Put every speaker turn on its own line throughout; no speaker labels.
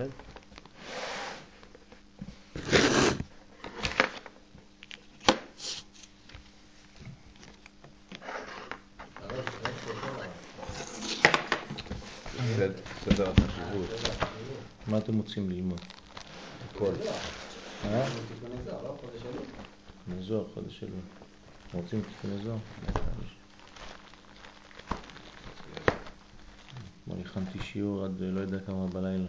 עובד? סדר החשיבות. מה אתם רוצים ללמוד? הכל. אה? תיקוני זוהר, חודש אלול. אתם רוצים תיקוני זוהר? אתמול הכנתי שיעור עד לא יודע כמה בלילה.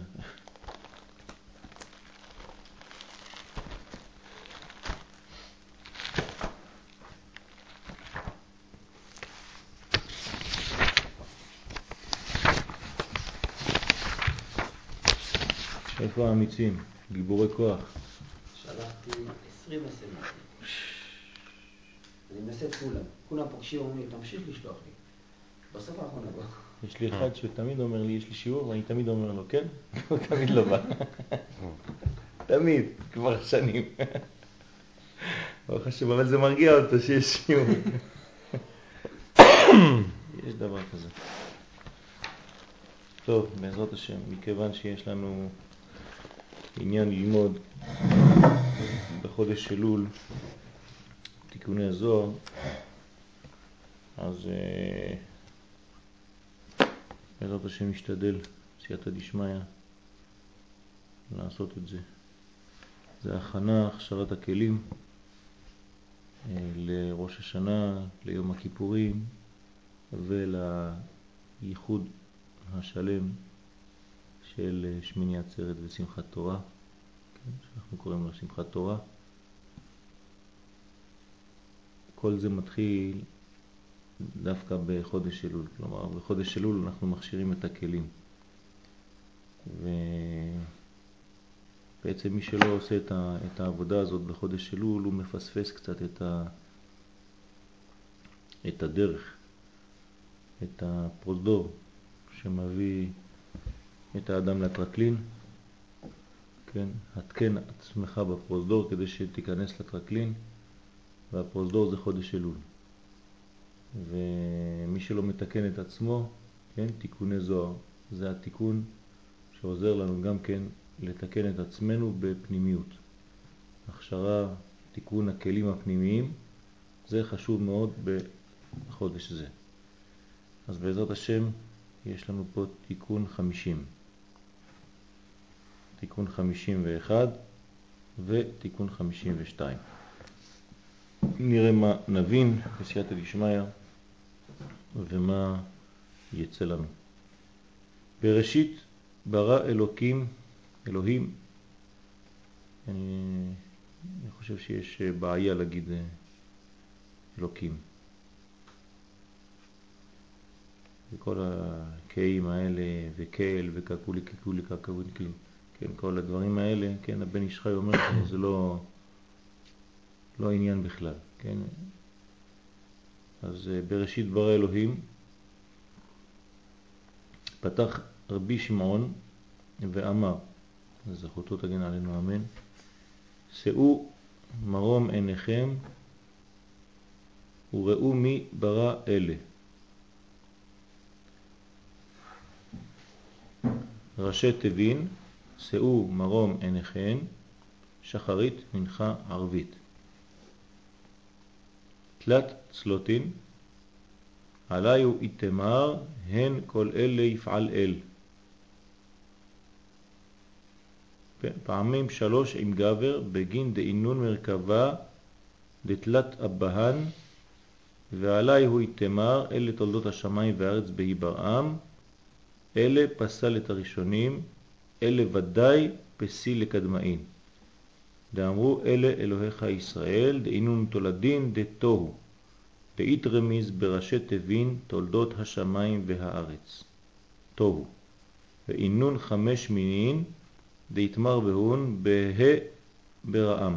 איפה האמיצים? גיבורי כוח.
שלחתי 20 אסמסים. אני מנסה את כולם. כולם פוגשים אומרים לי, תמשיך לשלוח לי. בסוף אנחנו נבוא.
יש לי אחד שתמיד אומר לי, יש לי שיעור, ואני תמיד אומר לו, כן? הוא תמיד לא בא. תמיד, כבר שנים. ברוך השם, אבל זה מרגיע אותו שיש שיעור. יש דבר כזה. טוב, בעזרת השם, מכיוון שיש לנו עניין ללמוד בחודש אלול תיקוני הזוהר, אז אה, בעזרת השם משתדל, סייעתא דשמיא, לעשות את זה. זה הכנה, הכשרת הכלים אה, לראש השנה, ליום הכיפורים ולייחוד השלם של אה, שמיני עצרת ושמחת תורה, כן, שאנחנו קוראים לה שמחת תורה. כל זה מתחיל דווקא בחודש אלול, כלומר בחודש אלול אנחנו מכשירים את הכלים. ובעצם מי שלא עושה את, העבודה הזאת בחודש אלול הוא מפספס קצת את, ה, את הדרך, את הפרוזדור שמביא את האדם לטרקלין, כן, התקן עצמך בפרוזדור כדי שתיכנס לטרקלין, והפרוזדור זה חודש אלול. ומי שלא מתקן את עצמו, כן, תיקוני זוהר, זה התיקון שעוזר לנו גם כן לתקן את עצמנו בפנימיות. הכשרה, תיקון הכלים הפנימיים, זה חשוב מאוד בחודש זה. אז בעזרת השם יש לנו פה תיקון 50. תיקון 51 ותיקון 52. נראה מה נבין בסייעתא דשמיא ומה יצא לנו. בראשית ברא אלוקים, אלוהים, אני, אני חושב שיש בעיה להגיד אה, אלוקים. וכל הקיים האלה, וקל, וקקולי, קקולי, קקולי, כן, כל הדברים האלה, כן, הבן איש חי אומר שזה לא, לא העניין בכלל, כן. אז אה, בראשית ברא אלוהים פתח רבי שמעון ואמר, זכותו תגן עלינו אמן, שאו מרום עיניכם וראו מי ברא אלה. ראשי תבין, שאו מרום עיניכם, שחרית מנחה ערבית. תלת צלוטין, עליו איתמר, הן כל אלה יפעל אל. פעמים שלוש עם גבר בגין דאינון מרכבה דתלת אבהן ועלי הוא איתמר אלה תולדות השמיים והארץ בהיברעם אלה פסל את הראשונים, אלה ודאי פסיל לקדמאין. דאמרו אלה אלוהיך ישראל, דאינון תולדין דתוהו, דאית רמיז בראשי תבין תולדות השמיים והארץ. תוהו. ואינון חמש מינין, דאיתמר בהון בה ברעם.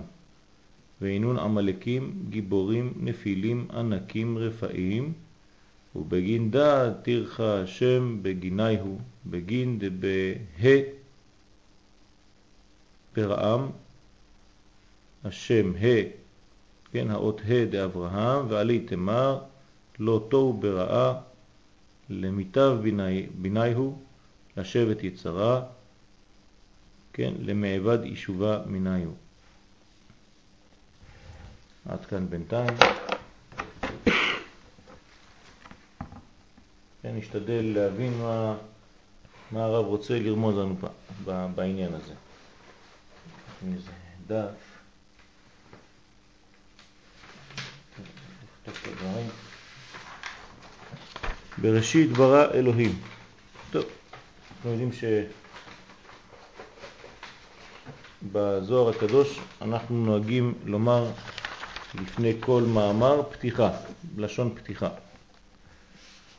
ואינון עמלקים, גיבורים, נפילים, ענקים, רפאים, ובגין דא תירך השם בגיני הוא, בגין דבה ברעם, השם ה, כן, האות ה דאברהם, ועלי תמר, לא תוהו ברעה, למיטב ביני, ביני הוא, לשבת יצרה, כן, למעבד יישובה מניו. עד כאן בינתיים. כן, נשתדל להבין מה, מה הרב רוצה לרמוז לנו בעניין הזה. דף. בראשית ברא אלוהים. טוב, אנחנו יודעים שבזוהר הקדוש אנחנו נוהגים לומר לפני כל מאמר פתיחה, לשון פתיחה.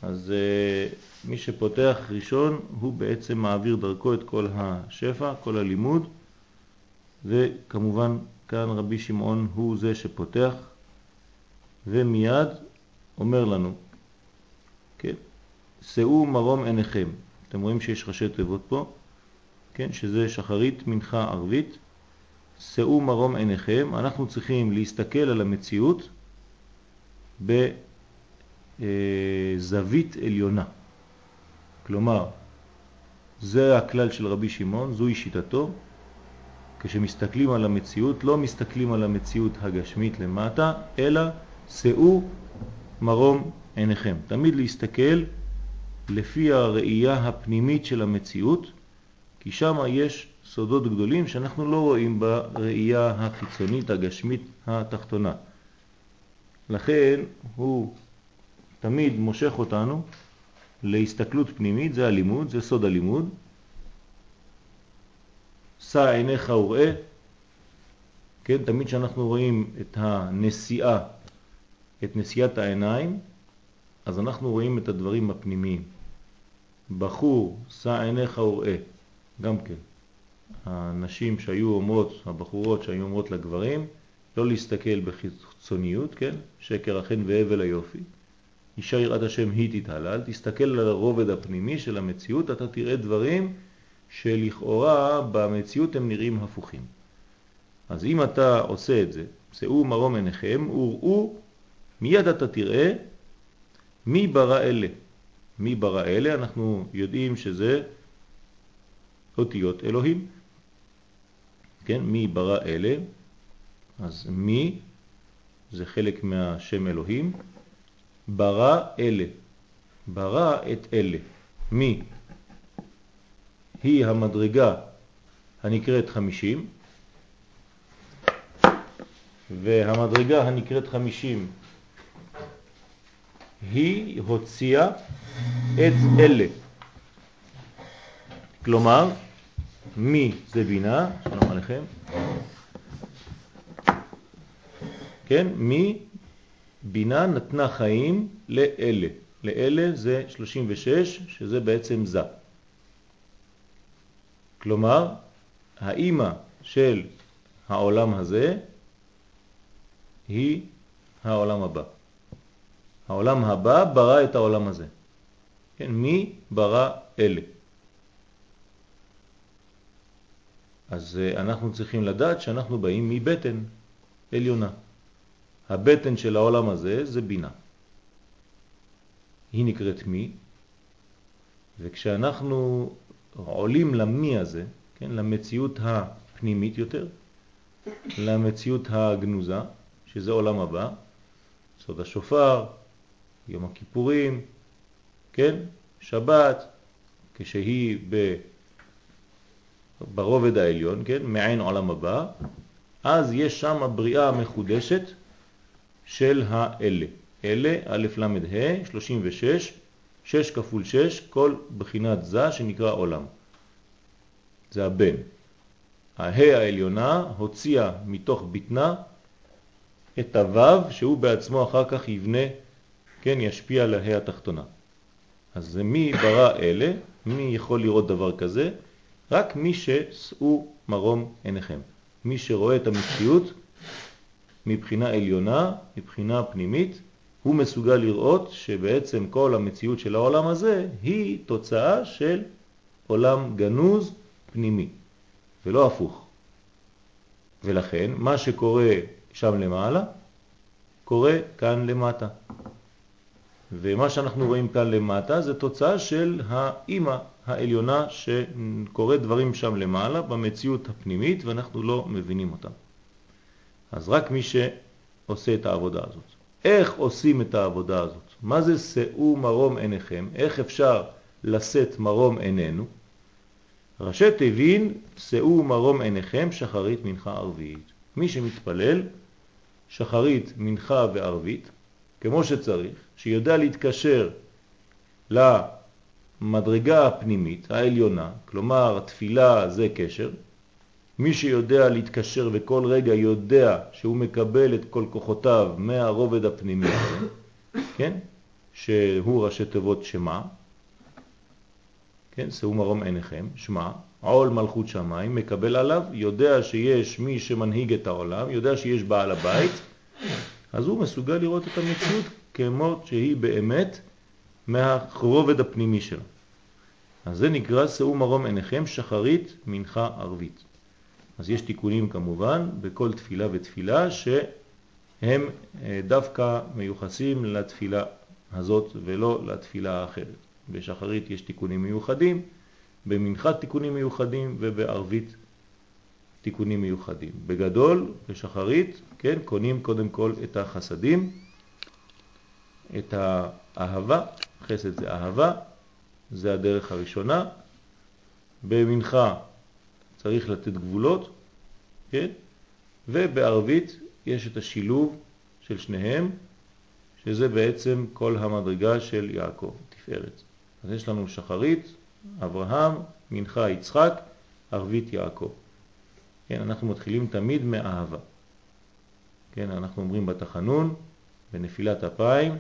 אז uh, מי שפותח ראשון הוא בעצם מעביר דרכו את כל השפע, כל הלימוד, וכמובן כאן רבי שמעון הוא זה שפותח ומיד אומר לנו, כן, שאו מרום עיניכם. אתם רואים שיש ראשי תיבות פה, כן, שזה שחרית, מנחה, ערבית. שאו מרום עיניכם, אנחנו צריכים להסתכל על המציאות בזווית עליונה. כלומר, זה הכלל של רבי שמעון, זוהי שיטתו. כשמסתכלים על המציאות, לא מסתכלים על המציאות הגשמית למטה, אלא שאו מרום עיניכם. תמיד להסתכל לפי הראייה הפנימית של המציאות, כי שם יש סודות גדולים שאנחנו לא רואים בראייה החיצונית, הגשמית, התחתונה. לכן הוא תמיד מושך אותנו להסתכלות פנימית, זה הלימוד, זה סוד הלימוד. שא עיניך וראה, כן, תמיד שאנחנו רואים את הנסיעה, את נסיעת העיניים, אז אנחנו רואים את הדברים הפנימיים. בחור, שא עיניך וראה, גם כן. הנשים שהיו אומרות, הבחורות שהיו אומרות לגברים, לא להסתכל בחיצוניות, כן? שקר החן והבל היופי. אישה יראת השם היא תתהלל, תסתכל על הרובד הפנימי של המציאות, אתה תראה דברים שלכאורה במציאות הם נראים הפוכים. אז אם אתה עושה את זה, שאו מרום עיניכם, וראו, מיד אתה תראה מי ברא אלה. מי ברא אלה? אנחנו יודעים שזה אותיות אלוהים. כן, מי ברא אלה? אז מי זה חלק מהשם אלוהים, ברא אלה, ברא את אלה. מי? היא המדרגה הנקראת חמישים, והמדרגה הנקראת חמישים היא הוציאה את אלה. כלומר, מי זה בינה, שלום עליכם, כן, מי בינה נתנה חיים לאלה. לאלה זה 36, שזה בעצם זה. כלומר, האימא של העולם הזה היא העולם הבא. העולם הבא ברא את העולם הזה. כן, מי ברא אלה? אז אה, אנחנו צריכים לדעת שאנחנו באים מבטן עליונה. הבטן של העולם הזה זה בינה. היא נקראת מי, וכשאנחנו עולים למי הזה, כן, למציאות הפנימית יותר, למציאות הגנוזה, שזה עולם הבא, סוד השופר, יום הכיפורים, כן, שבת, כשהיא ב... ברובד העליון, כן, מעין עולם הבא, אז יש שם בריאה מחודשת של האלה. אלה, א' ל' ה', 36, 6 כפול 6, כל בחינת זה שנקרא עולם. זה הבן. הה העליונה הוציאה מתוך בטנה את הוו שהוא בעצמו אחר כך יבנה, כן, ישפיע על הה התחתונה. אז מי ברא אלה? מי יכול לראות דבר כזה? רק מי ששאו מרום עיניכם. מי שרואה את המציאות מבחינה עליונה, מבחינה פנימית, הוא מסוגל לראות שבעצם כל המציאות של העולם הזה היא תוצאה של עולם גנוז פנימי, ולא הפוך. ולכן מה שקורה שם למעלה, קורה כאן למטה. ומה שאנחנו רואים כאן למטה זה תוצאה של האימא העליונה שקוראת דברים שם למעלה במציאות הפנימית ואנחנו לא מבינים אותם. אז רק מי שעושה את העבודה הזאת. איך עושים את העבודה הזאת? מה זה שאו מרום עיניכם? איך אפשר לשאת מרום עינינו? ראשי תבין, שאו מרום עיניכם שחרית מנחה ערבית. מי שמתפלל, שחרית, מנחה וערבית, כמו שצריך, שיודע להתקשר למדרגה הפנימית, העליונה, כלומר תפילה זה קשר, מי שיודע להתקשר וכל רגע יודע שהוא מקבל את כל כוחותיו מהרובד הפנימי כן? שהוא ראשי תיבות שמה, כן? שאו מרום עיניכם, שמה, עול מלכות שמיים, מקבל עליו, יודע שיש מי שמנהיג את העולם, יודע שיש בעל הבית, אז הוא מסוגל לראות את המציאות כמו שהיא באמת מהרובד הפנימי שלה. אז זה נקרא שאו מרום עיניכם שחרית מנחה ערבית. אז יש תיקונים כמובן בכל תפילה ותפילה שהם אה, דווקא מיוחסים לתפילה הזאת ולא לתפילה האחרת. בשחרית יש תיקונים מיוחדים, במנחת תיקונים מיוחדים ובערבית תיקונים מיוחדים. בגדול, בשחרית, כן, קונים קודם כל את החסדים, את האהבה, חסד זה אהבה, זה הדרך הראשונה. במנחה צריך לתת גבולות, כן? ובערבית יש את השילוב של שניהם, שזה בעצם כל המדרגה של יעקב, תפארת. אז יש לנו שחרית, אברהם, מנחה יצחק, ערבית יעקב. כן, אנחנו מתחילים תמיד מאהבה. כן, אנחנו אומרים בתחנון, בנפילת אפיים,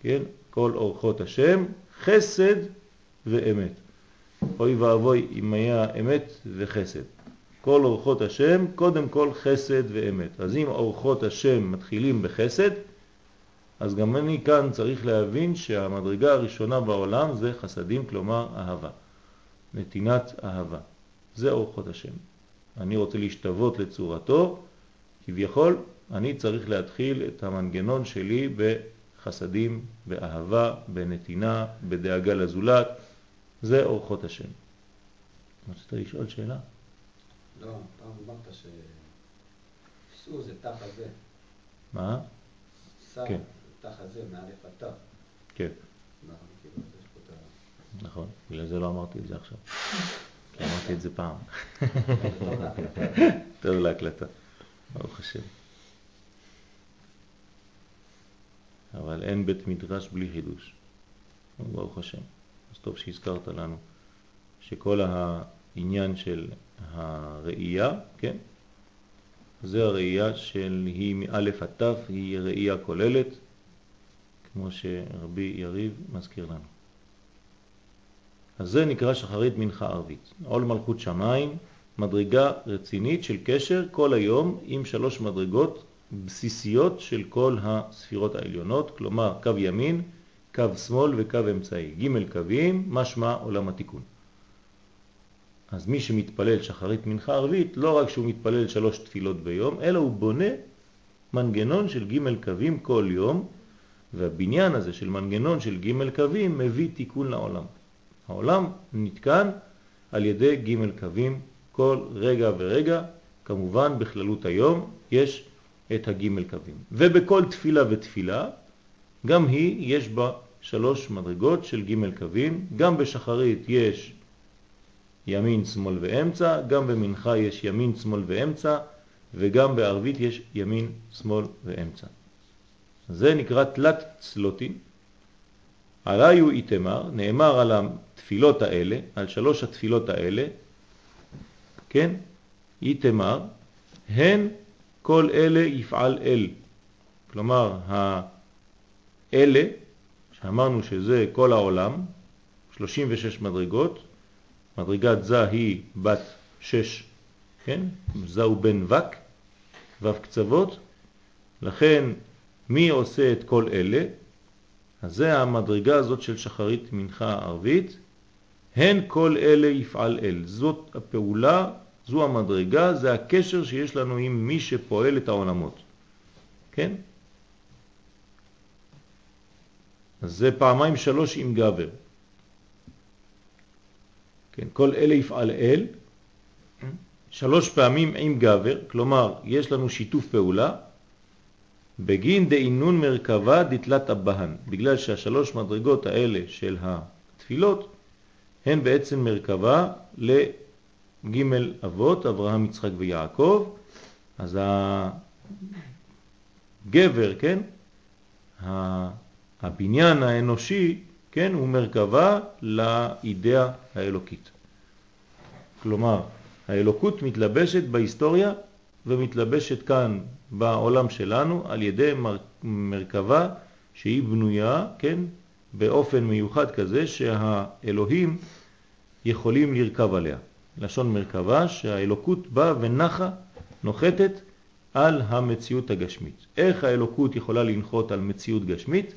כן, כל אורחות השם, חסד ואמת. אוי ואבוי אם היה אמת וחסד. כל אורחות השם, קודם כל חסד ואמת. אז אם אורחות השם מתחילים בחסד, אז גם אני כאן צריך להבין שהמדרגה הראשונה בעולם זה חסדים, כלומר אהבה. נתינת אהבה. זה אורחות השם. אני רוצה להשתוות לצורתו, כביכול אני צריך להתחיל את המנגנון שלי בחסדים, באהבה, בנתינה, בדאגה לזולת. זה אורחות השם. רצית לשאול שאלה?
לא, פעם אמרת שסו זה תח הזה.
מה?
סע, כן. תח הזה, מאלף תח.
כן. נכון, בגלל זה לא אמרתי את זה עכשיו. כי אמרתי את זה פעם. טוב להקלטה, ברוך השם. אבל אין בית מדרש בלי חידוש, ברוך השם. אז טוב שהזכרת לנו שכל העניין של הראייה, כן? זה הראייה של היא מאלף עד תף, היא ראייה כוללת, כמו שרבי יריב מזכיר לנו. אז זה נקרא שחרית מנחה ערבית. עול מלכות שמיים, מדרגה רצינית של קשר כל היום עם שלוש מדרגות בסיסיות של כל הספירות העליונות, כלומר קו ימין, קו שמאל וקו אמצעי. ג' קווים, משמע עולם התיקון. אז מי שמתפלל שחרית מנחה ערבית, לא רק שהוא מתפלל שלוש תפילות ביום, אלא הוא בונה מנגנון של ג' קווים כל יום, והבניין הזה של מנגנון של ג' קווים מביא תיקון לעולם. העולם נתקן על ידי ג' קווים כל רגע ורגע, כמובן בכללות היום יש את הג' קווים. ובכל תפילה ותפילה, גם היא יש בה שלוש מדרגות של ג' קווים, גם בשחרית יש ימין, שמאל ואמצע, גם במנחה יש ימין, שמאל ואמצע, וגם בערבית יש ימין, שמאל ואמצע. זה נקרא תלת צלוטים. עליו איתמר, נאמר על התפילות האלה, על שלוש התפילות האלה, כן, איתמר, הן כל אלה יפעל אל. כלומר, האלה, שאמרנו שזה כל העולם, 36 מדרגות, מדרגת זה היא בת 6, כן? זה הוא בן וק, ו' קצוות, לכן מי עושה את כל אלה? אז זה המדרגה הזאת של שחרית מנחה ערבית, הן כל אלה יפעל אל. זאת הפעולה, זו המדרגה, זה הקשר שיש לנו עם מי שפועל את העולמות. כן? אז זה פעמיים שלוש עם גבר. כן, כל אלה יפעל אל, שלוש פעמים עם גבר, כלומר יש לנו שיתוף פעולה, בגין דאינון מרכבה דתלת אבהן, בגלל שהשלוש מדרגות האלה של התפילות הן בעצם מרכבה לג' אבות, אברהם, יצחק ויעקב, אז הגבר, כן, הבניין האנושי, כן, הוא מרכבה לאידאה האלוקית. כלומר, האלוקות מתלבשת בהיסטוריה ומתלבשת כאן בעולם שלנו על ידי מרכבה שהיא בנויה, כן, באופן מיוחד כזה שהאלוהים יכולים לרכב עליה. לשון מרכבה שהאלוקות באה ונחה, נוחתת על המציאות הגשמית. איך האלוקות יכולה לנחות על מציאות גשמית?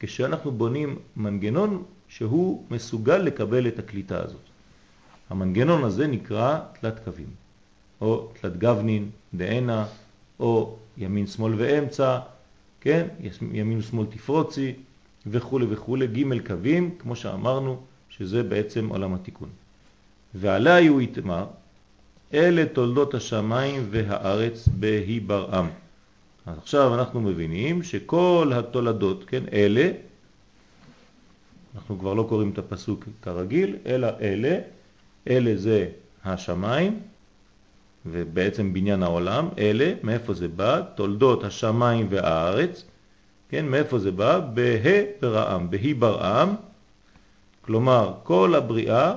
כשאנחנו בונים מנגנון שהוא מסוגל לקבל את הקליטה הזאת. המנגנון הזה נקרא תלת קווים, או תלת גוונין, דענה, או ימין שמאל ואמצע, כן? ימין ושמאל תפרוצי וכו' וכו', ג' קווים, כמו שאמרנו, שזה בעצם עולם התיקון. ועלי הוא יתמר, אלה תולדות השמיים והארץ בהיברעם. אז עכשיו אנחנו מבינים שכל התולדות, כן, אלה, אנחנו כבר לא קוראים את הפסוק כרגיל, אלא אלה, אלה זה השמיים, ובעצם בניין העולם, אלה, מאיפה זה בא? תולדות השמיים והארץ, כן, מאיפה זה בא? בה' ברעם, בהי ברעם, כלומר כל הבריאה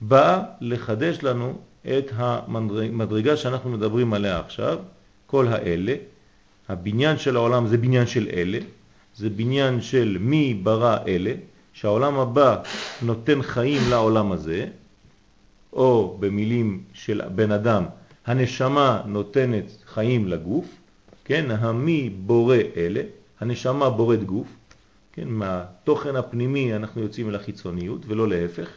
באה לחדש לנו את המדרגה שאנחנו מדברים עליה עכשיו, כל האלה, הבניין של העולם זה בניין של אלה, זה בניין של מי ברא אלה, שהעולם הבא נותן חיים לעולם הזה, או במילים של בן אדם, הנשמה נותנת חיים לגוף, כן, המי בורא אלה, הנשמה בוראת גוף, כן, מהתוכן הפנימי אנחנו יוצאים אל החיצוניות ולא להפך,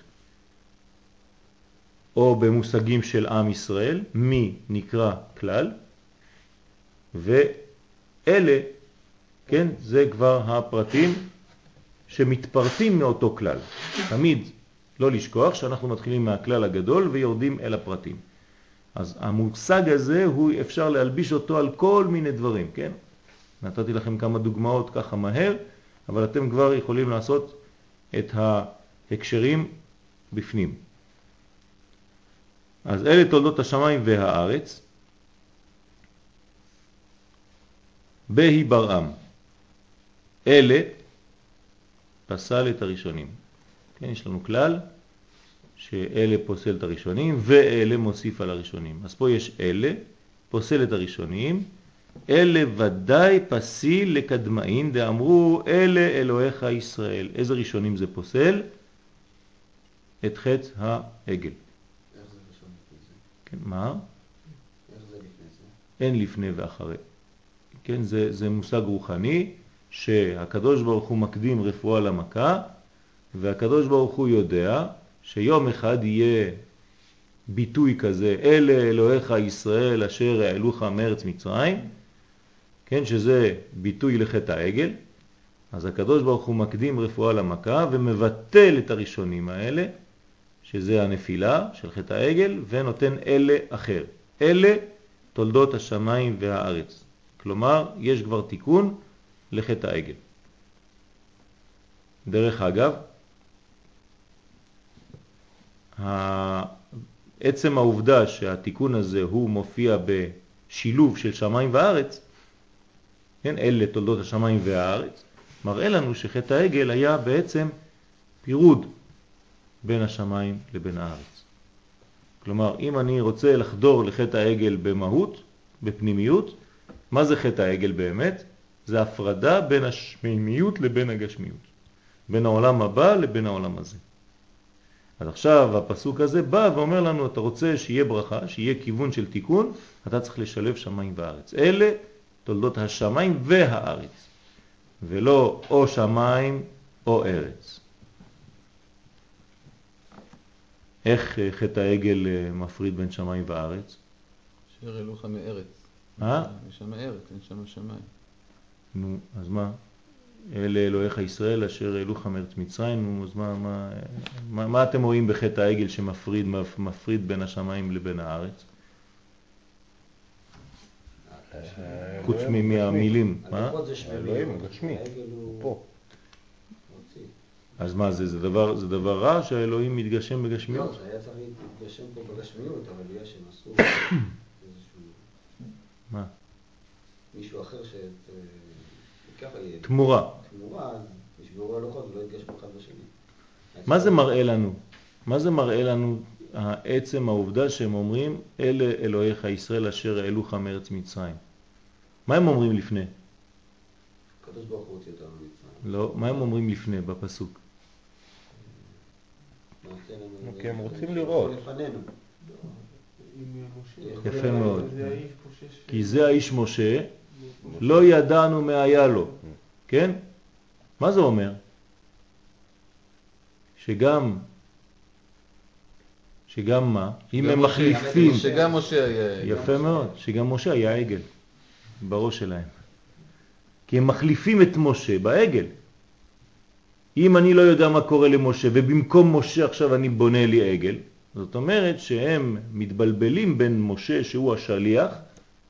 או במושגים של עם ישראל, מי נקרא כלל, ואלה, כן, זה כבר הפרטים שמתפרטים מאותו כלל. תמיד לא לשכוח שאנחנו מתחילים מהכלל הגדול ויורדים אל הפרטים. אז המושג הזה, הוא אפשר להלביש אותו על כל מיני דברים, כן? נתתי לכם כמה דוגמאות ככה מהר, אבל אתם כבר יכולים לעשות את ההקשרים בפנים. אז אלה תולדות השמיים והארץ, בהי ברעם. אלה פסל את הראשונים. כן, יש לנו כלל שאלה פוסל את הראשונים ואלה מוסיף על הראשונים. אז פה יש אלה, פוסל את הראשונים, אלה ודאי פסיל לקדמאין דאמרו אלה אלוהיך ישראל. איזה ראשונים זה פוסל? את חץ העגל. כן, מה? אין לפני ואחרי. כן, זה, זה מושג רוחני שהקדוש ברוך הוא מקדים רפואה למכה והקדוש ברוך הוא יודע שיום אחד יהיה ביטוי כזה, אלה אלוהיך ישראל אשר העלוך מארץ מצרים, כן, שזה ביטוי לחטא העגל, אז הקדוש ברוך הוא מקדים רפואה למכה ומבטל את הראשונים האלה, שזה הנפילה של חטא העגל, ונותן אלה אחר. אלה תולדות השמיים והארץ. כלומר, יש כבר תיקון לחטא העגל. דרך אגב, עצם העובדה שהתיקון הזה הוא מופיע בשילוב של שמיים וארץ, כן, אלה תולדות השמיים והארץ, מראה לנו שחטא העגל היה בעצם פירוד בין השמיים לבין הארץ. כלומר, אם אני רוצה לחדור לחטא העגל במהות, בפנימיות, מה זה חטא העגל באמת? זה הפרדה בין השמימיות לבין הגשמיות, בין העולם הבא לבין העולם הזה. אז עכשיו הפסוק הזה בא ואומר לנו, אתה רוצה שיהיה ברכה, שיהיה כיוון של תיקון, אתה צריך לשלב שמיים וארץ. אלה תולדות השמיים והארץ, ולא או שמיים או ארץ. איך אה, חטא העגל אה, מפריד בין שמיים וארץ?
אשר אלוהיך מארץ.
אה?
יש שם ארץ, אין שם שמיים.
נו, אז מה? אלה אלוהיך ישראל אשר העלוך מארץ מצרים, אז מה, מה, מה, מה אתם רואים בחטא העגל שמפריד מפריד בין השמיים לבין הארץ? חוץ מהמילים,
מה?
אלוהים גשמי, פה. אז מה זה, זה דבר, זה דבר רע שהאלוהים מתגשם בגשמיות?
לא, זה היה צריך להתגשם פה בגשמיות, אבל יש, הם עשו.
מה?
מישהו אחר ש...
תמורה.
תמורה, אז נשברו הלוחות ולא התגשמו אחד בשני.
מה זה מראה לנו? מה זה מראה לנו עצם העובדה שהם אומרים אלה אלוהיך ישראל אשר העלוך מארץ מצרים? מה הם אומרים לפני?
הקדוש ברוך הוא הוציא אותנו ממצרים.
לא, מה הם אומרים לפני בפסוק?
כי הם רוצים לראות.
יפה מאוד. כי זה האיש משה, לא ידענו מה היה לו, כן? מה זה אומר? שגם, שגם מה? אם הם מחליפים,
שגם משה היה
יפה מאוד, שגם משה היה עגל בראש שלהם. כי הם מחליפים את משה בעגל. אם אני לא יודע מה קורה למשה ובמקום משה עכשיו אני בונה לי עגל, זאת אומרת שהם מתבלבלים בין משה שהוא השליח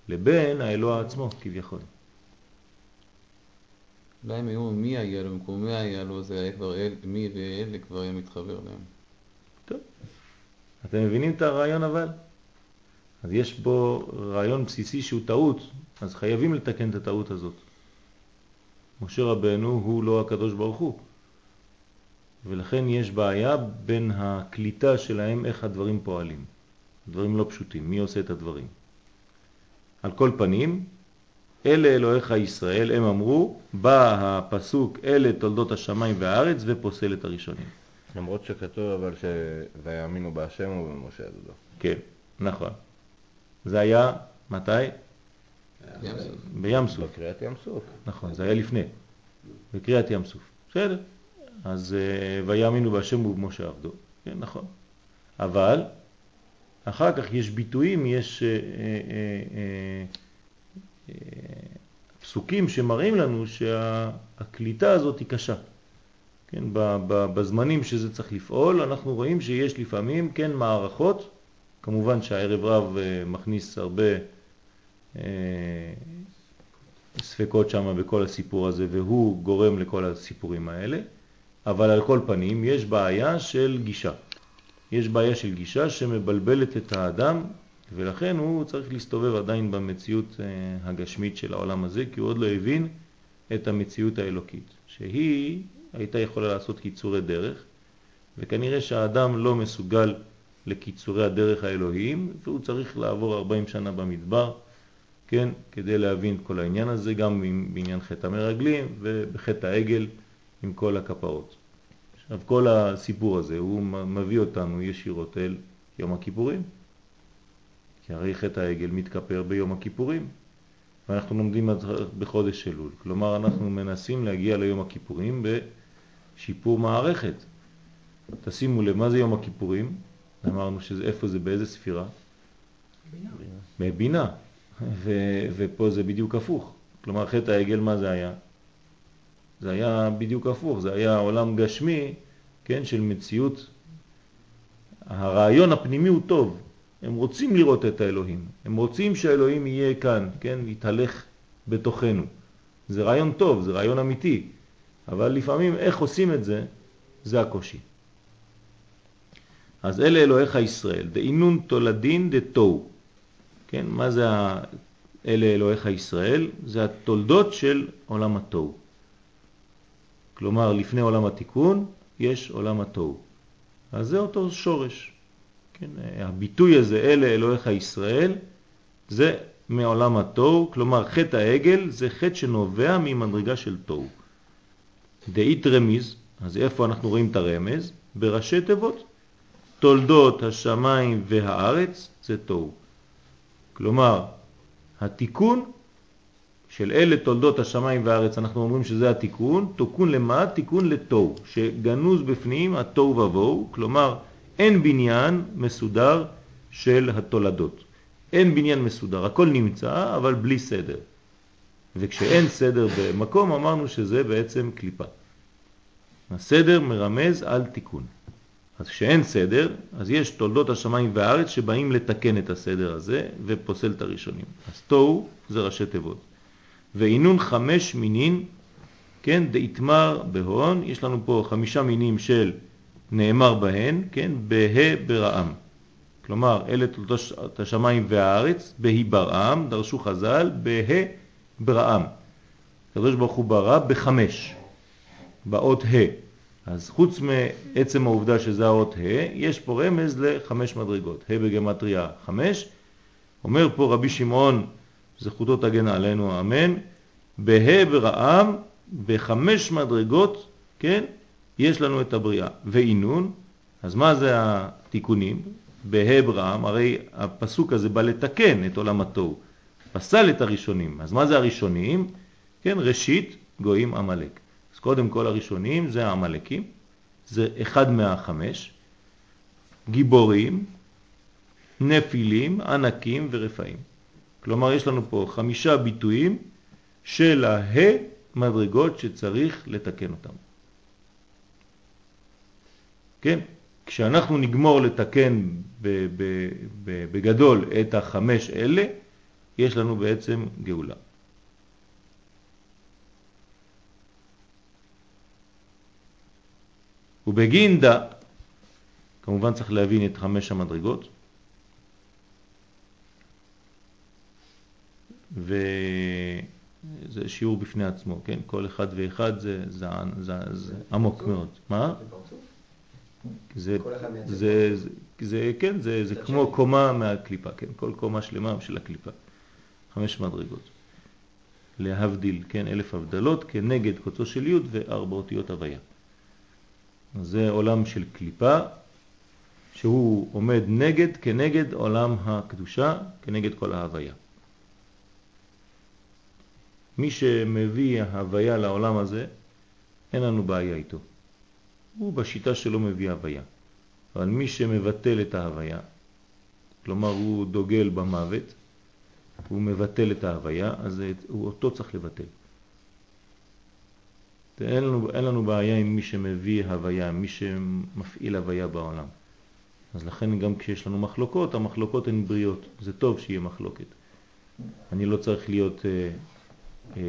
לבין האלוה עצמו כביכול.
אולי הם היו מי היה לו, במקום מי היה לו, זה היה כבר אל, מי ואלה כבר היה מתחבר להם.
טוב. אתם מבינים את הרעיון אבל? אז יש בו רעיון בסיסי שהוא טעות, אז חייבים לתקן את הטעות הזאת. משה רבנו הוא לא הקדוש ברוך הוא. ולכן יש בעיה בין הקליטה שלהם, איך הדברים פועלים. דברים לא פשוטים, מי עושה את הדברים. על כל פנים, אלה אלוהיך ישראל, הם אמרו, בא הפסוק אלה תולדות השמיים והארץ ופוסל את הראשונים.
למרות שכתוב אבל שויאמינו בהשם ובמשה עדודו.
כן, נכון. זה היה, מתי? בים סוף.
בקריאת ים סוף.
נכון, זה היה לפני, בקריאת ים סוף. בסדר. אז אה, ויאמינו בהשם ובמשה עבדו. כן, נכון. אבל אחר כך יש ביטויים, יש אה, אה, פסוקים שמראים לנו שהקליטה הזאת היא קשה. כן, בזמנים שזה צריך לפעול, אנחנו רואים שיש לפעמים, כן, מערכות, כמובן שהערב רב מכניס הרבה ספקות שם בכל הסיפור הזה, והוא גורם לכל הסיפורים האלה, אבל על כל פנים יש בעיה של גישה. יש בעיה של גישה שמבלבלת את האדם, ולכן הוא צריך להסתובב עדיין במציאות אה, הגשמית של העולם הזה, כי הוא עוד לא הבין את המציאות האלוקית, שהיא הייתה יכולה לעשות קיצורי דרך, וכנראה שהאדם לא מסוגל לקיצורי הדרך האלוהיים, והוא צריך לעבור 40 שנה במדבר, כן, כדי להבין את כל העניין הזה, גם בעניין חטא המרגלים ובחטא העגל עם כל הכפרות. עכשיו כל הסיפור הזה הוא מביא אותנו ישירות אל יום הכיפורים. כי הרי חטא העגל מתכפר ביום הכיפורים, ואנחנו לומדים בחודש אלול. כלומר, אנחנו מנסים להגיע ליום הכיפורים בשיפור מערכת. תשימו לב, מה זה יום הכיפורים? אמרנו שזה, איפה זה, באיזה ספירה? בינה. בבינה. ופה זה בדיוק הפוך. כלומר, חטא העגל, מה זה היה? זה היה בדיוק הפוך, זה היה עולם גשמי, כן, של מציאות. הרעיון הפנימי הוא טוב, הם רוצים לראות את האלוהים, הם רוצים שהאלוהים יהיה כאן, כן, יתהלך בתוכנו. זה רעיון טוב, זה רעיון אמיתי, אבל לפעמים איך עושים את זה, זה הקושי. אז אלה אלוהיך ישראל, דאינון תולדין דתו. כן, מה זה אלה אלוהיך ישראל? זה התולדות של עולם התוהו. כלומר, לפני עולם התיקון יש עולם התוהו. אז זה אותו שורש. כן, הביטוי הזה, אלה אלוהיך ישראל, זה מעולם התוהו, כלומר חטא העגל זה חטא שנובע ממדרגה של תוהו. דאית רמיז, אז איפה אנחנו רואים את הרמז? בראשי תיבות. תולדות השמיים והארץ זה תוהו. כלומר, התיקון של אלה תולדות השמיים והארץ, אנחנו אומרים שזה התיקון, תוקון למה? תיקון לתוהו, שגנוז בפנים התוהו ובוהו, כלומר אין בניין מסודר של התולדות. אין בניין מסודר, הכל נמצא אבל בלי סדר. וכשאין סדר במקום אמרנו שזה בעצם קליפה. הסדר מרמז על תיקון. אז כשאין סדר, אז יש תולדות השמיים והארץ שבאים לתקן את הסדר הזה ופוסל את הראשונים. אז תוהו זה ראשי תיבות. ועינון חמש מינין, כן, דאיתמר בהון, יש לנו פה חמישה מינים של נאמר בהן, כן, בה ברעם. כלומר, אלה תולדות השמיים והארץ, בהי ברעם, דרשו חז"ל, בה ברעם. הקדוש ברוך הוא ברא בחמש, באות ה'. אז חוץ מעצם העובדה שזה האות ה', יש פה רמז לחמש מדרגות. ה' בגמטריה חמש. אומר פה רבי שמעון, זכותו תגן עלינו, אמן, בה' ברעם, בחמש מדרגות, כן, יש לנו את הבריאה. ואינון, אז מה זה התיקונים? בה' ברעם, הרי הפסוק הזה בא לתקן את עולם התוהו. פסל את הראשונים. אז מה זה הראשונים? כן, ראשית גויים עמלק. אז קודם כל הראשונים זה העמלקים, זה אחד מהחמש, גיבורים, נפילים, ענקים ורפאים. כלומר יש לנו פה חמישה ביטויים של הה מדרגות שצריך לתקן אותם. כן? כשאנחנו נגמור לתקן בגדול את החמש אלה, יש לנו בעצם גאולה. ובגינדה, כמובן צריך להבין את חמש המדרגות, וזה שיעור בפני עצמו, כן? כל אחד ואחד זה, זה, זה, זה עמוק מאוד. מה? זה, זה, זה, זה, כן, זה, זה כמו קומה מהקליפה, כן? כל קומה שלמה של הקליפה. חמש מדרגות. להבדיל, כן? אלף הבדלות כנגד קוצו של י' וארבע אותיות הוויה. זה עולם של קליפה, שהוא עומד נגד, כנגד עולם הקדושה, כנגד כל ההוויה. מי שמביא ההוויה לעולם הזה, אין לנו בעיה איתו. הוא בשיטה שלו מביא הוויה. אבל מי שמבטל את ההוויה, כלומר הוא דוגל במוות, הוא מבטל את ההוויה, אז הוא אותו צריך לבטל. אין לנו, אין לנו בעיה עם מי שמביא הוויה, מי שמפעיל הוויה בעולם. אז לכן גם כשיש לנו מחלוקות, המחלוקות הן בריאות. זה טוב שיהיה מחלוקת. אני לא צריך להיות אה,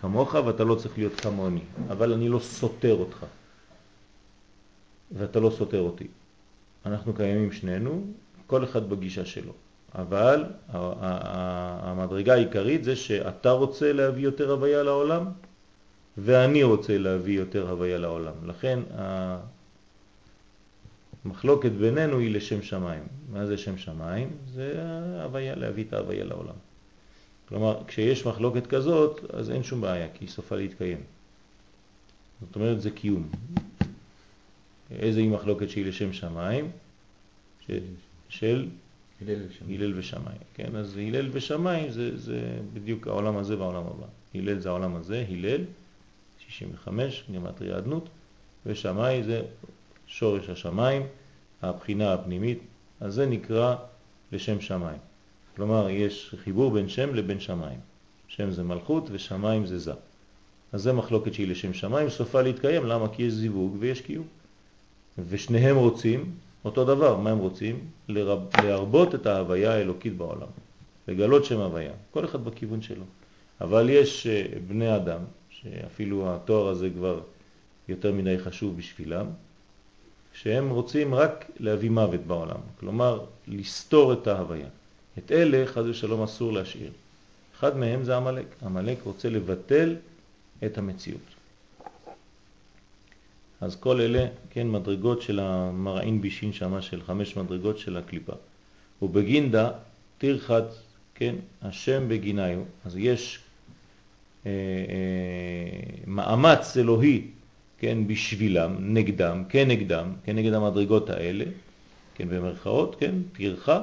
כמוך ואתה לא צריך להיות כמוני, אבל אני לא סותר אותך ואתה לא סותר אותי. אנחנו קיימים שנינו, כל אחד בגישה שלו. אבל המדרגה העיקרית זה שאתה רוצה להביא יותר הוויה לעולם ואני רוצה להביא יותר הוויה לעולם. לכן המחלוקת בינינו היא לשם שמיים. מה זה שם שמיים? זה ההוויה, להביא את ההוויה לעולם. כלומר, כשיש מחלוקת כזאת, אז אין שום בעיה, כי היא סופה להתקיים. זאת אומרת, זה קיום. איזה היא מחלוקת שהיא לשם שמיים? ש... של הלל ושמיים. כן, אז הלל ושמיים זה, זה בדיוק העולם הזה והעולם הבא. הלל זה העולם הזה, הלל, 65, גמטריה אדנות, ושמיים זה שורש השמיים, הבחינה הפנימית, אז זה נקרא לשם שמיים. כלומר, יש חיבור בין שם לבין שמיים. שם זה מלכות ושמיים זה זה. אז זה מחלוקת שהיא לשם שמיים, סופה להתקיים, למה? כי יש זיווג ויש קיום. ושניהם רוצים אותו דבר, מה הם רוצים? לרב, להרבות את ההוויה האלוקית בעולם, לגלות שם הוויה, כל אחד בכיוון שלו. אבל יש אה, בני אדם שאפילו התואר הזה כבר יותר מדי חשוב בשבילם, שהם רוצים רק להביא מוות בעולם, כלומר לסתור את ההוויה. את אלה חז ושלום אסור להשאיר. אחד מהם זה המלאק. המלאק רוצה לבטל את המציאות. אז כל אלה, כן, מדרגות של המרעין בישין שמה של חמש מדרגות של הקליפה. ובגינדה תרחת, כן, השם בגיניו. אז יש אה, אה, מאמץ אלוהי, כן, בשבילם, נגדם, כנגדם, כנגד המדרגות האלה, כן, במרכאות, כן, תרחה,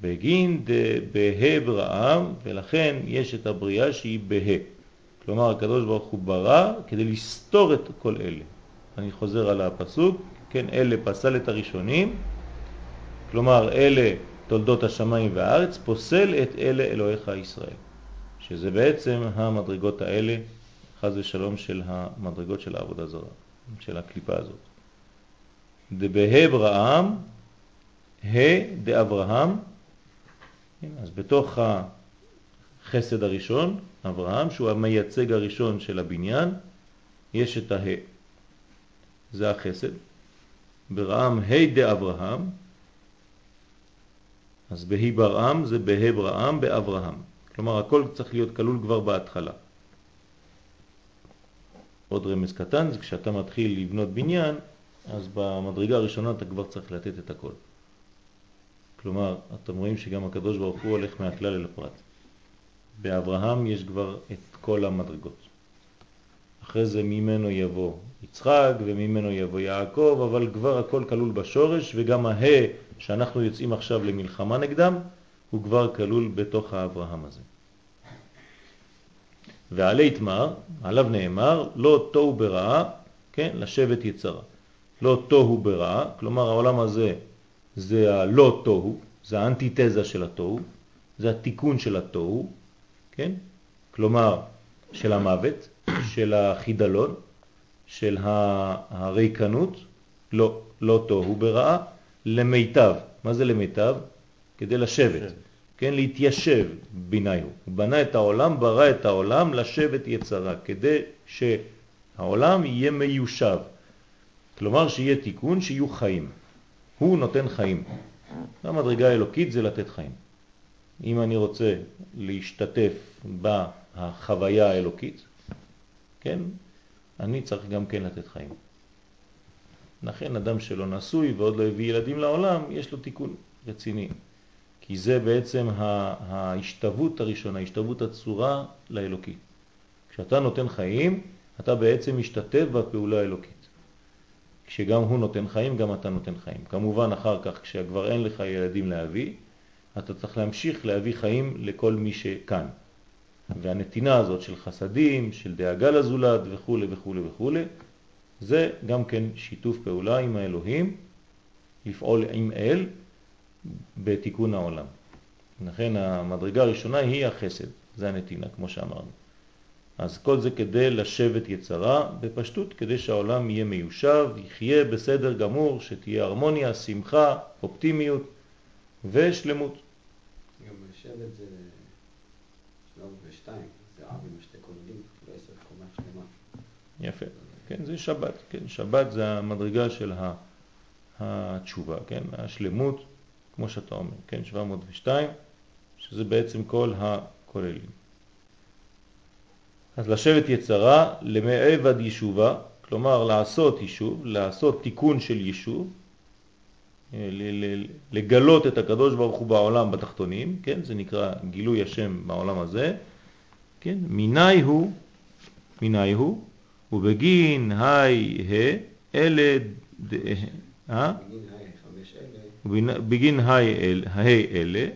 בגין בה ברעם, ולכן יש את הבריאה שהיא בה. כלומר, הקדוש ברוך הוא ברא כדי לסתור את כל אלה. אני חוזר על הפסוק, כן, אלה פסל את הראשונים, כלומר, אלה תולדות השמיים והארץ, פוסל את אלה אלוהיך ישראל. שזה בעצם המדרגות האלה, חז ושלום, של המדרגות של העבודה זרה, של הקליפה הזאת. דבה ברעם, ה דאברהם, אז בתוך החסד הראשון, אברהם, שהוא המייצג הראשון של הבניין, יש את הה. זה החסד. ברעם ה' דאברהם, אז בהי ברעם זה בה' ברעם באברהם. כלומר, הכל צריך להיות כלול כבר בהתחלה. עוד רמז קטן, זה כשאתה מתחיל לבנות בניין, אז במדרגה הראשונה אתה כבר צריך לתת את הכל. כלומר, אתם רואים שגם הקדוש ברוך הוא הולך מהכלל אל הפרט. באברהם יש כבר את כל המדרגות. אחרי זה ממנו יבוא יצחק וממנו יבוא יעקב, אבל כבר הכל כלול בשורש וגם הה שאנחנו יוצאים עכשיו למלחמה נגדם הוא כבר כלול בתוך האברהם הזה. ועלי תמר, עליו נאמר, לא תוהו ברעה, כן, לשבת יצרה. לא תוהו ברעה, כלומר העולם הזה זה הלא תוהו, זה האנטיתזה של התוהו, זה התיקון של התוהו, כן? כלומר של המוות, של החידלון, של הריקנות, לא, לא תוהו ברעה, למיטב. מה זה למיטב? כדי לשבת, כן, להתיישב ביניו. הוא בנה את העולם, ברא את העולם לשבת יצרה, כדי שהעולם יהיה מיושב. כלומר שיהיה תיקון, שיהיו חיים. הוא נותן חיים. המדרגה האלוקית זה לתת חיים. אם אני רוצה להשתתף בחוויה האלוקית, כן, אני צריך גם כן לתת חיים. לכן אדם שלא נשוי ועוד לא הביא ילדים לעולם, יש לו תיקון רציני. כי זה בעצם ההשתוות הראשונה, השתוות הצורה לאלוקי. כשאתה נותן חיים, אתה בעצם משתתף בפעולה האלוקית. כשגם הוא נותן חיים, גם אתה נותן חיים. כמובן אחר כך, כשכבר אין לך ילדים להביא, אתה צריך להמשיך להביא חיים לכל מי שכאן. והנתינה הזאת של חסדים, של דאגה לזולת וכו' וכו' וכו', זה גם כן שיתוף פעולה עם האלוהים, לפעול עם אל בתיקון העולם. לכן המדרגה הראשונה היא החסד, זה הנתינה, כמו שאמרנו. אז כל זה כדי לשבת יצרה, בפשטות כדי שהעולם יהיה מיושב, יחיה בסדר גמור, שתהיה הרמוניה, שמחה, אופטימיות ושלמות.
גם לשבת זה שלום ושתיים, זה אב עם שתי לא עשר קומה שלמה.
יפה, כן, זה שבת, כן, שבת זה המדרגה של התשובה, כן, השלמות, כמו שאתה אומר, כן, 702, שזה בעצם כל הכוללים. אז לשבת יצרה למעבד יישובה, כלומר לעשות יישוב, לעשות תיקון של יישוב, אה, לגלות את הקדוש ברוך הוא בעולם בתחתונים, כן? זה נקרא גילוי השם בעולם הזה, כן? מיני הוא, מיני הוא, ובגין היי ה, אלה, אה? בגין היי אלה,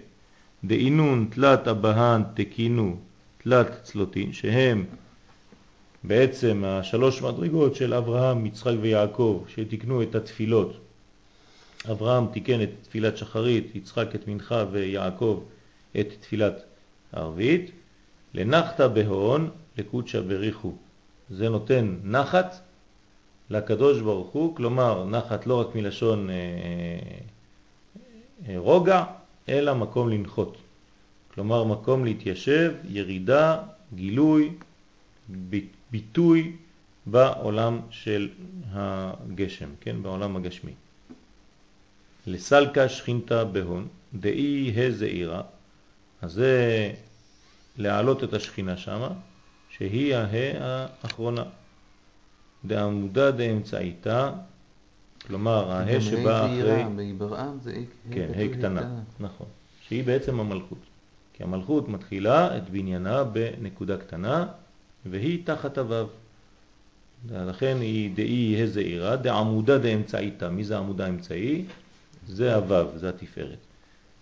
דאינון תלת הבהן תקינו תלת צלוטין, שהם בעצם השלוש מדרגות של אברהם, יצחק ויעקב, שתיקנו את התפילות. אברהם תיקן את תפילת שחרית, יצחק את מנחה ויעקב את תפילת ערבית. לנחת בהון לקודשא בריחו. זה נותן נחת לקדוש ברוך הוא, כלומר נחת לא רק מלשון אה, אה, רוגע, אלא מקום לנחות. כלומר מקום להתיישב, ירידה, גילוי, ביטוי בעולם של הגשם, כן, בעולם הגשמי. לסלקה שכינתה בהון, דאי הזעירה, אז זה להעלות את השכינה שמה, שהיא הה האחרונה. דעמודה דאמצעיתה, כלומר הה שבאה אחרי... כן, ה' קטנה, נכון, שהיא בעצם המלכות. כי המלכות מתחילה את בניינה בנקודה קטנה, והיא תחת הוו. לכן היא דאי הזעירה, דעמודה דאמצעיתה. מי זה עמודה אמצעי? זה הוו, זה התפארת.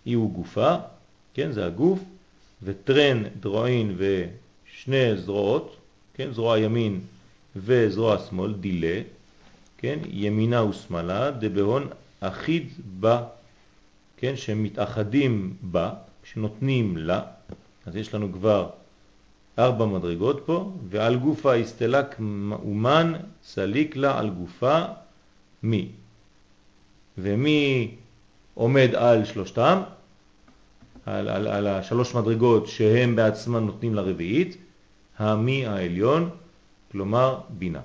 היא הוא גופה, כן, זה הגוף, וטרן, דרועין ושני זרועות, כן, זרוע ימין וזרוע שמאל, דילה, כן, ימינה ושמאלה, דבהון אחיד בה, כן, שמתאחדים בה, שנותנים לה, אז יש לנו כבר ארבע מדרגות פה, ועל גופה הסתלק אומן סליק לה על גופה מי. ומי עומד על שלושתם? על, על, על השלוש מדרגות שהם בעצמם נותנים לרביעית, המי העליון, כלומר בינה.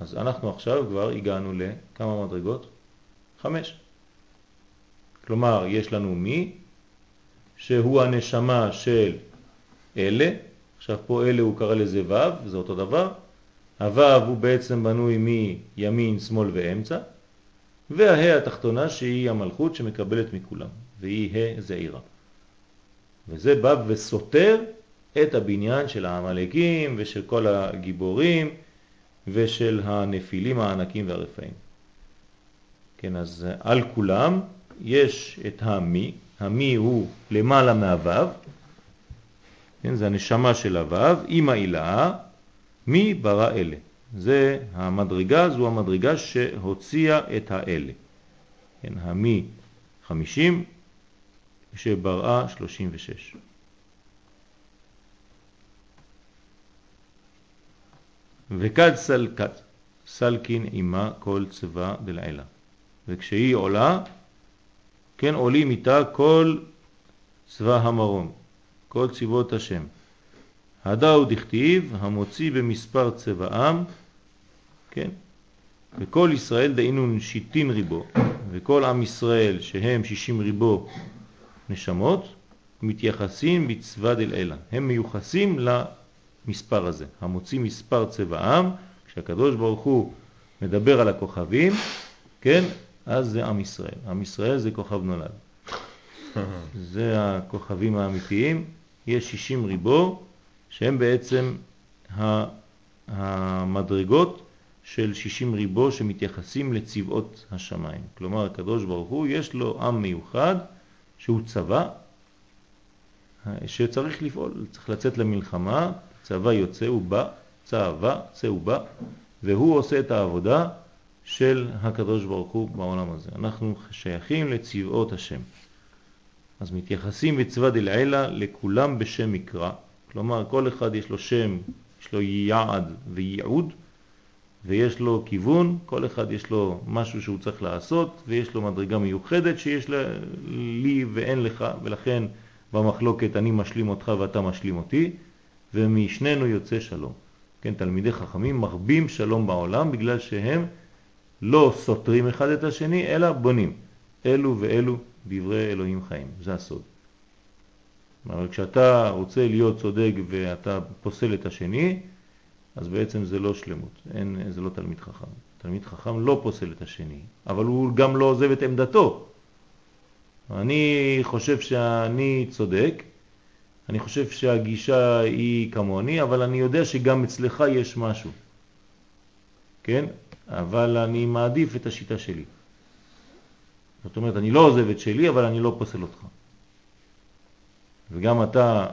אז אנחנו עכשיו כבר הגענו לכמה מדרגות? חמש. כלומר, יש לנו מי, שהוא הנשמה של אלה, עכשיו פה אלה הוא קרא לזה ו', זה אותו דבר, הו' הוא בעצם בנוי מימין, שמאל ואמצע, והה התחתונה שהיא המלכות שמקבלת מכולם, והיא ה' זעירה. וזה בא וסותר את הבניין של העמלקים ושל כל הגיבורים ושל הנפילים הענקים והרפאים. כן, אז על כולם יש את המי, המי הוא למעלה מהוו, כן, זה הנשמה של הוו, עם העילה, מי ברא אלה. זה המדרגה, זו המדרגה שהוציאה את האלה. כן, המי 50 שבראה 36. וכד סלקת, סלקין עימה כל צבא דלעילה. וכשהיא עולה, כן עולים איתה כל צבא המרום, כל צבאות השם. הדאו דכתיב המוציא במספר צבאם, כן, וכל ישראל דהיינו שיטין ריבו, וכל עם ישראל שהם שישים ריבו נשמות, מתייחסים בצבא דלעילה. הם מיוחסים למספר הזה, המוציא מספר צבאם, כשהקדוש ברוך הוא מדבר על הכוכבים, כן, אז זה עם ישראל. עם ישראל זה כוכב נולד. זה הכוכבים האמיתיים. יש 60 ריבו שהם בעצם המדרגות של 60 ריבו שמתייחסים לצבאות השמיים. כלומר, הקדוש ברוך הוא יש לו עם מיוחד שהוא צבא שצריך לפעול, צריך לצאת למלחמה, צבא יוצא ובא, צבא, צא ובא, והוא עושה את העבודה של הקדוש ברוך הוא בעולם הזה. אנחנו שייכים לצבאות השם. אז מתייחסים בצבא דלעילה לכולם בשם מקרא, כלומר כל אחד יש לו שם, יש לו יעד וייעוד, ויש לו כיוון, כל אחד יש לו משהו שהוא צריך לעשות, ויש לו מדרגה מיוחדת שיש לי ואין לך, ולכן במחלוקת אני משלים אותך ואתה משלים אותי, ומשנינו יוצא שלום. כן, תלמידי חכמים מרבים שלום בעולם בגלל שהם לא סותרים אחד את השני, אלא בונים. אלו ואלו דברי אלוהים חיים, זה הסוד. אבל כשאתה רוצה להיות צודק ואתה פוסל את השני, אז בעצם זה לא שלמות, אין, זה לא תלמיד חכם. תלמיד חכם לא פוסל את השני, אבל הוא גם לא עוזב את עמדתו. אני חושב שאני צודק, אני חושב שהגישה היא כמוני, אבל אני יודע שגם אצלך יש משהו. כן? אבל אני מעדיף את השיטה שלי. זאת אומרת, אני לא עוזב את שלי, אבל אני לא פוסל אותך. וגם אתה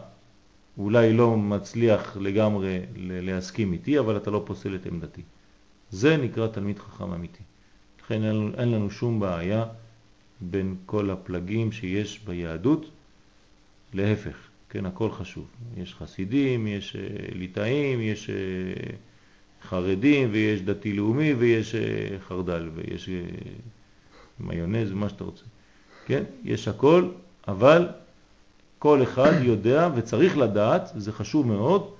אולי לא מצליח לגמרי להסכים איתי, אבל אתה לא פוסל את עמדתי. זה נקרא תלמיד חכם אמיתי. לכן אין לנו שום בעיה בין כל הפלגים שיש ביהדות, להפך, כן, הכל חשוב. יש חסידים, יש אה, ליטאים, יש אה, חרדים, ויש דתי-לאומי, ויש אה, חרדל, ויש מיונז, מה שאתה רוצה. כן, יש הכל, אבל כל אחד יודע וצריך לדעת, זה חשוב מאוד,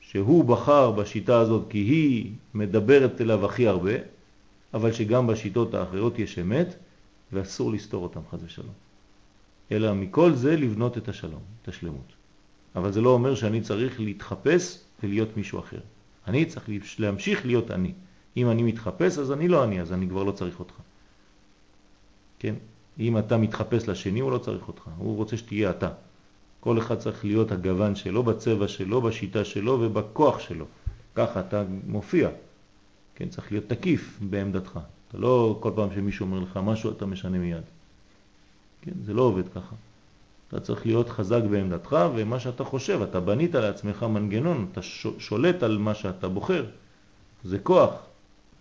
שהוא בחר בשיטה הזאת כי היא מדברת אליו הכי הרבה, אבל שגם בשיטות האחרות יש אמת, ואסור לסתור אותם חז ושלום. אלא מכל זה לבנות את השלום, את השלמות. אבל זה לא אומר שאני צריך להתחפש ולהיות מישהו אחר. אני צריך להמשיך להיות אני. אם אני מתחפש אז אני לא אני, אז אני כבר לא צריך אותך. כן? אם אתה מתחפש לשני הוא לא צריך אותך, הוא רוצה שתהיה אתה. כל אחד צריך להיות הגוון שלו, בצבע שלו, בשיטה שלו ובכוח שלו. ככה אתה מופיע. כן, צריך להיות תקיף בעמדתך. אתה לא כל פעם שמישהו אומר לך משהו אתה משנה מיד. כן, זה לא עובד ככה. אתה צריך להיות חזק בעמדתך ומה שאתה חושב, אתה בנית לעצמך מנגנון, אתה שולט על מה שאתה בוחר. זה כוח.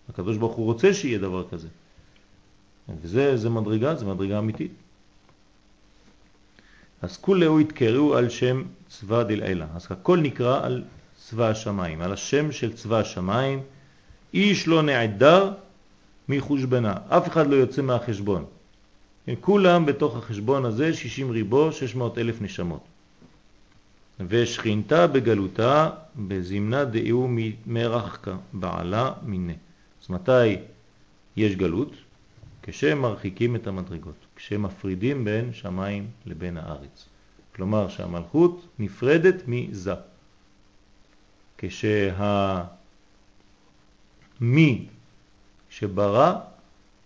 הקדוש ברוך הוא רוצה שיהיה דבר כזה. וזה זה מדרגה, זה מדרגה אמיתית. אז כולהו התקראו על שם צבא דלעילה. אז הכל נקרא על צבא השמיים, על השם של צבא השמיים, איש לא נעדר מחושבנה, אף אחד לא יוצא מהחשבון. כולם בתוך החשבון הזה 60 ריבו 600 אלף נשמות. ושכינתה בגלותה בזמנה דאיהו מרחקה בעלה מיני. אז מתי יש גלות? כשמרחיקים את המדרגות, כשמפרידים בין שמיים לבין הארץ. כלומר שהמלכות נפרדת מזה. כשהמי שברא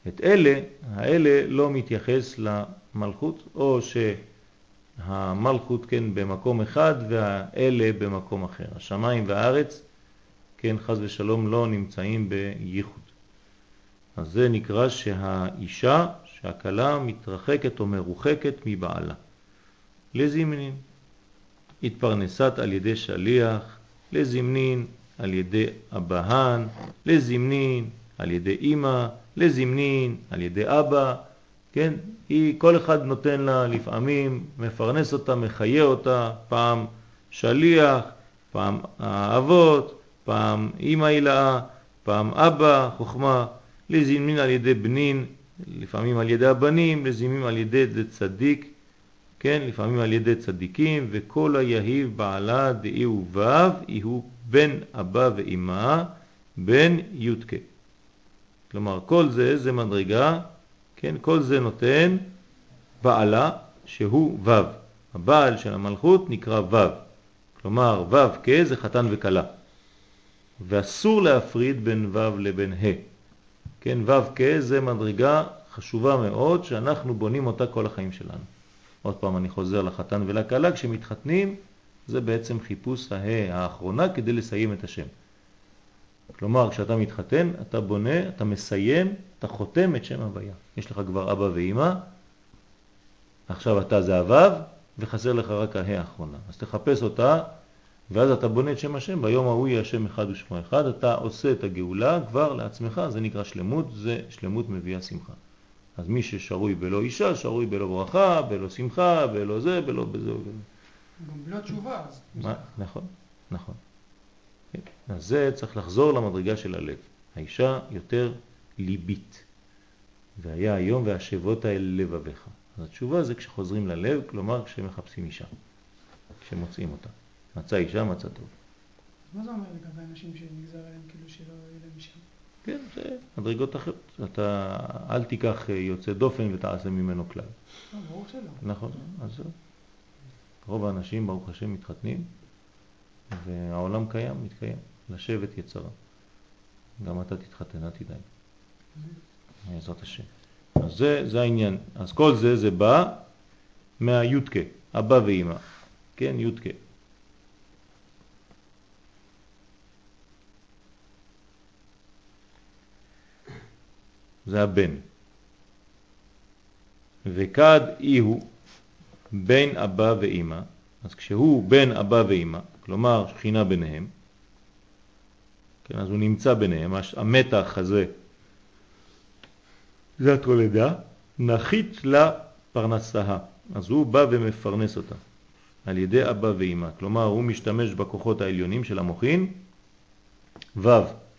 את אלה, האלה לא מתייחס למלכות, או שהמלכות כן במקום אחד והאלה במקום אחר. השמיים והארץ, כן חז ושלום, לא נמצאים בייחוד. אז זה נקרא שהאישה, שהכלה מתרחקת או מרוחקת מבעלה. לזמנין, התפרנסת על ידי שליח, לזמנין על ידי אבהן, לזמנין על ידי אמא, לזמנין על ידי אבא, כן? היא, כל אחד נותן לה לפעמים, מפרנס אותה, מחיה אותה, פעם שליח, פעם האבות, פעם אמא הילאה, פעם אבא, חוכמה, לזמנין על ידי בנין, לפעמים על ידי הבנים, לזמנין על ידי צדיק, כן, לפעמים על ידי צדיקים, וכל היהיב בעלה דאי ובב, יהיו בן אבא ואימה, בן יודקה. כלומר, כל זה, זה מדרגה, כן, כל זה נותן בעלה שהוא וו. הבעל של המלכות נקרא וו. כלומר, וו כ זה חתן וקלה. ואסור להפריד בין וו לבין ה. כן, וו כ זה מדרגה חשובה מאוד שאנחנו בונים אותה כל החיים שלנו. עוד פעם אני חוזר לחתן ולקלה, כשמתחתנים זה בעצם חיפוש הה האחרונה כדי לסיים את השם. כלומר, כשאתה מתחתן, אתה בונה, אתה מסיים, אתה חותם את שם הוויה. יש לך כבר אבא ואימא, עכשיו אתה זה הוו, וחסר לך רק הה האחרונה. אז תחפש אותה, ואז אתה בונה את שם השם, ביום ההוא יהיה השם אחד ושמו אחד, אתה עושה את הגאולה כבר לעצמך, זה נקרא שלמות, זה שלמות מביאה שמחה. אז מי ששרוי בלא אישה, שרוי בלא ברכה, בלא שמחה, בלא זה, בלא בזה.
גם בלא תשובה.
נכון, נכון. אז זה צריך לחזור למדרגה של הלב. האישה יותר ליבית. והיה היום והשבות האל לבביך. אז התשובה זה כשחוזרים ללב, כלומר כשמחפשים אישה, כשמוצאים אותה. מצא אישה, מצא טוב.
מה זה אומר לגבי אנשים שנגזר עליהם כאילו שלא יהיה להם אישה?
כן, זה מדרגות אחרות. אתה אל תיקח יוצא דופן ותעשה ממנו כלל.
לא, ברור שלא.
נכון, אז זהו. רוב האנשים, ברוך השם, מתחתנים, והעולם קיים, מתקיים, לשבת יצרה. גם אתה תתחתן, אל תדאג. בעזרת השם. אז זה, זה העניין. אז כל זה, זה בא מהיודקה, אבא ואימא. כן, יודקה. זה הבן. וכד אי הוא בין אבא ואימא, אז כשהוא בין אבא ואימא, כלומר שכינה ביניהם, כן, אז הוא נמצא ביניהם, המתח הזה, זה התולדה, נחית לפרנסה, אז הוא בא ומפרנס אותה. על ידי אבא ואימא, כלומר הוא משתמש בכוחות העליונים של המוחין, ו'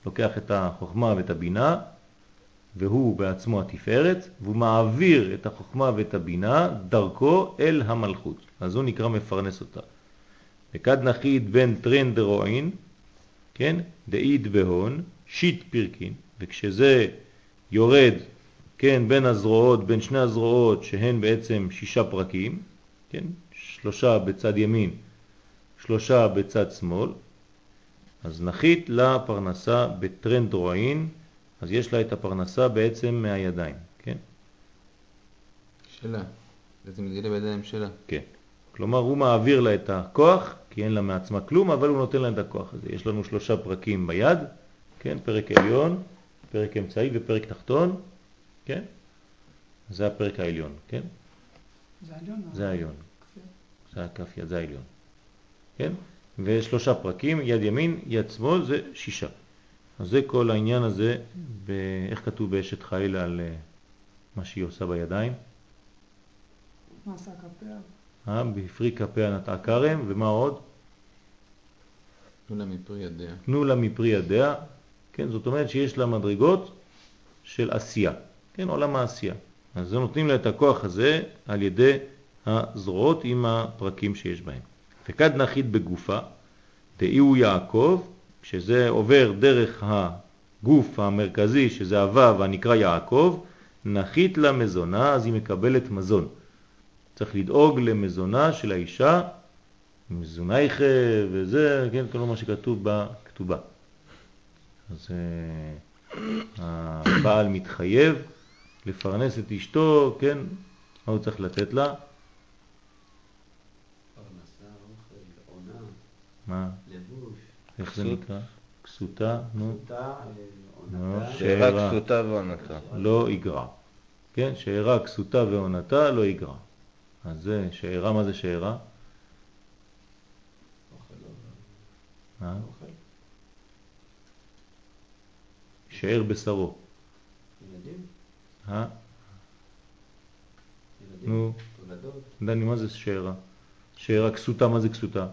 לוקח את החוכמה ואת הבינה, והוא בעצמו התפארת, והוא מעביר את החוכמה ואת הבינה דרכו אל המלכות. אז הוא נקרא מפרנס אותה. וכד נחית בין טרן כן, דאית בהון, שיט פירקין, וכשזה יורד, כן, בין הזרועות, בין שני הזרועות, שהן בעצם שישה פרקים, כן, שלושה בצד ימין, שלושה בצד שמאל, אז נחית לה פרנסה בטרן דרועין, אז יש לה את הפרנסה בעצם מהידיים, כן?
שלה. זה מתגלה בידיים שלה.
כן. כלומר, הוא מעביר לה את הכוח, כי אין לה מעצמה כלום, אבל הוא נותן לה את הכוח הזה. יש לנו שלושה פרקים ביד, כן? פרק עליון, פרק אמצעי ופרק תחתון, כן? זה הפרק העליון, כן?
זה העליון?
זה העליון. זה הכף יד, זה העליון. כן? ושלושה פרקים, יד ימין, יד שמאל, זה שישה. אז זה כל העניין הזה, איך כתוב באשת חיל על אה, מה שהיא עושה בידיים?
מה עשה כפיה?
בפרי כפיה נטעה כרם, ומה עוד?
תנו לה מפרי ידיה.
תנו לה מפרי ידיה, כן, זאת אומרת שיש לה מדרגות של עשייה, כן, עולם העשייה. אז נותנים לה את הכוח הזה על ידי הזרועות עם הפרקים שיש בהם. וכד נחית בגופה, תאי הוא יעקב, שזה עובר דרך הגוף המרכזי, שזה הוו הנקרא יעקב, נחית לה מזונה, אז היא מקבלת מזון. צריך לדאוג למזונה של האישה, מזונייך וזה, כן, כל מה שכתוב בכתובה. אז uh, הבעל מתחייב לפרנס את אשתו, כן, מה הוא צריך לתת לה? מה?
לבוש,
איך זה. נקרא? כסותה, נו,
כסותה, אה.
שאירה
כסותה ועונתה.
לא יגרע. כן, שאירה כסותה ועונתה לא יגרע. אז זה שאירה, מה זה שאירה? אה? שאר בשרו.
ילדים,
אה?
ילדים,
נו,
תולדות.
דני, מה זה שאירה? שאירה כסותה, מה זה כסותה?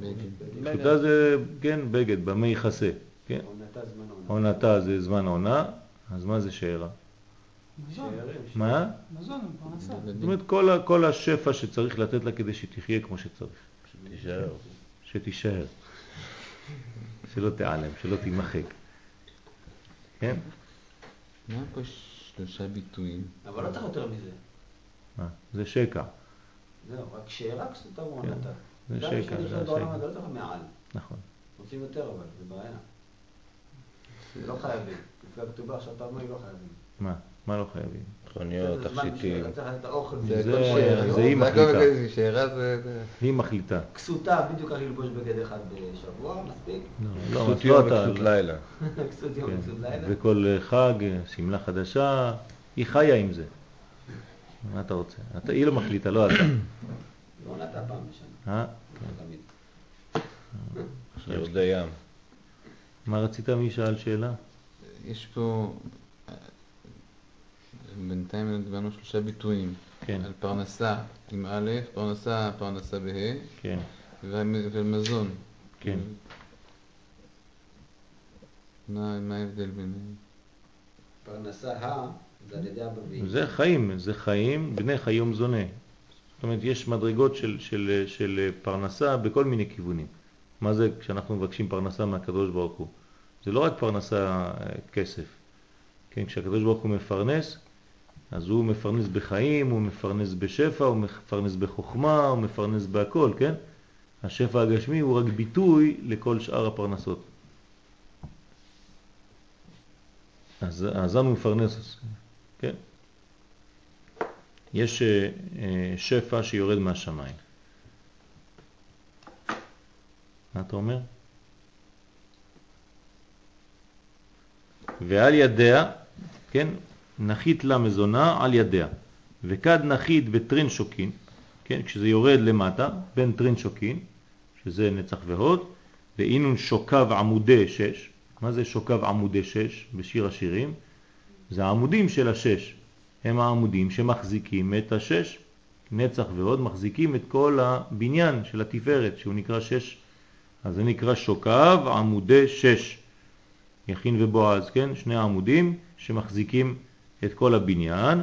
בגד.
כסותה זה, כן, בגד, במה יכסה. כן?
עונתה זמן עונה.
עונתה זה זמן עונה, אז מה זה שאירה? מה?
מזון, פרנסה.
זאת אומרת, כל, השפע שצריך לתת לה כדי שתחיה כמו שצריך.
תישאר.
שתישאר. שלא תיעלם, שלא תימחק. כן?
מה פה שלושה ביטויים?
אבל לא צריך יותר מזה.
מה? זה שקע.
זהו, רק שאירה כסותה ועונתה.
זה
גם
שקע, זה השקע.
הזה לא צריך מעל.
נכון.
רוצים יותר אבל, זה בעיה. זה לא חייבים. לפי הכתובה עכשיו אתה אומר לא חייבים.
מה? מה לא חייבים?
זמן
תכשיטים.
זה
היא מחליטה. היא מחליטה.
כסותה, בדיוק רק ללבוש בגד אחד בשבוע, מספיק.
לא,
כסות
אז
יום
לא
וכסות לילה.
כסות יום
כן.
וכסות לילה.
וכל חג, שמלה חדשה, היא חיה עם זה. מה אתה רוצה? אתה, היא לא מחליטה, לא אתה.
לא נתה פעם בשנה.
אה?
לא תמיד.
יורדי ים.
מה רצית? מי שאל שאלה?
יש פה... בינתיים דיברנו שלושה ביטויים.
כן,
על פרנסה עם א', פרנסה, פרנסה בה',
כן,
והמ- ומזון.
כן.
מה מה ההבדל ביניהם?
פרנסה ה, זה על ידי אבא ואמא.
זה חיים, זה חיים, בני חיום זונה. זאת אומרת, יש מדרגות של, של, של פרנסה בכל מיני כיוונים. מה זה כשאנחנו מבקשים פרנסה מהקדוש ברוך הוא? זה לא רק פרנסה אה, כסף. כן, כשהקדוש ברוך הוא מפרנס, אז הוא מפרנס בחיים, הוא מפרנס בשפע, הוא מפרנס בחוכמה, הוא מפרנס בהכל, כן? השפע הגשמי הוא רק ביטוי לכל שאר הפרנסות. אז, אז אנו מפרנס, כן? יש אה, שפע שיורד מהשמיים. מה אתה אומר? ועל ידיה, כן, נחית לה מזונה על ידיה, וכד נחית בטרין שוקין, כן, כשזה יורד למטה, בין טרין שוקין, שזה נצח והוד, ואינון שוקב עמודי שש. מה זה שוקב עמודי שש בשיר השירים? זה העמודים של השש. הם העמודים שמחזיקים את השש. נצח והוד מחזיקים את כל הבניין של התפארת, שהוא נקרא שש. אז זה נקרא שוקב עמודי שש. יכין ובועז, כן? שני העמודים שמחזיקים את כל הבניין.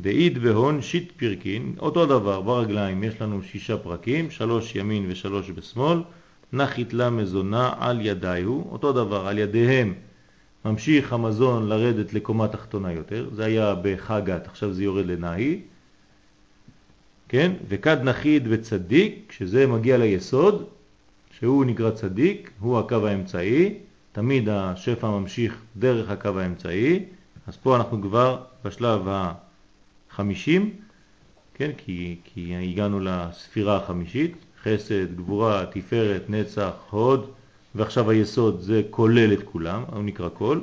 דאית והון שיט פרקין, אותו דבר, ברגליים יש לנו שישה פרקים, שלוש ימין ושלוש בשמאל, נחית לה מזונה על ידיו, אותו דבר, על ידיהם ממשיך המזון לרדת לקומה תחתונה יותר, זה היה בחגת, עכשיו זה יורד לנאי, כן? וכד נחית וצדיק, כשזה מגיע ליסוד, שהוא נקרא צדיק, הוא הקו האמצעי, תמיד השפע ממשיך דרך הקו האמצעי, אז פה אנחנו כבר בשלב החמישים, כן? כי, כי הגענו לספירה החמישית, חסד, גבורה, תפארת, נצח, הוד, ועכשיו היסוד זה כולל את כולם, הוא נקרא כל.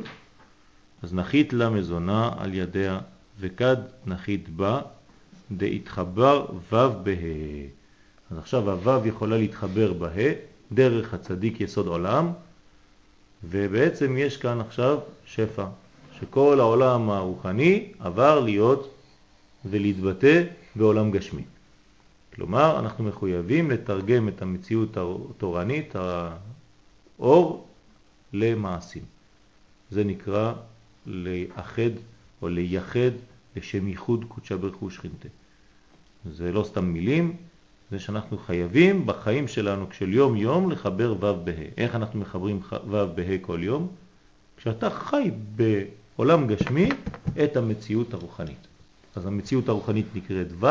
אז נחית לה מזונה על ידיה, וכד נחית בה, דהתחבר ו' בה. אז עכשיו הו' יכולה להתחבר בה, דרך הצדיק יסוד עולם, ובעצם יש כאן עכשיו שפע, שכל העולם הרוחני עבר להיות ולהתבטא בעולם גשמי. כלומר, אנחנו מחויבים לתרגם את המציאות התורנית אור למעשים. זה נקרא לאחד או לייחד לשם ייחוד קודשה ברך הוא שכינתה. זה לא סתם מילים, זה שאנחנו חייבים בחיים שלנו של יום יום לחבר ו' בה'. איך אנחנו מחברים ו' בה' כל יום? כשאתה חי בעולם גשמי את המציאות הרוחנית. אז המציאות הרוחנית נקראת ו',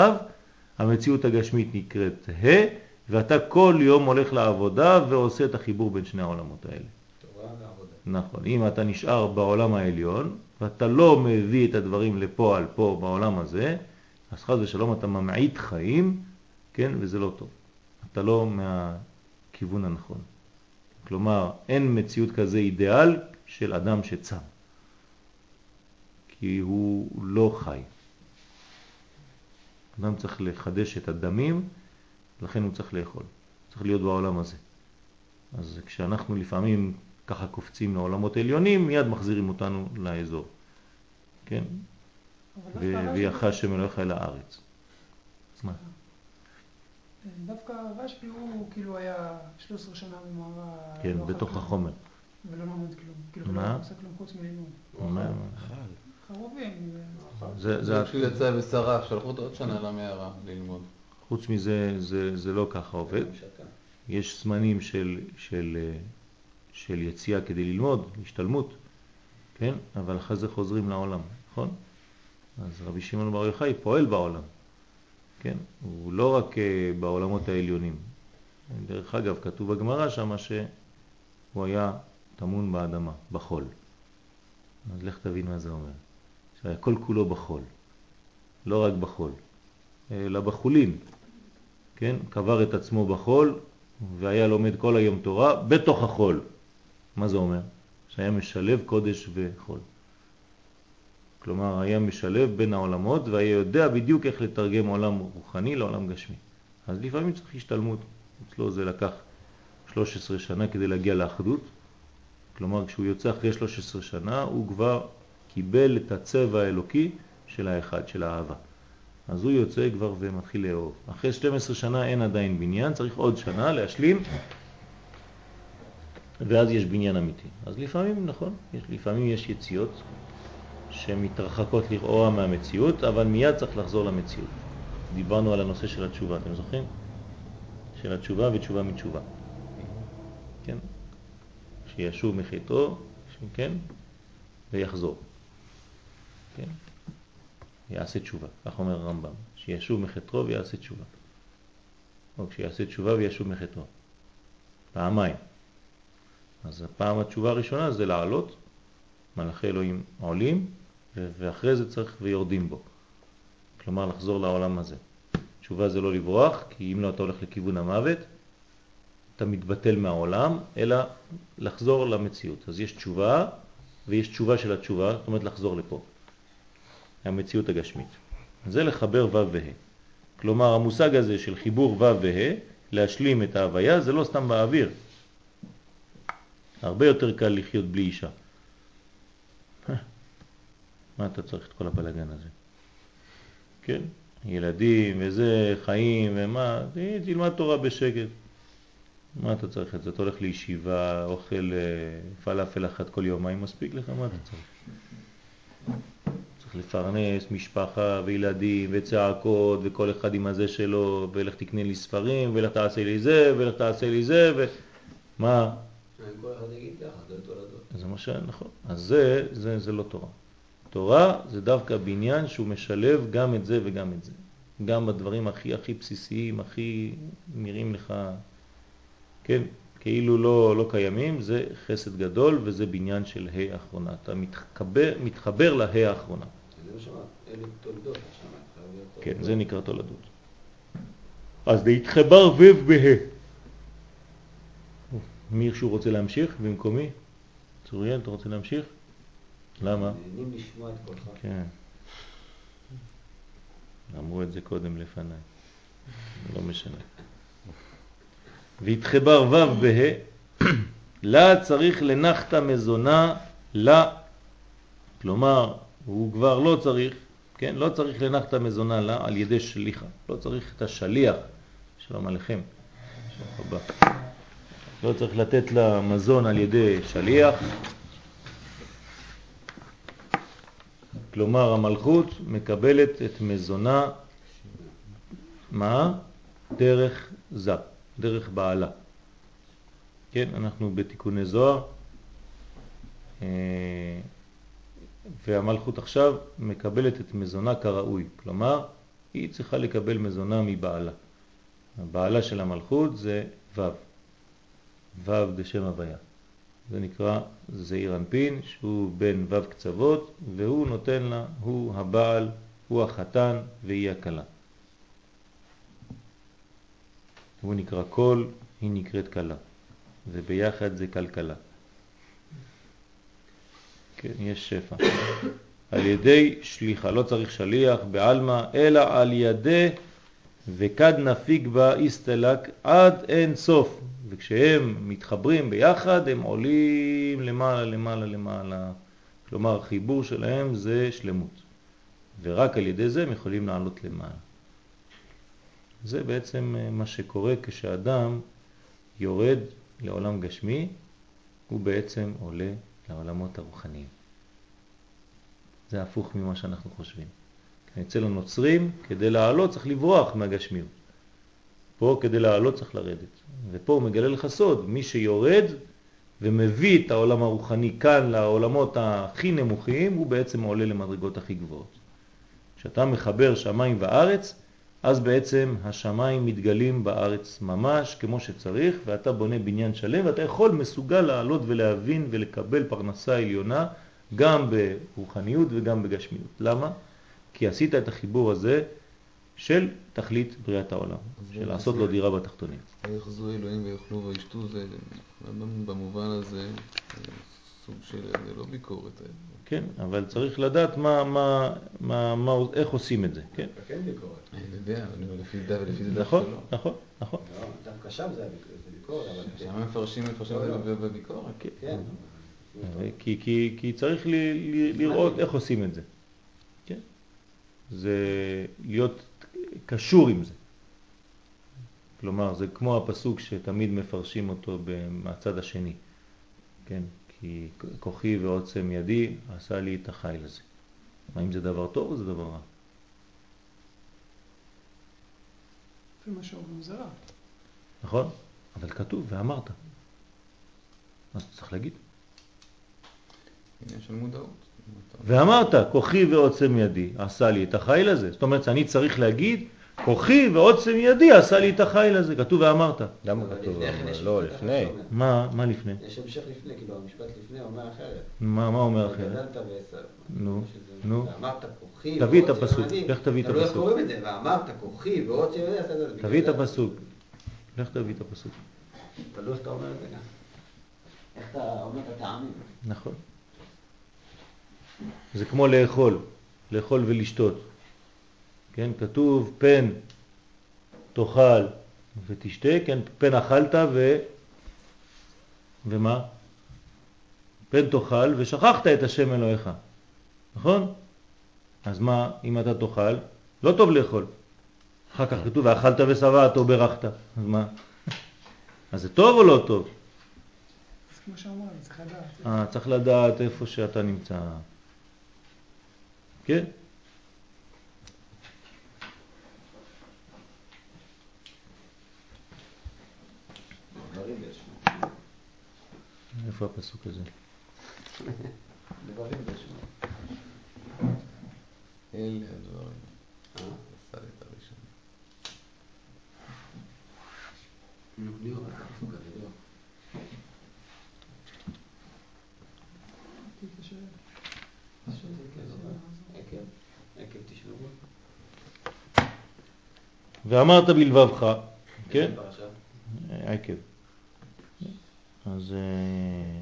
המציאות הגשמית נקראת ה', ואתה כל יום הולך לעבודה ועושה את החיבור בין שני העולמות האלה.
תורה ועבודה.
נכון, אם אתה נשאר בעולם העליון ואתה לא מביא את הדברים לפועל פה בעולם הזה, אז חז ושלום אתה ממעיט חיים, כן, וזה לא טוב. אתה לא מהכיוון הנכון. כלומר, אין מציאות כזה אידיאל של אדם שצם, כי הוא לא חי. אדם צריך לחדש את הדמים, לכן הוא צריך לאכול. צריך להיות בעולם הזה. אז כשאנחנו לפעמים ככה קופצים לעולמות עליונים, מיד מחזירים אותנו לאזור. כן? ויחש השם אלוהיך אל הארץ. מה?
דווקא רשב"י הוא כאילו היה 13 שנה במערה...
כן,
לא אכל
בתוך
כלום,
החומר.
ולא למד כלום. כאילו,
מה?
לא עושה כלום חוץ מלימוד.
מה?
חרובים.
זה, זה,
כשהוא יצא ושרף, שלחו אותו עוד שנה למערה ללמוד.
חוץ מזה, זה, זה לא ככה עובד. יש זמנים של, של, אה, של יציאה כדי ללמוד, השתלמות, כן? אבל אחרי זה חוזרים לעולם, נכון? אז רבי שמעון בר יוחאי פועל בעולם, כן? הוא לא רק אה, בעולמות העליונים. דרך אגב, כתוב בגמרא שמה שהוא היה טמון באדמה, בחול. אז לך תבין מה זה אומר. שהיה כל כולו בחול, לא רק בחול, אלא בחולין, כן? קבר את עצמו בחול והיה לומד כל היום תורה בתוך החול. מה זה אומר? שהיה משלב קודש וחול. כלומר, היה משלב בין העולמות והיה יודע בדיוק איך לתרגם עולם רוחני לעולם גשמי. אז לפעמים צריך השתלמות. אצלו זה לקח 13 שנה כדי להגיע לאחדות. כלומר, כשהוא יוצא אחרי 13 שנה, הוא כבר קיבל את הצבע האלוקי של האחד, של האהבה. אז הוא יוצא כבר ומתחיל לאהוב. אחרי 12 שנה אין עדיין בניין, צריך עוד שנה להשלים, ואז יש בניין אמיתי. אז לפעמים, נכון, יש, לפעמים יש יציאות שמתרחקות לכאורה מהמציאות, אבל מיד צריך לחזור למציאות. דיברנו על הנושא של התשובה, אתם זוכרים? של התשובה ותשובה מתשובה. כן? שישוב מחטאו, כן? ויחזור. כן? יעשה תשובה, כך אומר הרמב"ם, שישוב מחטאו ויעשה תשובה. או כשיעשה תשובה וישוב מחטאו. פעמיים. אז הפעם התשובה הראשונה זה לעלות, מלאכי אלוהים עולים, ואחרי זה צריך ויורדים בו. כלומר לחזור לעולם הזה. תשובה זה לא לברוח, כי אם לא אתה הולך לכיוון המוות, אתה מתבטל מהעולם, אלא לחזור למציאות. אז יש תשובה, ויש תשובה של התשובה, זאת אומרת לחזור לפה. המציאות הגשמית. זה לחבר ו' וה'. כלומר, המושג הזה של חיבור ו' וה', להשלים את ההוויה, זה לא סתם באוויר. הרבה יותר קל לחיות בלי אישה. מה אתה צריך את כל הבלגן הזה? כן, ילדים וזה, חיים ומה, תלמד תורה בשקט. מה אתה צריך את זה? אתה הולך לישיבה, אוכל אה, פלאפל אחת כל יומיים, מספיק לך, מה אתה צריך? לפרנס משפחה וילדים וצעקות וכל אחד עם הזה שלו ולך תקנה לי ספרים ולך תעשה לי זה ולך תעשה לי זה ומה?
כל אחד יגיד ככה, זה תולדות.
זה מה שנכון. אז זה, זה, זה לא תורה. תורה זה דווקא בניין שהוא משלב גם את זה וגם את זה. גם בדברים הכי הכי בסיסיים, הכי נראים לך, כן, כאילו לא, לא קיימים, זה חסד גדול וזה בניין של ה' האחרונה. אתה מתחבר, מתחבר לה' האחרונה.
זה אלה תולדות,
כן. זה נקרא תולדות. אז להתחבר ו' בה'. מישהו רוצה להמשיך במקומי? צוריאל, אתה רוצה להמשיך? למה?
נהנים לשמוע את קולך.
כן. אמרו את זה קודם לפניי. לא משנה. והתחבר ו' בה' לה צריך לנחת מזונה לה. כלומר, הוא כבר לא צריך, כן? לא צריך לנחת מזונה לה על ידי שליחה. לא צריך את השליח. שלום עליכם. שלום הבא. לא צריך לתת לה מזון על ידי שליח. כלומר, המלכות מקבלת את מזונה, מה? דרך זה, דרך בעלה. כן, אנחנו בתיקוני זוהר, אה, והמלכות עכשיו מקבלת את מזונה כראוי, כלומר, היא צריכה לקבל מזונה מבעלה. הבעלה של המלכות זה ו', ו' בשם הוויה. זה נקרא זעיר אנפין, שהוא בן ו' קצוות, והוא נותן לה, הוא הבעל, הוא החתן והיא הכלה. הוא נקרא קול, היא נקראת כלה, וביחד זה כלכלה. כן, יש שפע. על ידי שליחה, לא צריך שליח בעלמא, אלא על ידי וכד נפיק בה איסטלק עד אין סוף. וכשהם מתחברים ביחד הם עולים למעלה למעלה למעלה. כלומר החיבור שלהם זה שלמות. ורק על ידי זה הם יכולים לעלות למעלה. זה בעצם אה, מה שקורה כשאדם יורד לעולם גשמי, הוא בעצם עולה לעולמות הרוחניים. זה הפוך ממה שאנחנו חושבים. אצל הנוצרים, כדי לעלות צריך לברוח מהגשמיות. פה כדי לעלות צריך לרדת. ופה הוא מגלה לך סוד, מי שיורד ומביא את העולם הרוחני כאן לעולמות הכי נמוכים, הוא בעצם עולה למדרגות הכי גבוהות. כשאתה מחבר שמיים וארץ, אז בעצם השמיים מתגלים בארץ ממש כמו שצריך, ואתה בונה בניין שלם, ואתה יכול, מסוגל לעלות ולהבין ולקבל פרנסה עליונה, גם ברוחניות וגם בגשמיות. למה? כי עשית את החיבור הזה של תכלית בריאת העולם, של לעשות לו דירה בתחתונים.
ויחזו אלוהים ויאכלו וישתו, זה במובן הזה סוג של, זה לא ביקורת.
כן, אבל צריך לדעת מה, מה, מה, מה, איך עושים את זה, כן?
כן ביקורת.
אני יודע, לפי זה דווקא
נכון,
לא.
נכון, נכון.
לא, דווקא שם זה ביקורת, אבל...
שם מפרשים מפרשים
לא, לא.
זה בביקורת.
כן.
כי, כי, כי צריך לראות איך עושים את זה. כן? זה להיות קשור עם זה. כלומר, זה כמו הפסוק שתמיד מפרשים אותו מהצד השני. כן? כי כוחי ועוצם ידי עשה לי את החיל הזה. מה אם זה דבר טוב או זה דבר רע?
לפי מה שאומרים זה רע.
נכון? אבל כתוב, ואמרת. אז צריך להגיד. ואמרת, כוחי ועוצם ידי עשה לי את החיל הזה. זאת אומרת, אני צריך להגיד, כוחי ועוצם ידי עשה לי את החיל הזה. כתוב ואמרת.
למה כתוב?
כן
לא, לפני.
מה, מה לפני?
יש המשך לפני, כאילו המשפט לפני אומר אחרת.
מה, מה אומר אחרת?
וגדלת ועשרת.
נו, נו.
ואמרת כוחי
תביא את
ועוצם
הפסוק,
ידי.
לך תביא את
תלוי איך
הפסוק.
קוראים את זה, ואמרת כוחי ועוצם ידי, עשית את זה.
תביא את הפסוק. לך תביא את הפסוק.
תלוי איך אתה אומר את זה גם. איך אתה אומר את הטעמים.
נכון. זה כמו לאכול, לאכול ולשתות. כן, כתוב פן תאכל ותשתה, כן, פן אכלת ו... ומה? פן תאכל ושכחת את השם אלוהיך, נכון? אז מה אם אתה תאכל? לא טוב לאכול. אחר כך כתוב ואכלת ושבעת או ברכת, אז מה? אז זה טוב או לא טוב?
אז כמו שאמרנו, צריך לדעת.
אה, צריך לדעת איפה שאתה נמצא. כן?
דברים בשמו.
איפה הפסוק הזה?
דברים בשמו.
אלה הדברים.
אה?
עשה לי את.
עקב, עקב תשמעו.
ואמרת בלבבך, כן? עקב. אז אה,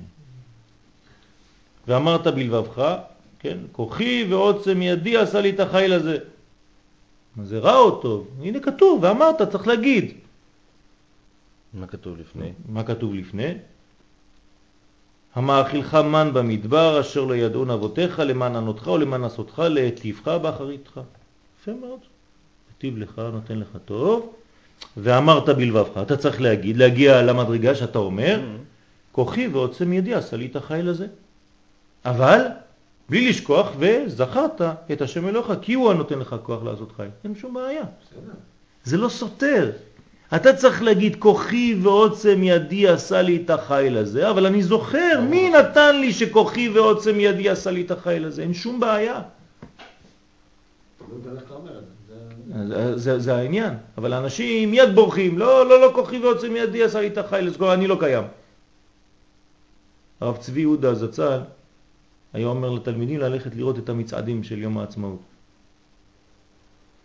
ואמרת בלבבך, כן? כוחי ועוצם ידי עשה לי את החיל הזה. מה זה רע או טוב? הנה כתוב, ואמרת, צריך להגיד.
מה כתוב לפני?
מה כתוב לפני? המאכילך מן במדבר אשר לא ידעון אבותיך למען ענותך ולמען עשותך להטיבך באחריתך. יפה מאוד. היטיב לך, נותן לך טוב, ואמרת בלבבך, אתה צריך להגיד, להגיע למדרגה שאתה אומר, כוחי ועוצם ידי עשה לי את החיל הזה. אבל בלי לשכוח וזכרת את השם אלוהיך, כי הוא הנותן לך כוח לעשות חיל. אין שום בעיה.
בסדר.
זה לא סותר. אתה צריך להגיד, כוחי ועוצם ידי עשה לי את החיל הזה, אבל אני זוכר מי נתן לי שכוחי ועוצם ידי עשה לי את החיל הזה. אין שום בעיה.
זה.
העניין. אבל אנשים מיד בורחים, לא, לא, לא, כוחי ועוצם ידי עשה לי את החיל אני לא קיים. הרב צבי יהודה זצ"ל היה אומר לתלמידים ללכת לראות את המצעדים של יום העצמאות.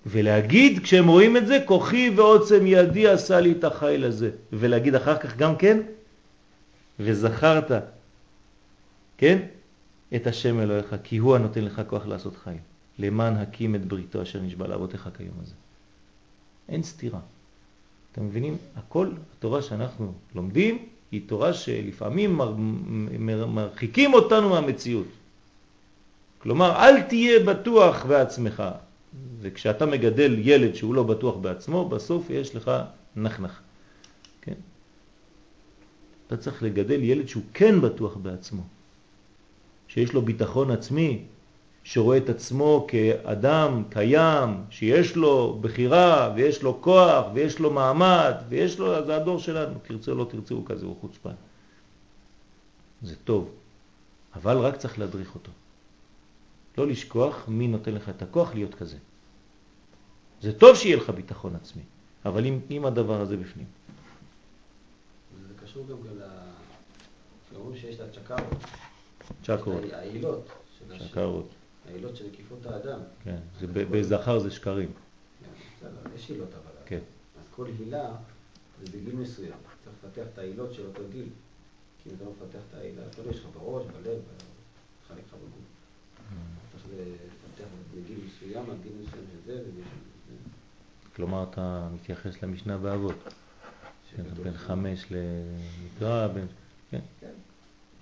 ולהגיד כשהם רואים את זה, כוחי ועוצם ידי עשה לי את החיל הזה. ולהגיד אחר כך גם כן, וזכרת, כן, את השם אלוהיך, כי הוא הנותן לך כוח לעשות חיל, למען הקים את בריתו אשר נשבע לאבותיך כיום הזה. אין סתירה. אתם מבינים? הכל, התורה שאנחנו לומדים, היא תורה שלפעמים מר, מר, מרחיקים אותנו מהמציאות. כלומר, אל תהיה בטוח בעצמך. וכשאתה מגדל ילד שהוא לא בטוח בעצמו, בסוף יש לך נחנך. כן? אתה צריך לגדל ילד שהוא כן בטוח בעצמו, שיש לו ביטחון עצמי, שרואה את עצמו כאדם קיים, שיש לו בחירה ויש לו כוח ויש לו מעמד ויש לו, זה הדור שלנו, תרצה או לא תרצה הוא כזה, הוא חוצפן. זה טוב, אבל רק צריך להדריך אותו. לא לשכוח מי נותן לך את הכוח להיות כזה. זה טוב שיהיה לך ביטחון עצמי, אבל אם, אם הדבר הזה בפנים.
זה קשור גם ל... שאומרים שיש את הצ'קרות.
צ'קרות,
את העילות.
צ'קרות,
העילות של מקיפות האדם.
כן. בזכר זה שקרים.
כן, בסדר, יש עילות אבל.
כן.
אז כל הילה זה בגיל מסוים. צריך לפתח את העילות של אותו גיל. כי אם אתה לא מפתח את העילה, אתה לא יש לך בראש, בלב, חלק לך בגוף. צריך לפתח בגיל מסוים, עד גיל מסוים של זה וגיל של זה.
כלומר, אתה מתייחס למשנה באבות. כן, בין. חמש למקרא, בין... כן,
כן.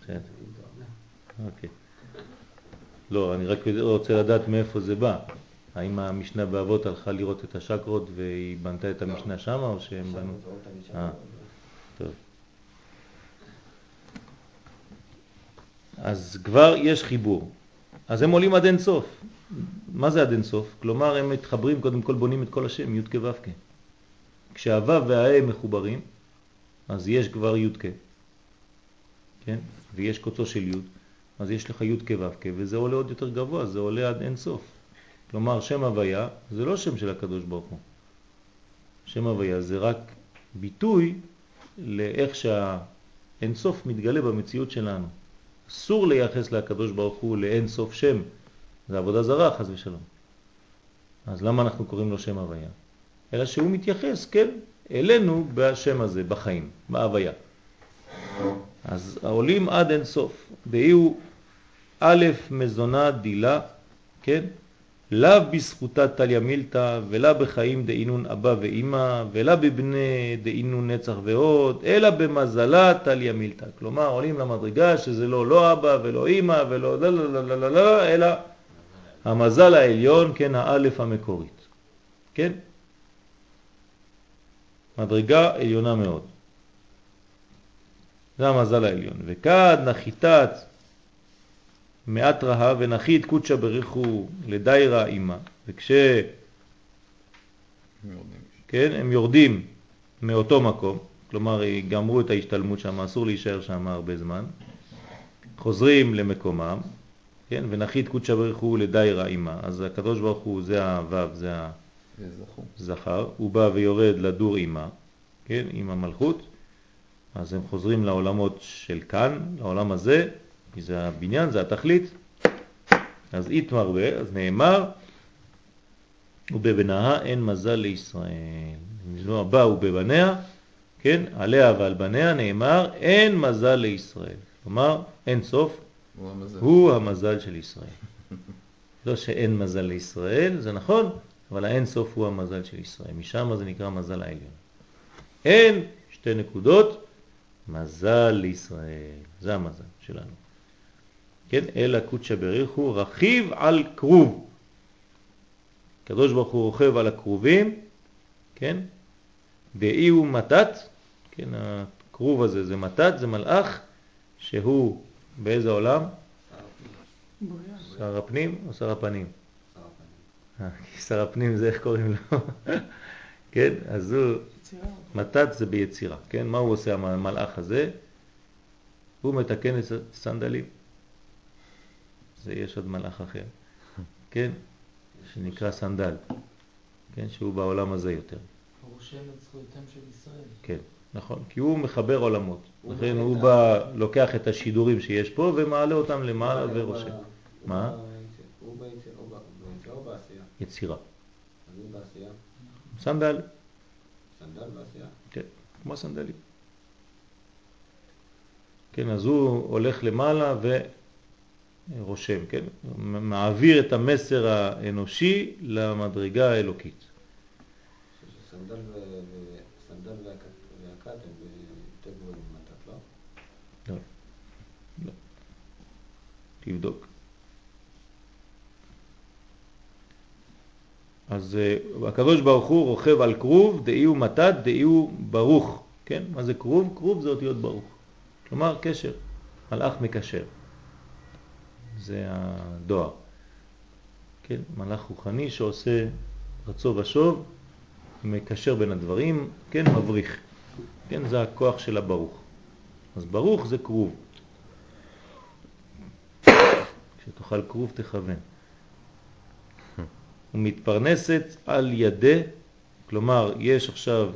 בסדר. אוקיי. לא, אני רק רוצה לדעת מאיפה זה בא. האם המשנה באבות הלכה לראות את השקרות והיא בנתה את המשנה שמה, או שהם בנו...
שם.
אה. טוב. אז כבר יש חיבור. אז הם עולים עד אין סוף. מה זה עד אין סוף? כלומר, הם מתחברים, קודם כל בונים את כל השם, י' כ' ו' כ'. כשהו' והה' מחוברים, אז יש כבר י' כ', כן? ויש קוצו של י', אז יש לך י' כ' ו' כ', וזה עולה עוד יותר גבוה, זה עולה עד אין סוף. כלומר, שם הוויה זה לא שם של הקדוש ברוך הוא. שם הוויה זה רק ביטוי לאיך שהאין סוף מתגלה במציאות שלנו. אסור לייחס לקדוש ברוך הוא לאין סוף שם, זה עבודה זרה חס ושלום. אז למה אנחנו קוראים לו שם הוויה? אלא שהוא מתייחס, כן, אלינו בשם הזה, בחיים, בהוויה. אז העולים עד אין סוף, דהיו א' מזונה דילה, כן? לאו בזכותה תליה מילתא, ולא בחיים דאינון אבא ואימא, ולא בבני דאינון נצח ועוד, אלא במזלה תליה מילתא. כלומר, עולים למדרגה שזה לא לא אבא ולא אימא ולא לא לא לא לא לא לא, אלא המזל העליון, כן, האלף המקורית. כן? מדרגה עליונה מאוד. זה המזל העליון. וכד נחיתת מעט רהב ונחית קודשא בריחו לדיירה אימה. וכש... כן, הם יורדים מאותו מקום, כלומר גמרו את ההשתלמות שם, אסור להישאר שם הרבה זמן, חוזרים למקומם, כן, ונחית קודשא בריחו לדיירה אימה. אז הקדוש ברוך הוא זה הוו, זה. הזכר, הוא בא ויורד לדור אימה, כן, עם המלכות, אז הם חוזרים לעולמות של כאן, לעולם הזה, כי זה הבניין, זה התכלית. אז אית מרבה, אז נאמר, ובבניה אין מזל לישראל. לא הבא ובבניה, כן, עליה ועל בניה נאמר, אין מזל לישראל. כלומר, אין סוף,
הוא המזל.
הוא המזל של ישראל. לא שאין מזל לישראל, זה נכון, אבל האין סוף הוא המזל של ישראל. משם זה נקרא מזל העליון. אין, שתי נקודות, מזל לישראל. זה המזל שלנו. כן, אלא קודשא בריחו רכיב על כרוב. קדוש ברוך הוא רוכב על הכרובים, כן? דאי הוא מתת, כן, הכרוב הזה זה מתת, זה מלאך שהוא באיזה עולם? שר הפנים או שר הפנים?
שר הפנים.
זה איך קוראים לו? כן, אז הוא. מתת זה ביצירה, כן? מה הוא עושה המלאך הזה? הוא מתקן את הסנדלים. זה יש עוד מלאך אחר, כן? שנקרא סנדל, כן? שהוא בעולם הזה יותר.
הוא רושם את זכויותיהם של ישראל.
כן, נכון, כי הוא מחבר עולמות. לכן הוא בא, לוקח את השידורים שיש פה ומעלה אותם למעלה ורושם. מה?
הוא ביצירה או בעשייה?
יצירה.
אז הוא בעשייה?
סנדל,
סנדל בעשייה?
כן, כמו סנדלים. כן, אז הוא הולך למעלה ורושם, כן? מעביר את המסר האנושי למדרגה האלוקית.
סנדל והכת הם יותר גבוהים ממתת, לא?
לא, לא. תבדוק. אז uh, הקדוש ברוך הוא רוכב על כרוב, דאי הוא מתת, דאי הוא ברוך. כן? מה זה כרוב? כרוב זה אותיות ברוך. כלומר קשר, מלאך מקשר. זה הדואר. כן? מלאך רוחני שעושה רצו ושוב, מקשר בין הדברים, כן? מבריך. כן? זה הכוח של הברוך. אז ברוך זה כרוב. כשתאכל כרוב תכוון. ומתפרנסת על ידי, כלומר יש עכשיו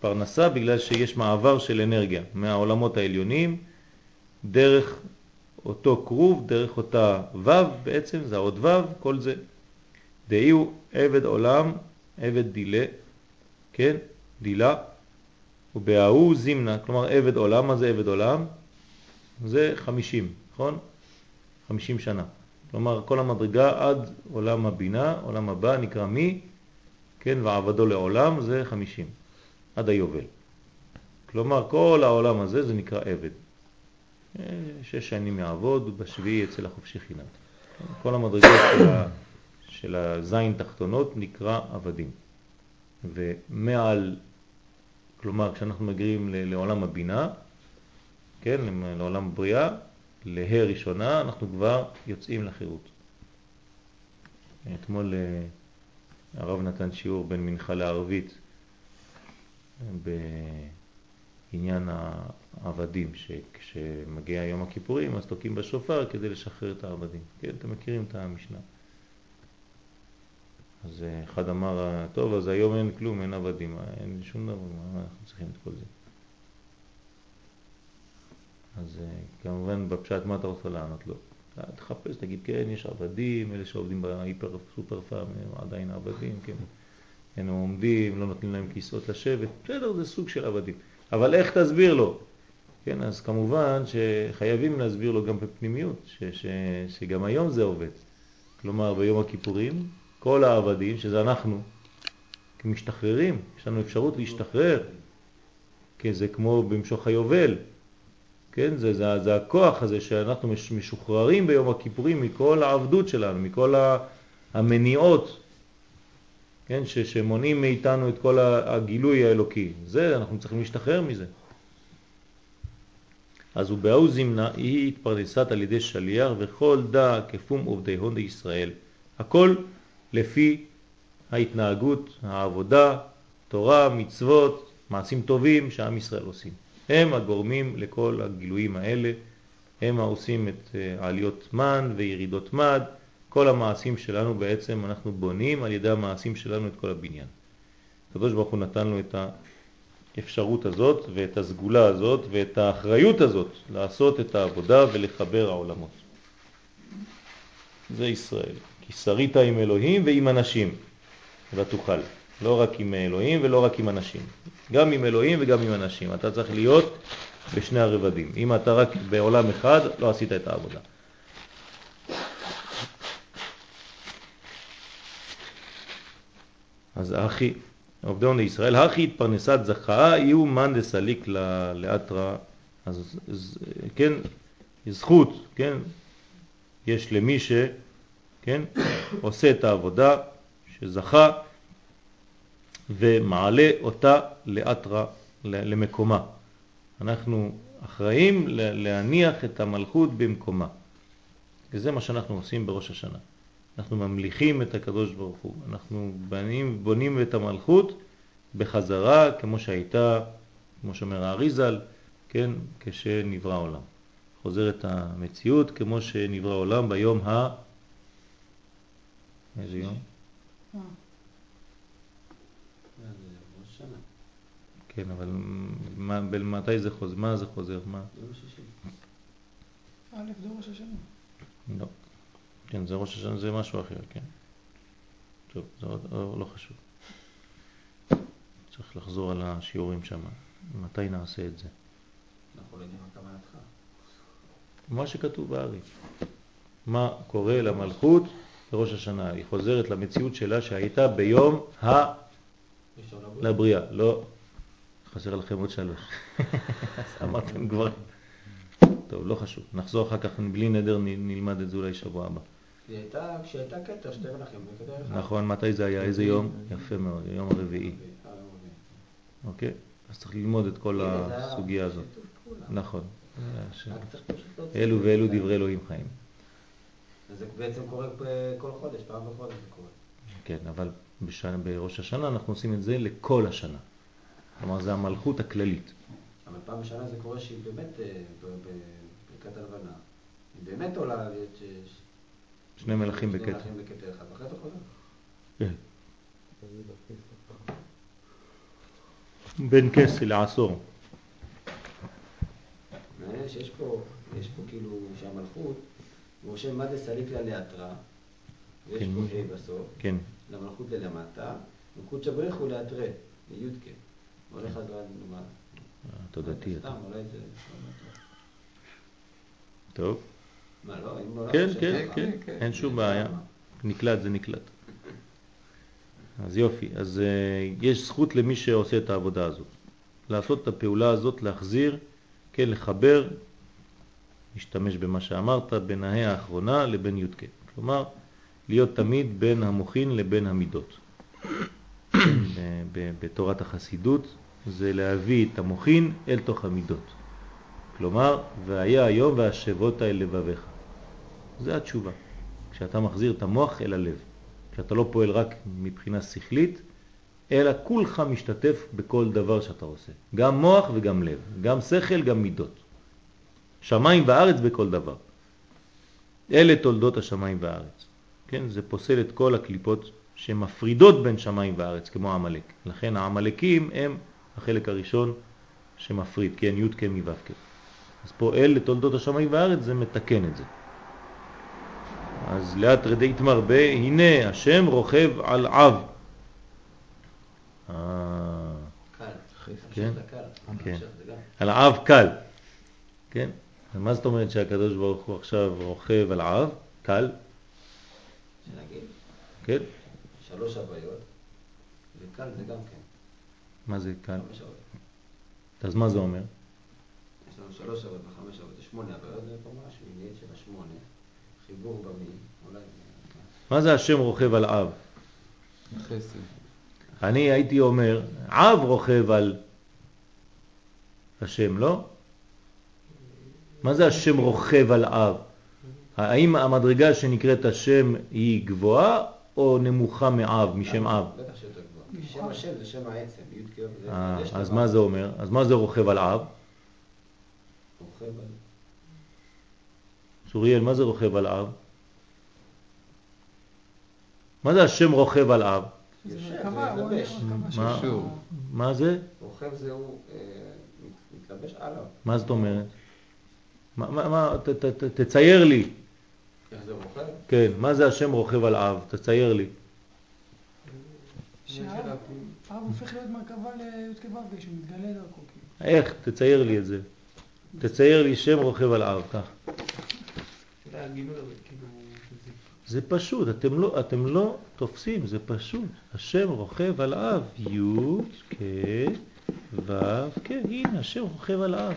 פרנסה בגלל שיש מעבר של אנרגיה מהעולמות העליונים דרך אותו כרוב, דרך אותה ו' בעצם, זה עוד ו', כל זה. דהי הוא עבד עולם, עבד דילה, כן, דילה, ובההוא זימנה, כלומר עבד עולם, מה זה עבד עולם? זה 50, נכון? 50 שנה. כלומר כל המדרגה עד עולם הבינה, עולם הבא נקרא מי, כן, ועבדו לעולם זה 50, עד היובל. כלומר כל העולם הזה זה נקרא עבד. שש שנים יעבוד, בשביעי אצל החופשי חינם. כל המדרגות של, ה, של הזין תחתונות נקרא עבדים. ומעל, כלומר כשאנחנו מגיעים לעולם הבינה, כן, לעולם הבריאה, לה' ראשונה, אנחנו כבר יוצאים לחירות. אתמול אה, הרב נתן שיעור בין מנחה לערבית בעניין העבדים, שכשמגיע יום הכיפורים אז תוקעים בשופר כדי לשחרר את העבדים. כן, אתם מכירים את המשנה. אז אה, אחד אמר, טוב, אז היום אין כלום, אין עבדים, אין שום דבר, מה אנחנו צריכים את כל זה? אז אה, כמובן בפשט מה אתה רוצה לענות לו? אה, תחפש, תגיד כן, יש עבדים, אלה שעובדים בהיפר סופר פארם הם עדיין עבדים, כן, הם עומדים, לא נותנים להם כיסאות לשבת, בסדר, זה סוג של עבדים. אבל איך תסביר לו? כן, אז כמובן שחייבים להסביר לו גם בפנימיות, ש, ש, שגם היום זה עובד. כלומר, ביום הכיפורים, כל העבדים, שזה אנחנו, משתחררים, יש לנו אפשרות להשתחרר, כי זה כמו במשוך היובל, כן? זה, זה, זה הכוח הזה שאנחנו משוחררים ביום הכיפורים מכל העבדות שלנו, מכל המניעות, כן? ש, שמונעים מאיתנו את כל הגילוי האלוקי. זה, אנחנו צריכים להשתחרר מזה. אז הוא באו זמנה, היא התפרנסת על ידי שליח וכל דא כפום עובדי הון ישראל. הכל לפי ההתנהגות, העבודה, תורה, מצוות, מעשים טובים שעם ישראל עושים. הם הגורמים לכל הגילויים האלה, הם העושים את עליות מן וירידות מד, כל המעשים שלנו בעצם אנחנו בונים על ידי המעשים שלנו את כל הבניין. הקדוש ברוך הוא נתן לו את האפשרות הזאת ואת הסגולה הזאת ואת האחריות הזאת לעשות את העבודה ולחבר העולמות. זה ישראל. כי שרית עם אלוהים ועם אנשים ותוכל. לא רק עם אלוהים ולא רק עם אנשים. גם עם אלוהים וגם עם אנשים. אתה צריך להיות בשני הרבדים. אם אתה רק בעולם אחד, לא עשית את העבודה. אז אחי, עובדון לישראל, הכי התפרנסת זכאה, יהיו מן דסליק לאתרא, אז כן, זכות, כן, יש למי ש, כן, עושה את העבודה, שזכה ומעלה אותה לאתרה, למקומה. אנחנו אחראים להניח את המלכות במקומה. וזה מה שאנחנו עושים בראש השנה. אנחנו ממליכים את הקדוש ברוך הוא. אנחנו בנים, בונים את המלכות בחזרה כמו שהייתה, כמו שאומר האריזל, כן, כשנברא עולם. חוזרת המציאות כמו שנברא עולם ביום ה... איזה יום?
אה,
כן, אבל מה, מתי זה חוזר? מה זה חוזר? מה?
יום שישי.
א' דור ראש השנה.
לא. כן, זה ראש השנה, זה משהו אחר, כן. טוב, זה עוד, לא, חשוב. צריך לחזור על השיעורים שם. מתי נעשה את זה?
אנחנו לא יודעים מה כוונתך.
מה שכתוב בארי. מה קורה למלכות בראש השנה? היא חוזרת למציאות שלה שהייתה ביום ה...
לבריאה.
לא, חסר לכם עוד שלוש. אמרתם כבר. טוב, לא חשוב. נחזור אחר כך בלי נדר, נלמד את זה אולי שבוע הבא.
היא הייתה, כשהייתה כתר, שתי מלכים, וכתר אחד.
נכון, מתי זה היה? איזה יום? יפה מאוד, יום הרביעי.
אוקיי.
אז צריך ללמוד את כל הסוגיה הזאת. נכון. אלו. ואלו דברי אלוהים חיים.
אז זה בעצם קורה כל חודש, פעם בחודש זה קורה.
כן, אבל בראש השנה אנחנו עושים את זה לכל השנה. כלומר, זה המלכות הכללית.
אבל פעם בשנה זה קורה שהיא באמת אה, ב- ב- בברכת הלבנה. היא באמת עולה
שני מלכים בכתר. כן. בין כסה לעשור.
מעניין שיש פה, יש פה כאילו שהמלכות, רושם מה זה סליקה לאתרא, ויש
כן.
פה ה' בסוף,
כן,
למלכות ללמטה, וקודשא בריך הוא לאתרא, לי"ק. הולך אז למעלה.
תודתי אתה.
סתם, אולי זה...
טוב.
מה, לא? אם לא...
כן,
חושב
כן,
ככה.
כן, אין שום בעיה. נקלט זה נקלט. אז יופי, אז uh, יש זכות למי שעושה את העבודה הזאת. לעשות את הפעולה הזאת, להחזיר, כן, לחבר, להשתמש במה שאמרת, בין ההא האחרונה לבין י"ק. כלומר, להיות תמיד בין המוחין לבין המידות. בתורת החסידות זה להביא את המוחין אל תוך המידות. כלומר, והיה היום והשבות אל לבביך. זה התשובה. כשאתה מחזיר את המוח אל הלב. כשאתה לא פועל רק מבחינה שכלית, אלא כולך משתתף בכל דבר שאתה עושה. גם מוח וגם לב, גם שכל, גם מידות. שמיים וארץ בכל דבר. אלה תולדות השמיים והארץ. כן, זה פוסל את כל הקליפות שמפרידות בין שמיים וארץ, כמו העמלק. לכן העמלקים הם החלק הראשון שמפריד, כן, י' כ' מו' כ'. אז פה אלה תולדות השמיים והארץ זה מתקן את זה. אז לאט רדית מרבה, הנה השם רוכב על עב.
קל.
כן. כן. על עב קל. כן? מה זאת אומרת שהקדוש ברוך הוא עכשיו רוכב על עב? קל?
שנגיד,
כן?
שלוש הוויות, וקל זה גם כן.
מה זה קל? אז מה זה אומר?
יש לנו שלוש הוויות וחמש הוויות, זה שמונה הוויות, זה פה משהו, עניין של השמונה. חיבור במי, אולי...
מה זה השם רוכב על עב?
חסד.
אני הייתי אומר, עב רוכב על השם, לא? מה זה השם רוכב על עב? האם המדרגה שנקראת השם היא גבוהה או נמוכה מעב, משם עב?
בטח שיותר גבוה. כי שם השם זה שם העצם, י'.
אה, אז. מה זה אומר? אז מה זה רוכב על עב?
רוכב על...
צוריאל, מה זה רוכב על עב? מה זה השם רוכב על
של
מה? זה?
רוכב זה הוא אה, מת- מתלבש עליו.
מה זאת אומרת? מה, מה, מה, ת, ת, ת, תצייר לי,
איך זה רוכב?
כן, מה זה השם רוכב על עב? תצייר לי.
שהאב האב הופך להיות מרכבה לי"ק ו"ק, שהוא מתגלה דרכו. כאילו.
איך? תצייר לי את זה. תצייר לי שם רוכב על עב, כך.
כאילו, זה
פשוט, אתם לא, אתם לא תופסים, זה פשוט. השם רוכב על אב, י' כ' ו' כ', הנה השם רוכב על אב.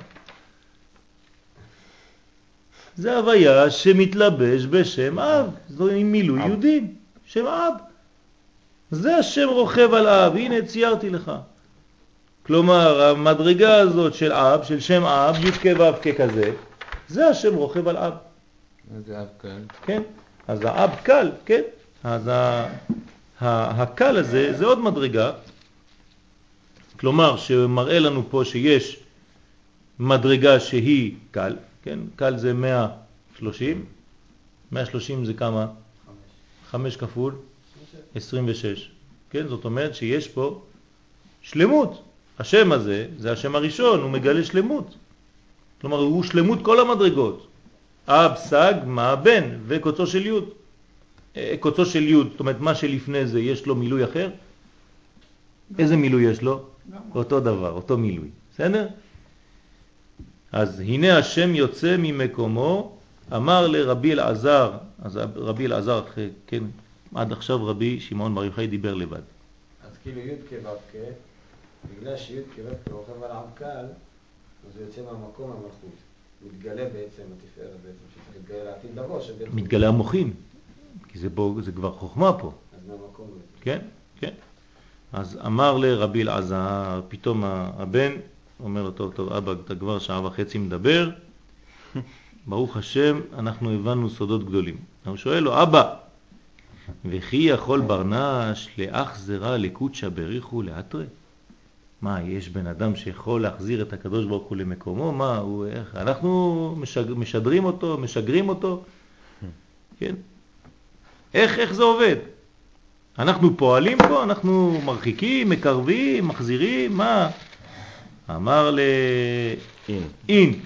זה הוויה שמתלבש בשם אב, זו עם מילוי. יהודים, שם אב. זה השם רוכב על אב, הנה ציירתי לך. כלומר, המדרגה הזאת של אב, של שם אב, י' כ' ו' כ' כזה, זה השם רוכב על אב.
זה אב קל?
כן? אז האב קל, כן? אז הקל הזה זה עוד מדרגה, כלומר שמראה לנו פה שיש מדרגה שהיא קל, כן? קל זה 130, 130 זה כמה? 5 כפול 26, כן? זאת אומרת שיש פה שלמות. השם הזה, זה השם הראשון, הוא מגלה שלמות. כלומר, הוא שלמות כל המדרגות. אב, סג, מה, בן, וקוצו של יוד. אה, קוצו של יוד, זאת אומרת, מה שלפני זה, יש לו מילוי אחר? איזה מילוי יש לו? אותו דבר, אותו מילוי. בסדר? אז הנה השם יוצא ממקומו, אמר לרבי אלעזר, אז רבי אלעזר, כן, עד עכשיו רבי שמעון בר יוחאי דיבר לבד.
אז כאילו י' כו' בגלל שי' כו' רוכב על עם קל, אז הוא יוצא מהמקום המלכות. מתגלה בעצם התפארת בעצם, שצריך להתגלה לעתיד לבוא, שבעצם...
מתגלה המוחין, כי זה, בו, זה כבר חוכמה פה,
אז מהמקום יוצא.
כן? כן. אז אמר לרבי אלעזר, פתאום הבן אומר לו, טוב, טוב, אבא, אתה כבר שעה וחצי מדבר, ברוך השם, אנחנו הבנו סודות גדולים. הוא שואל לו, אבא, וכי יכול ברנש לאח זרע לקודשא בריחו לאתרי? מה, יש בן אדם שיכול להחזיר את הקדוש ברוך הוא למקומו? מה, הוא, איך, אנחנו משג, משדרים אותו, משגרים אותו? כן? איך, איך זה עובד? אנחנו פועלים פה, אנחנו מרחיקים, מקרבים, מחזירים, מה? אמר
אין.
לאין.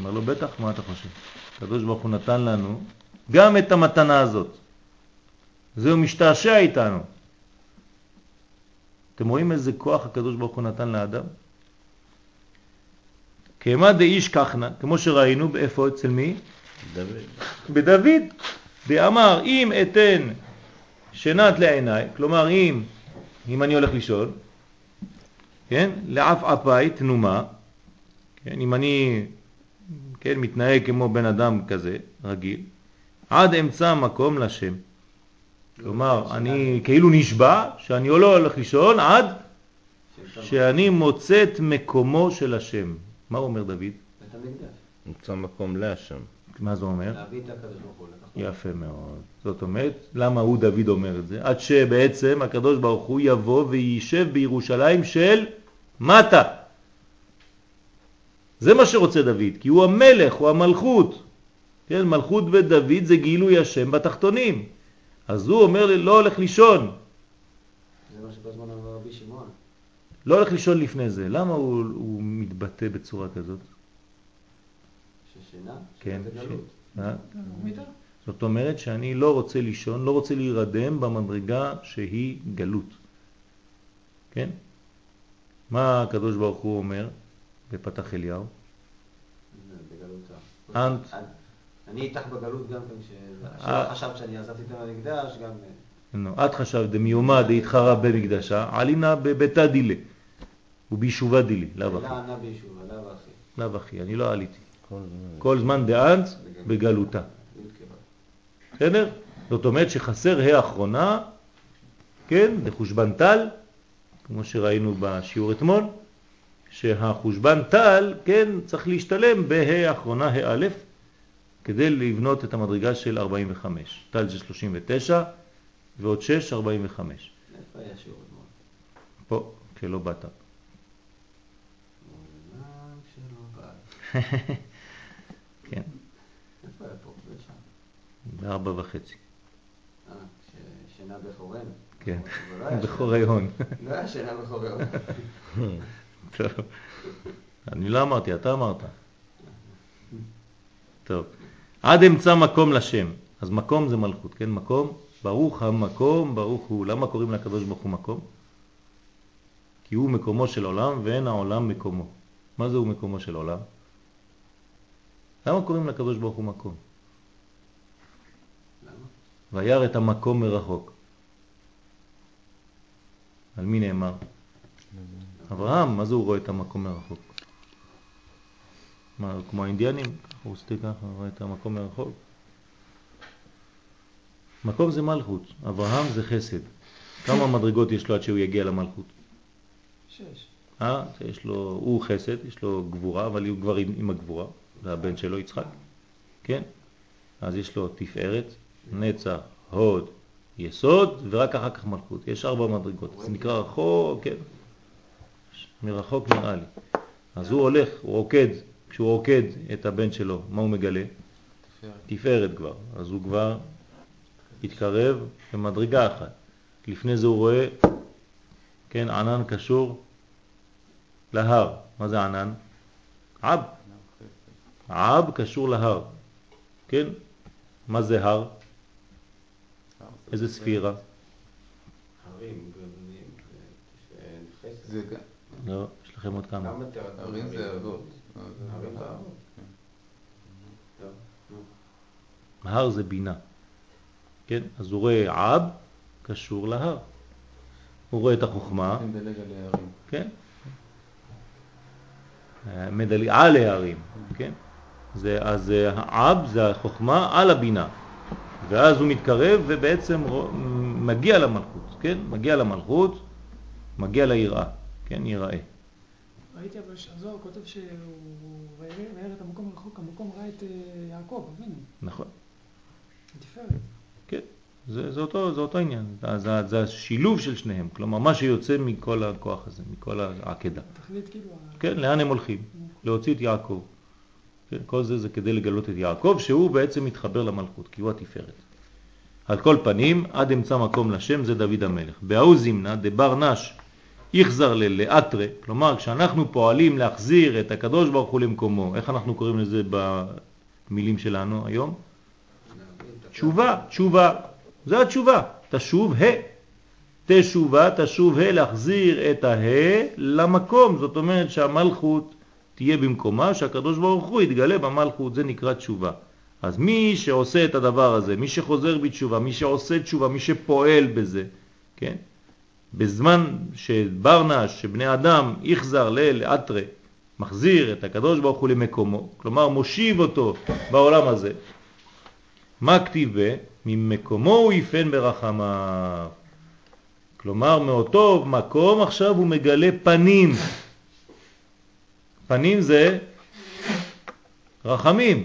אמר לו, בטח, מה אתה חושב? הקדוש ברוך הוא נתן לנו גם את המתנה הזאת. זהו משתעשע איתנו. אתם רואים איזה כוח הקדוש ברוך הוא נתן לאדם? כמה דאיש כחנה, כמו שראינו, באיפה אצל מי?
דוד.
בדוד, ואמר, אם אתן שנת לעיניי, כלומר אם, אם אני הולך לישון, כן, לעפעפי תנומה, כן, אם אני כן, מתנהג כמו בן אדם כזה, רגיל, עד אמצע מקום לשם. כלומר, אני כאילו נשבע שאני לא הולך לישון עד שאני מוצא את מקומו של השם. מה אומר דוד?
בית המקדש.
נמצא מקום להשם.
מה זה אומר?
להביא את הקדוש ברוך הוא.
יפה מאוד. זאת אומרת, למה הוא דוד אומר את זה? עד שבעצם הקדוש ברוך הוא יבוא ויישב בירושלים של מטה. זה מה שרוצה דוד, כי הוא המלך, הוא המלכות. כן, מלכות ודוד זה גילוי השם בתחתונים. אז הוא אומר לי, לא הולך לישון.
זה מה שכל הזמן אמר רבי שמעון.
לא הולך לישון לפני זה. למה הוא, הוא מתבטא בצורה כזאת?
ששינה,
כן, ש-. אה? זאת אומרת שאני לא רוצה לישון, לא רוצה להירדם במדרגה שהיא גלות. כן? מה הקדוש ברוך הוא אומר בפתח אליהו? אנט.
אני איתך בגלות גם כן, ש-
אה.
שחשבת שאני עזבתי את המקדש, גם...
נו, את חשבת דמיומא דהתחרה במקדשה, עלינה בביתה דילה וביישובה דילי, לאו אחי.
ענה ואחי.
לאו אחי, אני לא עליתי.
כל זמן.
דאנץ בגלותה. בסדר? זאת אומרת שחסר ה' האחרונה, כן, לחושבנטל, כמו שראינו בשיעור אתמול, שהחושבנטל, כן, צריך להשתלם בה' האחרונה, ה' א', כדי לבנות את המדרגה של 45. טל זה 39 ועוד 6, 45.
איפה היה שיעור אתמול?
פה, כשלא באת. כן,
איפה היה פה? ושם.
בארבע וחצי.
אה, ששינה בחורנו.
כן,
לא
בחורי הון.
שינה- לא היה שינה בחורנו.
טוב. אני לא אמרתי, אתה אמרת. טוב. עד אמצע מקום לשם. אז מקום זה מלכות, כן? מקום, ברוך המקום, ברוך הוא. למה קוראים לקדוש ברוך הוא מקום? כי הוא מקומו של עולם ואין העולם מקומו. מה זה הוא מקומו של עולם? למה קוראים לקדוש ברוך הוא מקום?
למה?
וירא את המקום מרחוק. על מי נאמר? אברהם, מה זה הוא רואה את המקום מרחוק? מה, כמו האינדיאנים? הוא עושה ככה, רואה את המקום מרחוק? מקום זה מלכות, אברהם זה חסד. כמה מדרגות יש לו עד שהוא יגיע למלכות?
שש.
אה? יש לו, הוא חסד, יש לו גבורה, אבל הוא כבר עם, עם הגבורה, זה הבן שלו יצחק, כן? אז יש לו תפארת, נצח, הוד, יסוד, ורק אחר כך מלכות. יש ארבע מדרגות, זה נקרא רחוק, כן? מרחוק נראה לי. אז הוא הולך, הוא רוקד, כשהוא רוקד את הבן שלו, מה הוא מגלה?
תפארת.
כבר, אז הוא כבר התקרב במדרגה אחת. לפני זה הוא רואה, כן, ענן קשור להר. מה זה ענן? עב. עב קשור להר. כן? מה זה הר? איזה ספירה?
הרים,
גם,
לא, יש לכם עוד כמה.
כמה?
הרים זה אבות. זה
הרים זה
בינה. כן? אז הוא רואה עב קשור להר. הוא רואה את החוכמה,
מדלג על ההרים.
כן? מדלג על ההרים, כן? זה, אז אה, העב זה החוכמה על הבינה. ואז הוא מתקרב ובעצם מגיע למלכות, כן? מגיע למלכות, מגיע ליראה, כן? יראה.
ראיתי אבל שהזוהר כותב שהוא וירא את המקום הרחוק, המקום ראה את אה, יעקב, אבינו,
נכון.
בתפארת.
כן, זה, זה, אותו, זה אותו עניין, זה, זה, השילוב של שניהם, כלומר מה שיוצא מכל הכוח הזה, מכל העקדה.
התכלית כאילו,
כן, לאן הם הולכים? להוציא את יעקב. כן, כל זה זה כדי לגלות את יעקב, שהוא בעצם מתחבר למלכות, כי הוא התפארת. על כל פנים, עד אמצא מקום לשם זה דוד המלך. בהאו זימנה דבר נש יחזר ללאטרה, כלומר כשאנחנו פועלים להחזיר את הקדוש ברוך הוא למקומו, איך אנחנו קוראים לזה במילים שלנו היום? תשובה, תשובה, זה התשובה, תשוב ה. תשובה, תשוב ה, להחזיר את הה למקום, זאת אומרת שהמלכות תהיה במקומה, שהקדוש ברוך הוא יתגלה במלכות, זה נקרא תשובה. אז מי שעושה את הדבר הזה, מי שחוזר בתשובה, מי שעושה תשובה, מי שפועל בזה, כן? בזמן שברנש, שבני אדם יחזר לאטרה, מחזיר את הקדוש ברוך הוא למקומו, כלומר מושיב אותו בעולם הזה, מה כתיב בה? ממקומו הוא יפן ברחמיו. כלומר, מאותו מקום עכשיו הוא מגלה פנים. פנים זה רחמים,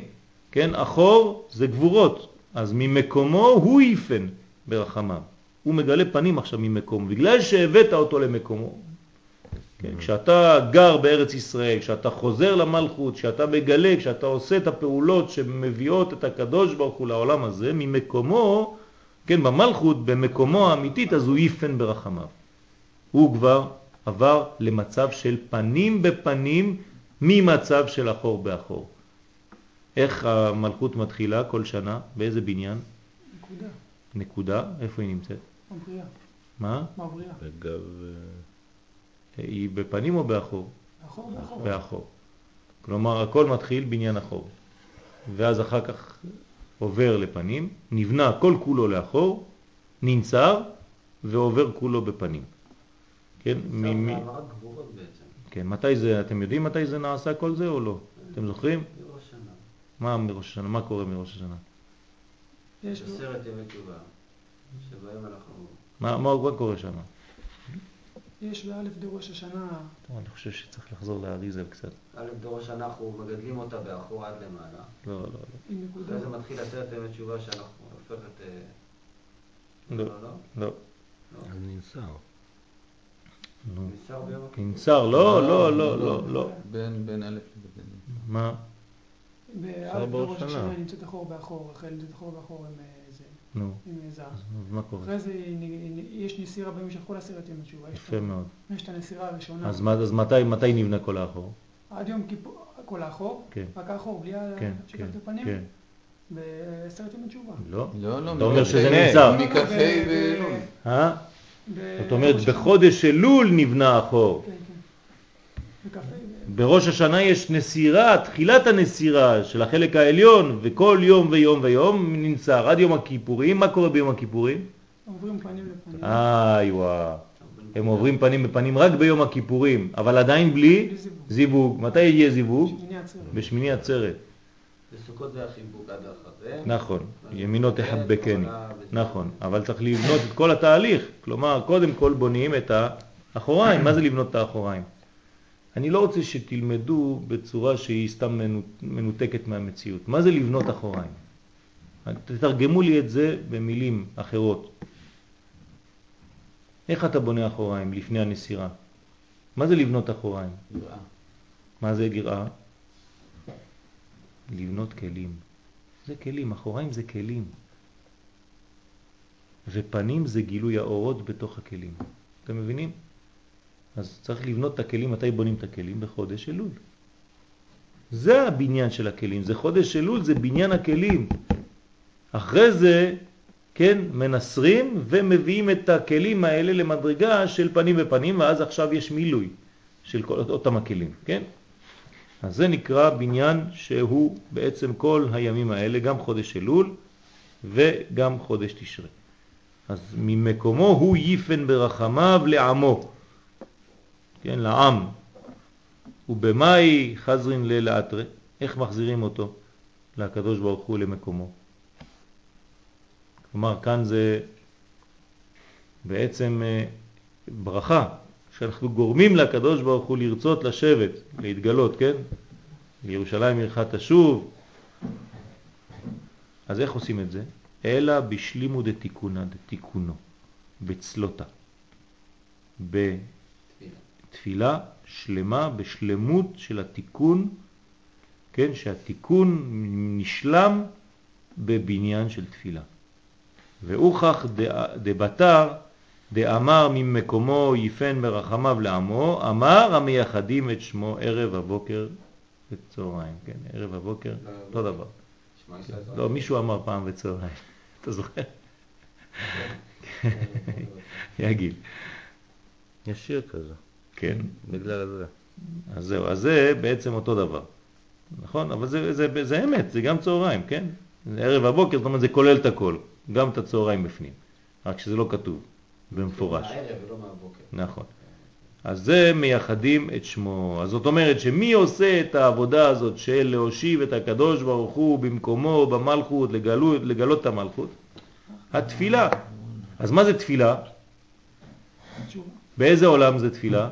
כן? אחור זה גבורות, אז ממקומו הוא יפן ברחמיו. הוא מגלה פנים עכשיו ממקומו, בגלל שהבאת אותו למקומו. כן? כשאתה גר בארץ ישראל, כשאתה חוזר למלכות, כשאתה מגלה, כשאתה עושה את הפעולות שמביאות את הקדוש ברוך הוא לעולם הזה, ממקומו, כן, במלכות, במקומו האמיתית, אז הוא יפן ברחמיו. הוא כבר עבר למצב של פנים בפנים ממצב של אחור באחור. איך המלכות מתחילה כל שנה? באיזה בניין?
נקודה,
נקודה? איפה היא נמצאת?
מבריאה,
מה?
מבריאה,
בגב...
היא בפנים או באחור?
אחור באחור.
באחור. כלומר, הכל מתחיל בניין אחור. ואז אחר כך עובר לפנים, נבנה כל כולו לאחור, ננצר ועובר כולו בפנים. כן, מ-. כן, מתי זה, אתם יודעים מתי זה נעשה כל זה או לא? אתם זוכרים?
בראש השנה.
מה מראש השנה? מה קורה מראש השנה?
יש
עשרת ימי תשובה, שבהם אנחנו...
מה, מה, מה קורה שם?
יש באלף דראש השנה,
טוב, אני חושב שצריך לחזור לאריזל קצת.
א' דורש אנחנו מגדלים אותה באחור עד למעלה.
לא, לא, לא.
עם נקודה,
אחרי זה מתחיל עשרת ימי תשובה שאנחנו הופכת... אה,
לא.
לא, לא.
לא.
אז ננסר.
נו.
ניסר ביום.
ננצר, לא, לא, לא, לא, לא.
בין בין א' לבן.
מה?
באלף
בראש
דראש
השנה.
היא נמצאת אחור באחור, רחל נמצאת אחור באחור עם אה, זה,
נו,
עם אה, זהב.
אז מה קורה?
אחרי זה יש נסירה במשך כל עשרת ימי תשובה. יש
יפה מאוד.
יש את הנסירה הראשונה.
אז, אז מתי, מתי נבנה כל האחור?
עד יום כיפור, כל האחור,
כן,
רק האחור, בלי
כן,
השקף
כן,
הפנים,
כן.
בעשרת ימי תשובה.
לא.
לא, לא.
אתה אומר
מכ"ה.
שזה נמצא.
מכ"ה באלול.
אה?
ב-
זאת אומרת, בחודש אלול נבנה החור.
השנה. כן, כן. בכ"ה,
בראש השנה יש נסירה, תחילת הנסירה של החלק העליון, וכל יום ויום ויום ננצר עד יום הכיפורים. מה קורה ביום הכיפורים?
עוברים פנים לפנים.
איי וואו. הם עוברים פנים בפנים רק ביום הכיפורים, אבל עדיין בלי
בלי זיווג.
זיווג. מתי יהיה זיווג? בשמיני עצרת.
בסוכות זה החיבוק עד החזה.
נכון, ימינו תחבקני, נכון, אבל צריך לבנות את כל התהליך, כלומר קודם כל בונים את האחוריים, מה זה לבנות את האחוריים? אני לא רוצה שתלמדו בצורה שהיא סתם מנו- מנותקת מהמציאות, מה זה לבנות אחוריים? תתרגמו לי את זה במילים אחרות. איך אתה בונה אחוריים לפני הנסירה? מה זה לבנות אחוריים?
יראה.
מה זה גרעה? לבנות כלים. זה כלים, אחוריים זה כלים. ופנים זה גילוי האורות בתוך הכלים. אתם מבינים? אז צריך לבנות את הכלים, מתי בונים את הכלים? בחודש אלול. זה הבניין של הכלים, זה חודש אלול, זה בניין הכלים. אחרי זה, כן, מנסרים ומביאים את הכלים האלה למדרגה של פנים ופנים, ואז עכשיו יש מילוי של כל אותם הכלים, כן? אז זה נקרא בניין שהוא בעצם כל הימים האלה, גם חודש אלול וגם חודש תשרה. אז ממקומו הוא ייפן ברחמיו לעמו, כן, לעם. ובמאי חזרין ללאטרה, איך מחזירים אותו לקדוש ברוך הוא למקומו? כלומר, כאן זה בעצם אה, ברכה, שאנחנו גורמים לקדוש ברוך הוא לרצות לשבת, להתגלות, כן? לירושלים עירך תשוב. אז איך עושים את זה? אלא בשלימו דתיקונה דתיקונו, בצלותה, בתפילה שלמה, בשלמות של התיקון, כן? שהתיקון נשלם בבניין של תפילה. ואוכח דבתר דאמר ממקומו יפן ברחמיו לעמו, אמר המייחדים את שמו ערב הבוקר וצהריים, כן, ערב הבוקר, אותו דבר.
שמע ישראל.
לא, מישהו אמר פעם וצהריים, אתה זוכר? יגיל,
יש שיר כזה,
כן,
בגלל זה.
אז זהו, אז זה בעצם אותו דבר, נכון? אבל זה, זה, זה אמת, זה גם צהריים, כן? זה ערב הבוקר, זאת אומרת זה כולל את הכל, גם את הצהריים בפנים, רק שזה לא כתוב במפורש.
מהערב ולא מהבוקר.
נכון. אז זה מייחדים את שמו. אז זאת אומרת שמי עושה את העבודה הזאת של להושיב את הקדוש ברוך הוא במקומו במלכות, לגלות, לגלות את המלכות? התפילה. אז מה זה תפילה? באיזה עולם זה תפילה?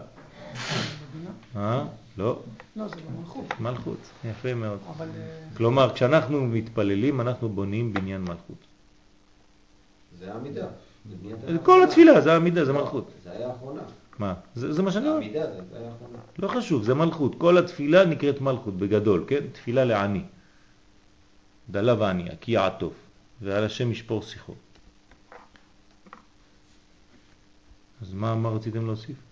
אה? לא,
לא, זה במלכות.
מלכות. יפה מאוד.
אבל אה,
כלומר, כשאנחנו מתפללים, אנחנו בונים בניין מלכות.
זה העמידה.
כל. התפילה, זה העמידה, זה
לא,
מלכות.
זה היה האחרונה.
מה? זה, זה מה שאני אומר.
העמידה זה זה היה האחרונה.
לא חשוב, זה מלכות. כל התפילה נקראת מלכות בגדול, כן? תפילה לעני. דלה ועניה, כי יעטוף, ועל השם ישפור שיחו. אז מה, מה רציתם להוסיף?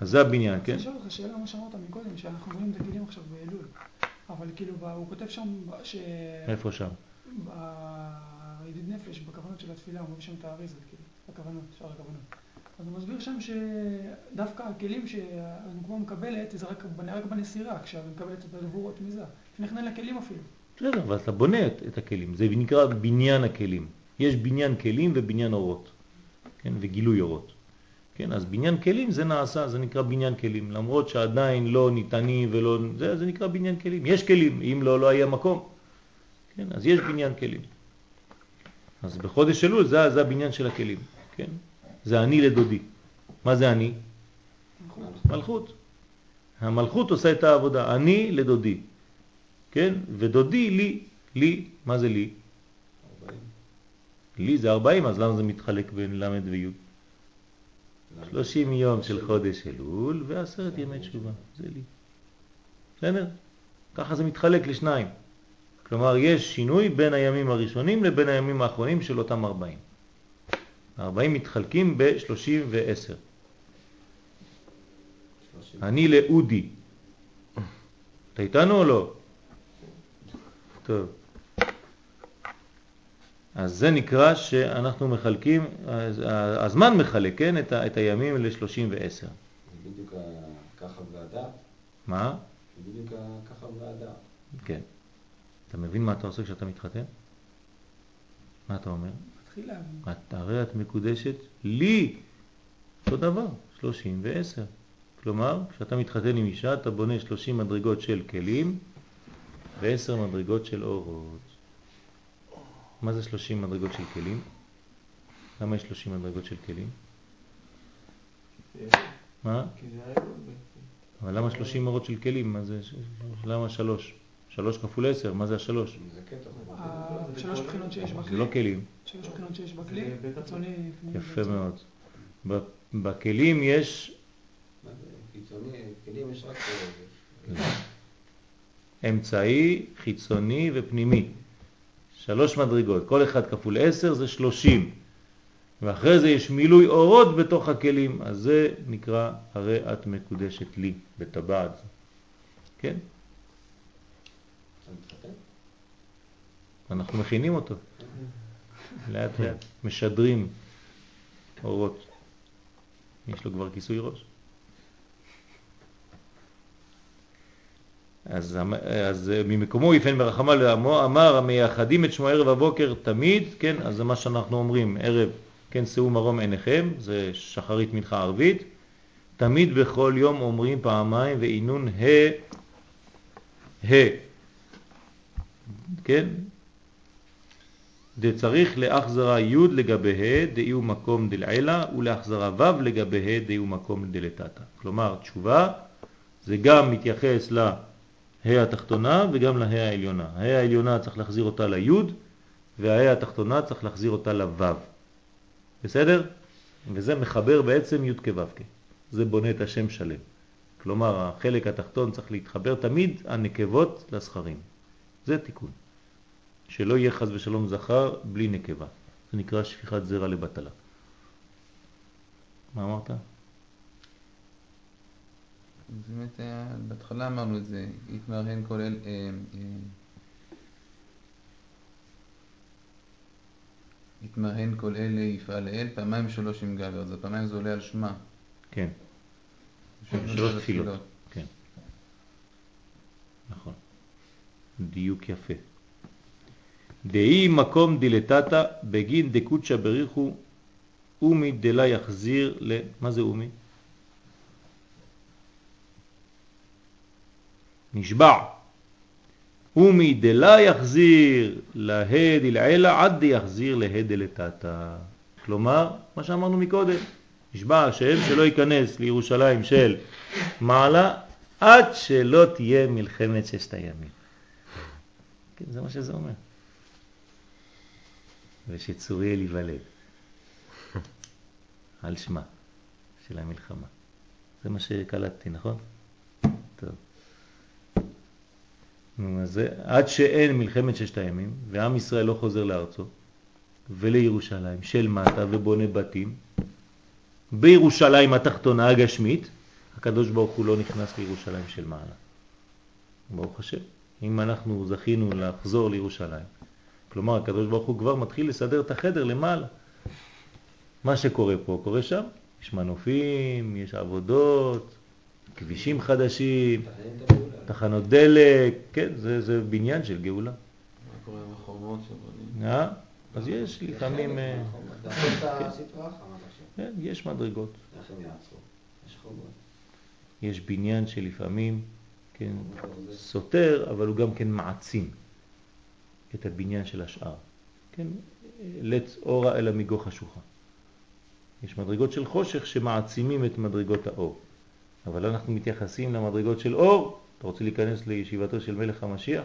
אז זה הבניין, כן?
אני שואל אותך שאלה מה שאמרת מקודם, שאנחנו רואים את הכלים עכשיו באלול. אבל כאילו, הוא כותב שם ש...
איפה שם?
בידיד נפש, בכוונות של התפילה, הוא מביא שם את האריזות, כאילו, הכוונות, שאר הכוונות. אז הוא מסביר שם שדווקא הכלים שהנקבה מקבלת, זה רק, רק בנסירה, כשהיא מקבלת את הדבורות מזה. לפני כן אין לה כלים אפילו.
בסדר, אבל אתה בונה את, את הכלים. זה נקרא בניין הכלים. יש בניין כלים ובניין אורות, כן? וגילוי אורות. כן, אז בניין כלים זה נעשה, זה נקרא בניין כלים. למרות שעדיין לא ניתנים ולא... זה, זה נקרא בניין כלים. יש כלים, אם לא, לא היה מקום. כן, אז יש בניין כלים. אז בחודש אלול זה, זה הבניין של הכלים, כן? זה אני לדודי. מה זה אני? מלכות. המלכות עושה את העבודה. אני לדודי, כן? ודודי לי, לי, מה זה לי?
ארבעים.
לי זה 40, אז למה זה מתחלק בין ל' וי'? 30 יום של חודש אלול ועשרת ימי תשובה, זה לי. בסדר? ככה זה מתחלק לשניים. כלומר, יש שינוי בין הימים הראשונים לבין הימים האחרונים של אותם 40. ה-40 מתחלקים ב-30 ו-10.
שלושים.
אני לאודי. אתה איתנו או לא? טוב. אז זה נקרא שאנחנו מחלקים, הזמן מחלק, כן, את, ה- את הימים ל-30 ו-10.
זה בדיוק ככה והדעת.
מה?
זה בדיוק ככה והדעת.
כן. אתה מבין מה אתה עושה כשאתה מתחתן? מה אתה אומר?
מתחיל להבין.
את, הרי את מקודשת לי, אותו דבר, 30 ו-10. כלומר, כשאתה מתחתן עם אישה, אתה בונה 30 מדרגות של כלים, ועשר מדרגות של אורות. מה זה שלושים מדרגות של כלים? למה יש שלושים מדרגות של כלים? מה?
זה.
אבל למה שלושים אורות של כלים? מה זה, למה שלוש? שלוש כפול עשר, מה זה השלוש?
זה קטע.
השלוש בחינות שיש
זה
בכלי,
לא כלים.
שלוש בחינות שיש בכלי,
זה
חיצוני,
יפה. מאוד. ב- בכלים יש
מה זה? חיצוני, כלים יש רק...
אמצעי, חיצוני ופנימי. שלוש מדרגות, כל אחד כפול עשר זה שלושים. ואחרי זה יש מילוי אורות בתוך הכלים, אז זה נקרא הרי את מקודשת לי בטבעת. כן? אנחנו מכינים אותו. לאט לאט משדרים אורות. יש לו כבר כיסוי ראש. אז, אז ממקומו יפן ברחמה לעמו, אמר המייחדים את שמו ערב הבוקר תמיד, כן, אז זה מה שאנחנו אומרים, ערב, כן, שאו מרום עיניכם, זה שחרית מנחה ערבית, תמיד בכל יום אומרים פעמיים ועינון ה, ה, כן, דצריך לאחזרה י' לגבי ה' דאיהו מקום דלעילה ולאחזרה ו' לגבי ה' דאיהו מקום דלתתא. כלומר, תשובה זה גם מתייחס לה התחתונה וגם לה העליונה. ה' העליונה צריך להחזיר אותה לי' והה התחתונה צריך להחזיר אותה לו'. בסדר? וזה מחבר בעצם י' כו' כ'. זה בונה את השם שלם. כלומר, החלק התחתון צריך להתחבר תמיד הנקבות לזכרים. זה תיקון. שלא יהיה חז ושלום זכר בלי נקבה. זה נקרא שפיכת זרע לבטלה. מה אמרת?
אז באמת, אה, בהתחלה אמרנו את זה, יתמרהן כל אל... אה, אה, יתמרהן כל אלה יפעל לאל, פעמיים שלוש עם גבר, אז הפעמיים זה עולה על שמה.
כן,
שלוש
תפילות. כן. נכון. דיוק יפה. דאי מקום דילתתא בגין דקודשא בריחו אומי דלה יחזיר ל... מה זה אומי? נשבע. אומי דלה יחזיר להד אלעילה עד דיחזיר להד דלתתא. כלומר, מה שאמרנו מקודם, נשבע השם שלא ייכנס לירושלים של מעלה עד שלא תהיה מלחמת ששת הימים. כן, זה מה שזה אומר. ושצוריאל ייוולד על שמה של המלחמה. זה מה שקלטתי, נכון? טוב. נו, אז זה, עד שאין מלחמת ששת הימים, ועם ישראל לא חוזר לארצו ולירושלים של מטה ובונה בתים, בירושלים התחתונה הגשמית, הקדוש ברוך הוא לא נכנס לירושלים של מעלה. ברוך השם. אם אנחנו זכינו לחזור לירושלים, כלומר הקדוש ברוך הוא כבר מתחיל לסדר את החדר למעלה. מה שקורה פה קורה שם, יש מנופים, יש עבודות, כבישים חדשים. תחנות דלק, כן, זה, זה בניין של גאולה.
מה קורה עם החומות שבונים?
אה? אז יש לפעמים, אה,
חושב?
כן, יש מדרגות.
יש
בניין שלפעמים, כן. סותר, אבל הוא גם כן מעצים את הבניין של השאר. כן, לץ אורה אלא מגו חשוכה. יש מדרגות של חושך שמעצימים את מדרגות האור. אבל אנחנו מתייחסים למדרגות של אור. אתה רוצה להיכנס לישיבתו של מלך המשיח?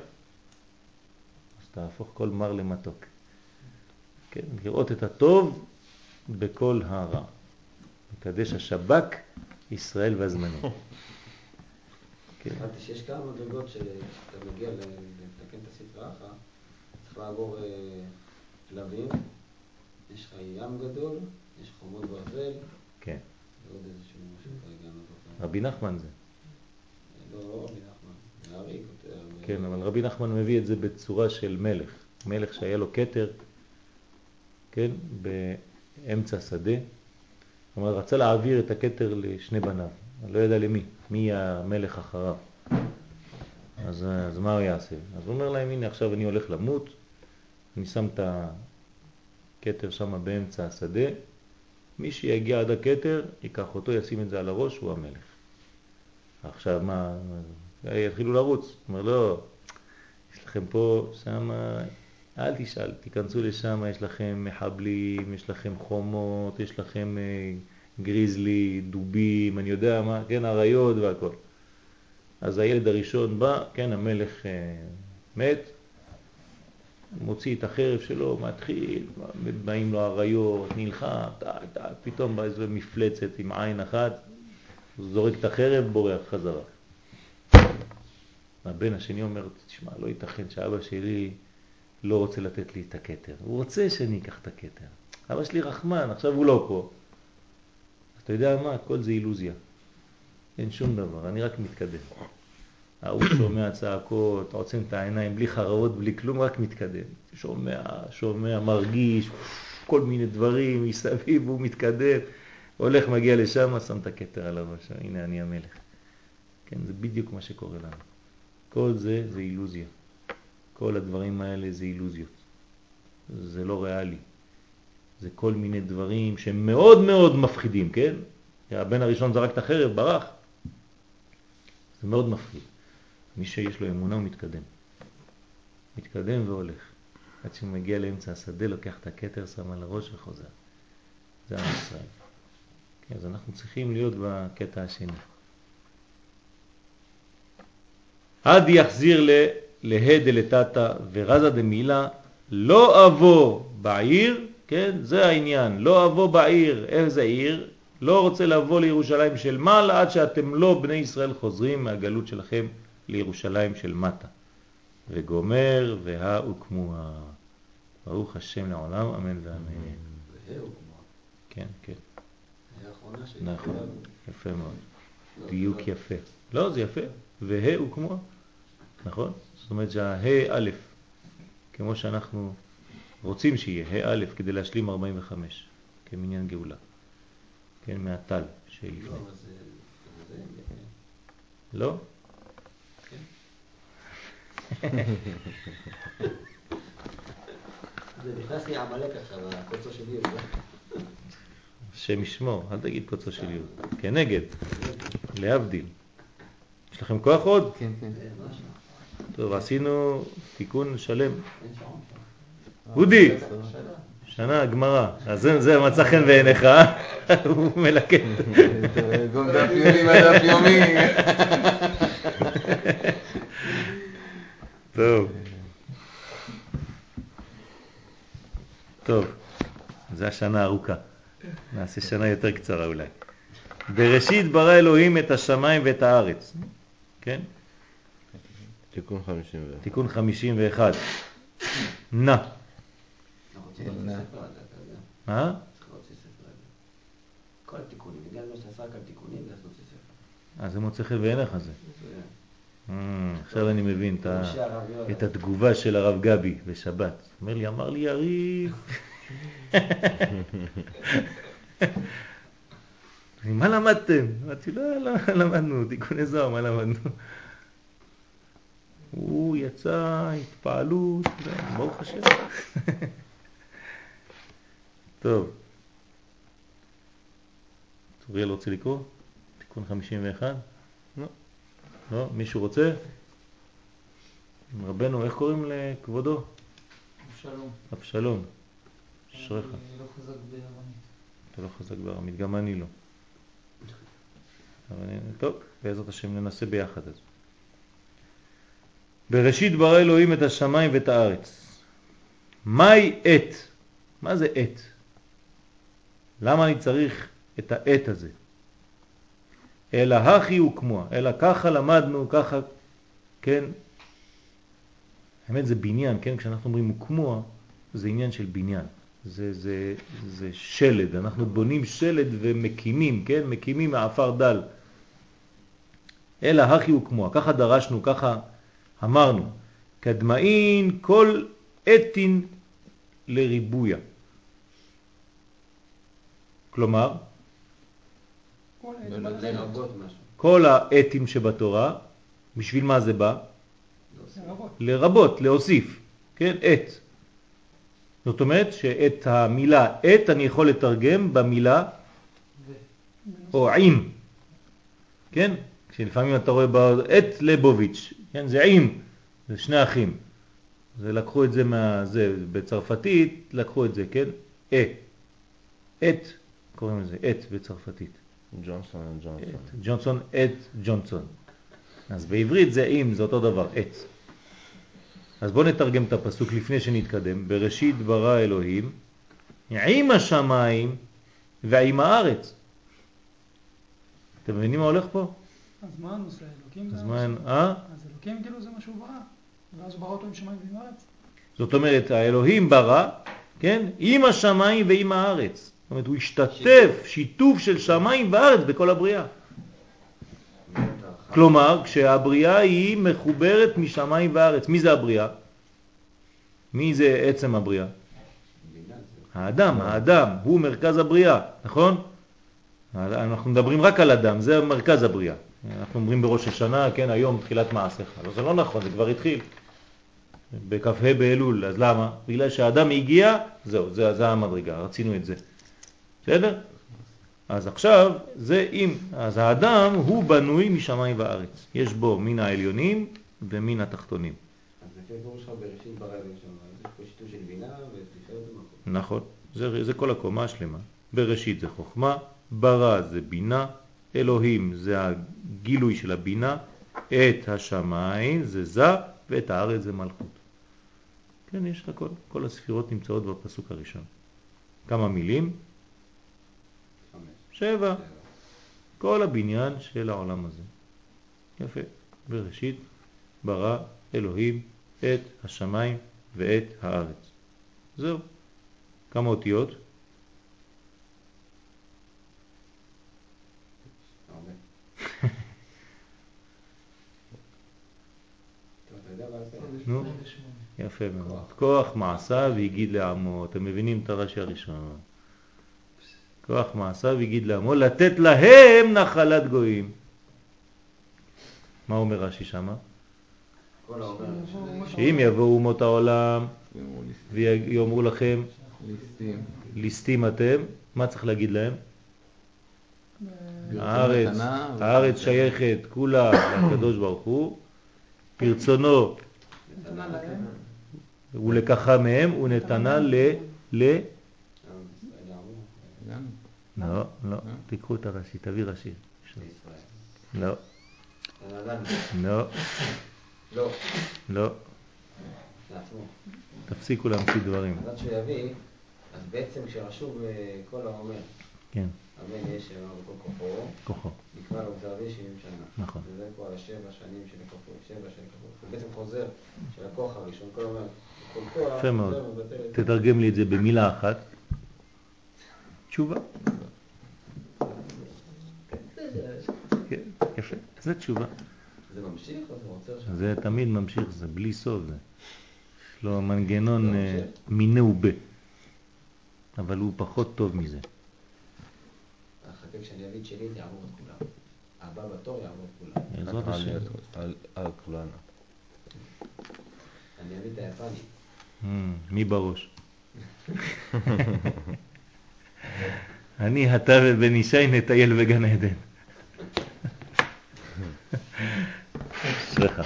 אז תהפוך כל מר למתוק. כן, לראות את הטוב בכל הרע. מקדש השבק ישראל והזמנים. כן.
הבנתי שיש כמה מדרגות שאתה מגיע ל- לתקן את הסטרה אחת, צריך לעבור אה, כלבים, יש לך ים גדול, יש חומות ברזל,
כן.
ועוד איזשהו משהו כרגע, לא.
רבי נחמן זה.
לא, רבי נחמן, זה הארי כותב.
כן, אבל רבי נחמן מביא את זה בצורה של מלך. מלך שהיה לו כתר, כן, באמצע שדה. כלומר, רצה להעביר את הכתר לשני בניו. לא ידע למי, מי המלך אחריו. אז, אז מה הוא יעשה? אז הוא אומר להם, הנה עכשיו אני הולך למות, אני שם את הכתר שם באמצע השדה, מי שיגיע עד הכתר, ייקח אותו, ישים את זה על הראש, הוא המלך. עכשיו מה, יתחילו לרוץ. הוא אומר, לא, יש לכם פה, שם, אל תשאל, תיכנסו לשם, יש לכם מחבלים, יש לכם חומות, יש לכם אה, גריזלי, דובים, אני יודע מה, כן, אריות והכל. אז הילד הראשון בא, כן, המלך אה, מת, מוציא את החרב שלו, מתחיל, באים לו אריות, נלחם, פתאום בא איזו מפלצת עם עין אחת, זורק את החרב, בורח חזרה. הבן השני אומר, תשמע, לא ייתכן שאבא שלי לא רוצה לתת לי את הכתר. הוא רוצה שאני אקח את הכתר. אבא שלי רחמן, עכשיו הוא לא פה. אתה יודע מה? הכל זה אילוזיה. אין שום דבר, אני רק מתקדם. ההוא שומע צעקות, עוצם את העיניים, בלי חרבות, בלי כלום, רק מתקדם. שומע, שומע, מרגיש, כל מיני דברים מסביב, הוא מתקדם, הולך, מגיע לשם, שם את הכתר על הראש, הנה אני המלך. כן, זה בדיוק מה שקורה לנו. כל זה זה אילוזיה. כל הדברים האלה זה אילוזיות. זה לא ריאלי. זה כל מיני דברים שהם מאוד מאוד מפחידים, כן? הבן הראשון זרק את החרב, ברח. זה מאוד מפחיד. מי שיש לו אמונה הוא מתקדם. מתקדם והולך. עד שהוא מגיע לאמצע השדה, לוקח את הכתר, שם על הראש וחוזר. זה עם ישראל. כן, אז אנחנו צריכים להיות בקטע השני. עד יחזיר להא דלתתא ורזה דמילה לא אבוא בעיר, כן, זה העניין, לא אבוא בעיר, איזה עיר? לא רוצה לבוא לירושלים של מעלה עד שאתם לא בני ישראל חוזרים מהגלות שלכם לירושלים של מטה. וגומר והא וכמוה. ברוך השם לעולם, אמן ואמן. כן, כן. נכון, יפה מאוד. דיוק יפה. לא, זה יפה. והא וכמוה. נכון? זאת אומרת שהה א', כמו שאנחנו רוצים שיהיה, ה' א', כדי להשלים 45, כמניין גאולה. כן, מהטל שלפני. לא, זה...
נכנס לי עמלק עכשיו, הקוצו של יהוד.
השם ישמור, אל תגיד קוצו של יהוד. כנגד, להבדיל. יש לכם כוח עוד?
כן, כן.
טוב, עשינו תיקון שלם. אודי, שנה, גמרא. אז זה מצא חן בעיניך, הוא מלקט.
גם דף יומי ודף יומי.
טוב. טוב, זו השנה ארוכה. נעשה שנה יותר קצרה אולי. בראשית ברא אלוהים את השמיים ואת הארץ. כן?
תיקון 51.
תיקון 51. נא. מה?
כל התיקונים, בגלל מה שעשה כאן תיקונים, זה להוציא ספר.
אז זה מוצא חן בעיניך זה. עכשיו אני מבין את התגובה של הרב גבי בשבת. אומר לי, אמר לי יריב. מה למדתם? אמרתי, לא, לא למדנו, תיקוני זוהר, מה למדנו? הוא יצא, התפעלות, ברוך השם. טוב. צוריאל רוצה לקרוא? תיקון 51? לא. לא? מישהו רוצה? רבנו, איך קוראים לכבודו?
אבשלום.
אבשלום. אשריך.
אני לא חזק בארמית.
אתה לא חזק בארמית, גם אני לא. אבל טוב, בעזרת השם ננסה ביחד אז. בראשית ברא אלוהים את השמיים ואת הארץ. מהי עת? מה זה עת? למה אני צריך את העת הזה? אלא הכי וכמוה, אלא ככה למדנו, ככה, כן? האמת זה בניין, כן? כשאנחנו אומרים וכמוה, זה עניין של בניין. זה, זה, זה שלד, אנחנו בונים שלד ומקימים, כן? מקימים מעפר דל. אלא הכי וכמוה, ככה דרשנו, ככה אמרנו, קדמאין כל אתין לריבויה. כלומר, כל האתים שבתורה, בשביל מה זה בא? לרבות, להוסיף, כן, את. זאת אומרת שאת המילה את אני יכול לתרגם במילה או עם, כן? כשלפעמים אתה רואה את לבוביץ', כן, זה עם, זה שני אחים. זה לקחו את זה מה... זה, בצרפתית לקחו את זה, כן? אה. את, קוראים לזה את בצרפתית.
ג'ונסון ג'ונסון.
את, ג'ונסון, את ג'ונסון. אז בעברית זה אם, זה אותו דבר, את. אז בואו נתרגם את הפסוק לפני שנתקדם. בראשית ברא אלוהים עם השמיים ועם הארץ. אתם מבינים מה הולך פה?
אז מה הנושא? אלוקים זה...
אז
הנושא?
מה אין, אה?
אז אלוקים כאילו זה מה שהוא ברא. ואז הוא ברא אותו עם שמיים ועם הארץ.
זאת אומרת, האלוהים ברא, כן, עם השמיים ועם הארץ. אומרת, הוא השתתף, שיתוף של שמיים וארץ בכל הבריאה. כלומר, כשהבריאה היא מחוברת משמיים וארץ. מי זה הבריאה? מי זה עצם הבריאה? האדם, האדם, הוא מרכז הבריאה, נכון? אנחנו מדברים רק על אדם, זה מרכז הבריאה. אנחנו אומרים בראש השנה, כן, היום תחילת מעשיך. לא, זה לא נכון, זה כבר התחיל. בכ"ה באלול, אז למה? בגלל שהאדם הגיע, זהו, זה, זה המדרגה, רצינו את זה. בסדר? אז עכשיו, זה אם, אז האדם הוא בנוי משמיים וארץ. יש בו מן העליונים ומן התחתונים.
אז לפי הפירוש שלך בראשית ברא אלוהים שמיים, יש פה שיתוף של בינה ותפארת במקום.
נכון, זה, זה כל הקומה השלמה. בראשית זה חוכמה, ברא זה בינה, אלוהים זה הגילוי של הבינה, את השמיים זה זה, ואת הארץ זה מלכות. כן, יש הכל, כל הספירות נמצאות בפסוק הראשון. כמה מילים? שבע. כל הבניין של העולם הזה. יפה. בראשית ברא אלוהים את השמיים ואת הארץ. זהו. כמה אותיות? נו.
28.
יפה מאוד. כוח מעשיו והגיד לעמו. אתם מבינים את הרש"י הראשון. כוח מעשיו והגיד לעמו, לתת להם נחלת גויים. מה אומר רש"י שמה? שאם יבואו אומות העולם
ויאמרו
לכם,
ליסטים.
אתם, מה צריך להגיד להם? הארץ, הארץ שייכת כולה לקדוש ברוך הוא, ברצונו. ולקחה מהם ונתנה ל... ל...
עם ישראל יעבור
גם.
לא, לא, תיקחו את הרש"י, תביא רש"י. לא. לא,
לא,
לא. תפסיקו להמציא דברים.
אז עד שהוא יביא, אז בעצם כשרשום אה, כל האומר,
כן,
אמן יש אמר בכל כוחו,
כוחו.
נקרא לו זרבי 70 שנה.
נכון.
וזה על השבע שנים של הכוחו, שבע של הכוחו. הוא בעצם חוזר של הכוח הראשון, כל אומר, כל כוח,
יפה מאוד. תתרגם לי את זה במילה אחת. תשובה. כן, יפה, זה תשובה.
זה ממשיך או זה עוצר שם?
זה תמיד ממשיך, זה בלי סוף זה. יש לו מנגנון
לא,
אה,
ממשיך.
מינהו ב. אבל הוא פחות טוב מזה.
חכה כשאני אביא את שלי, יעבור את כולם. הבא בתור יעבור את כולם.
בעזרת
על-
השם.
על- כולנו.
אני אביא את היפני.
אמ, מי בראש? אני, אתה ובן ישי נטייל בגן עדן. אשריך.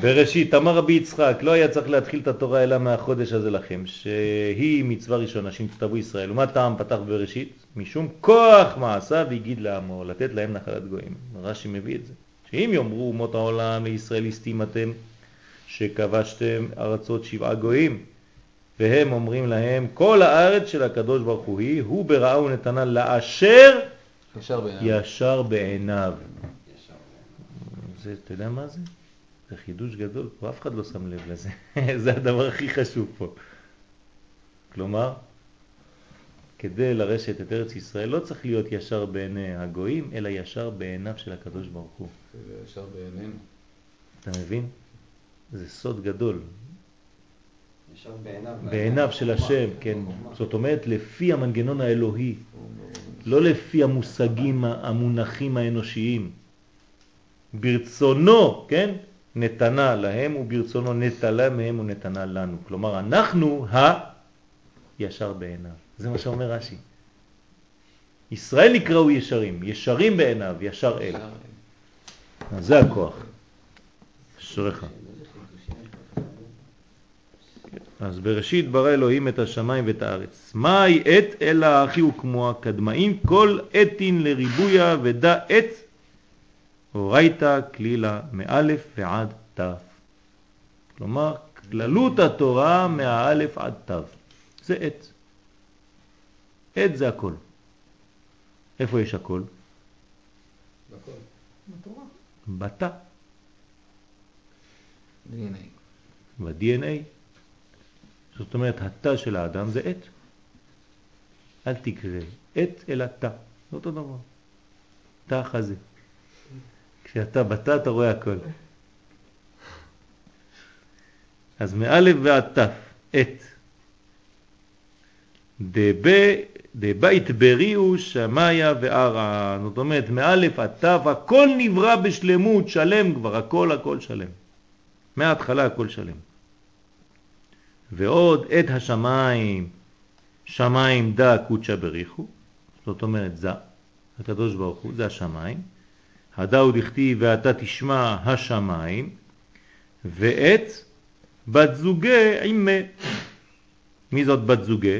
בראשית, אמר רבי יצחק, לא היה צריך להתחיל את התורה אלא מהחודש הזה לכם, שהיא מצווה ראשונה, שנצטוו ישראל. ומה טעם פתח בראשית? משום כוח מעשיו והגיד לעמו, לתת להם נחלת גויים. רש"י מביא את זה. שאם יאמרו אומות העולם לישראל אתם, שכבשתם ארצות שבעה גויים, והם אומרים להם, כל הארץ של הקדוש ברוך הוא היא, הוא בראה ונתנה לאשר
ישר בעיניו.
ישר בעיניו. זה, אתה יודע מה זה? זה חידוש גדול, פה אף אחד לא שם לב לזה. זה הדבר הכי חשוב פה. כלומר, כדי לרשת את ארץ ישראל לא צריך להיות ישר בעיני הגויים, אלא ישר בעיניו של הקדוש ברוך הוא.
זה ישר בעינינו.
אתה מבין? זה סוד גדול.
בעיניו.
בעיניו של השם, כן. זאת אומרת, לפי המנגנון האלוהי, לא לפי המושגים המונחים האנושיים. ברצונו, כן? נתנה להם וברצונו נטלה מהם ונתנה לנו. כלומר, אנחנו הישר בעיניו. זה מה שאומר רש"י. ישראל נקראו ישרים, ישרים בעיניו, ישר אל. זה הכוח. אשריך.
איזה חידושים יש לך?
אז בראשית ברא אלוהים את השמיים ואת הארץ. מהי עת אלא אחי וכמו הקדמאים כל עתין לריבויה ודע עת אורייתא כלילה מאלף ועד תו. כלומר, כללות התורה מהאלף עד תו. זה עת. עת זה הכל. איפה יש הכל?
בכל.
בתורה.
בתא,
DNA.
ב-DNA. זאת אומרת, התא של האדם זה עת. אל תקרא עת אלא תא. זה אותו דבר. תא חזה. כשאתה בתא אתה רואה הכל. אז מאלף ועד תף, עת. דבית בריאו שמיה וערה. זאת אומרת, מאלף עד תף הכל נברא בשלמות, שלם כבר, הכל הכל שלם. מההתחלה הכל שלם. ועוד את השמיים, שמיים דה קודשא בריחו, זאת אומרת זה, הקדוש ברוך הוא, זה השמיים. הדאו דכתיב ואתה תשמע השמיים, ואת בת זוגה עימה. מי זאת בת זוגה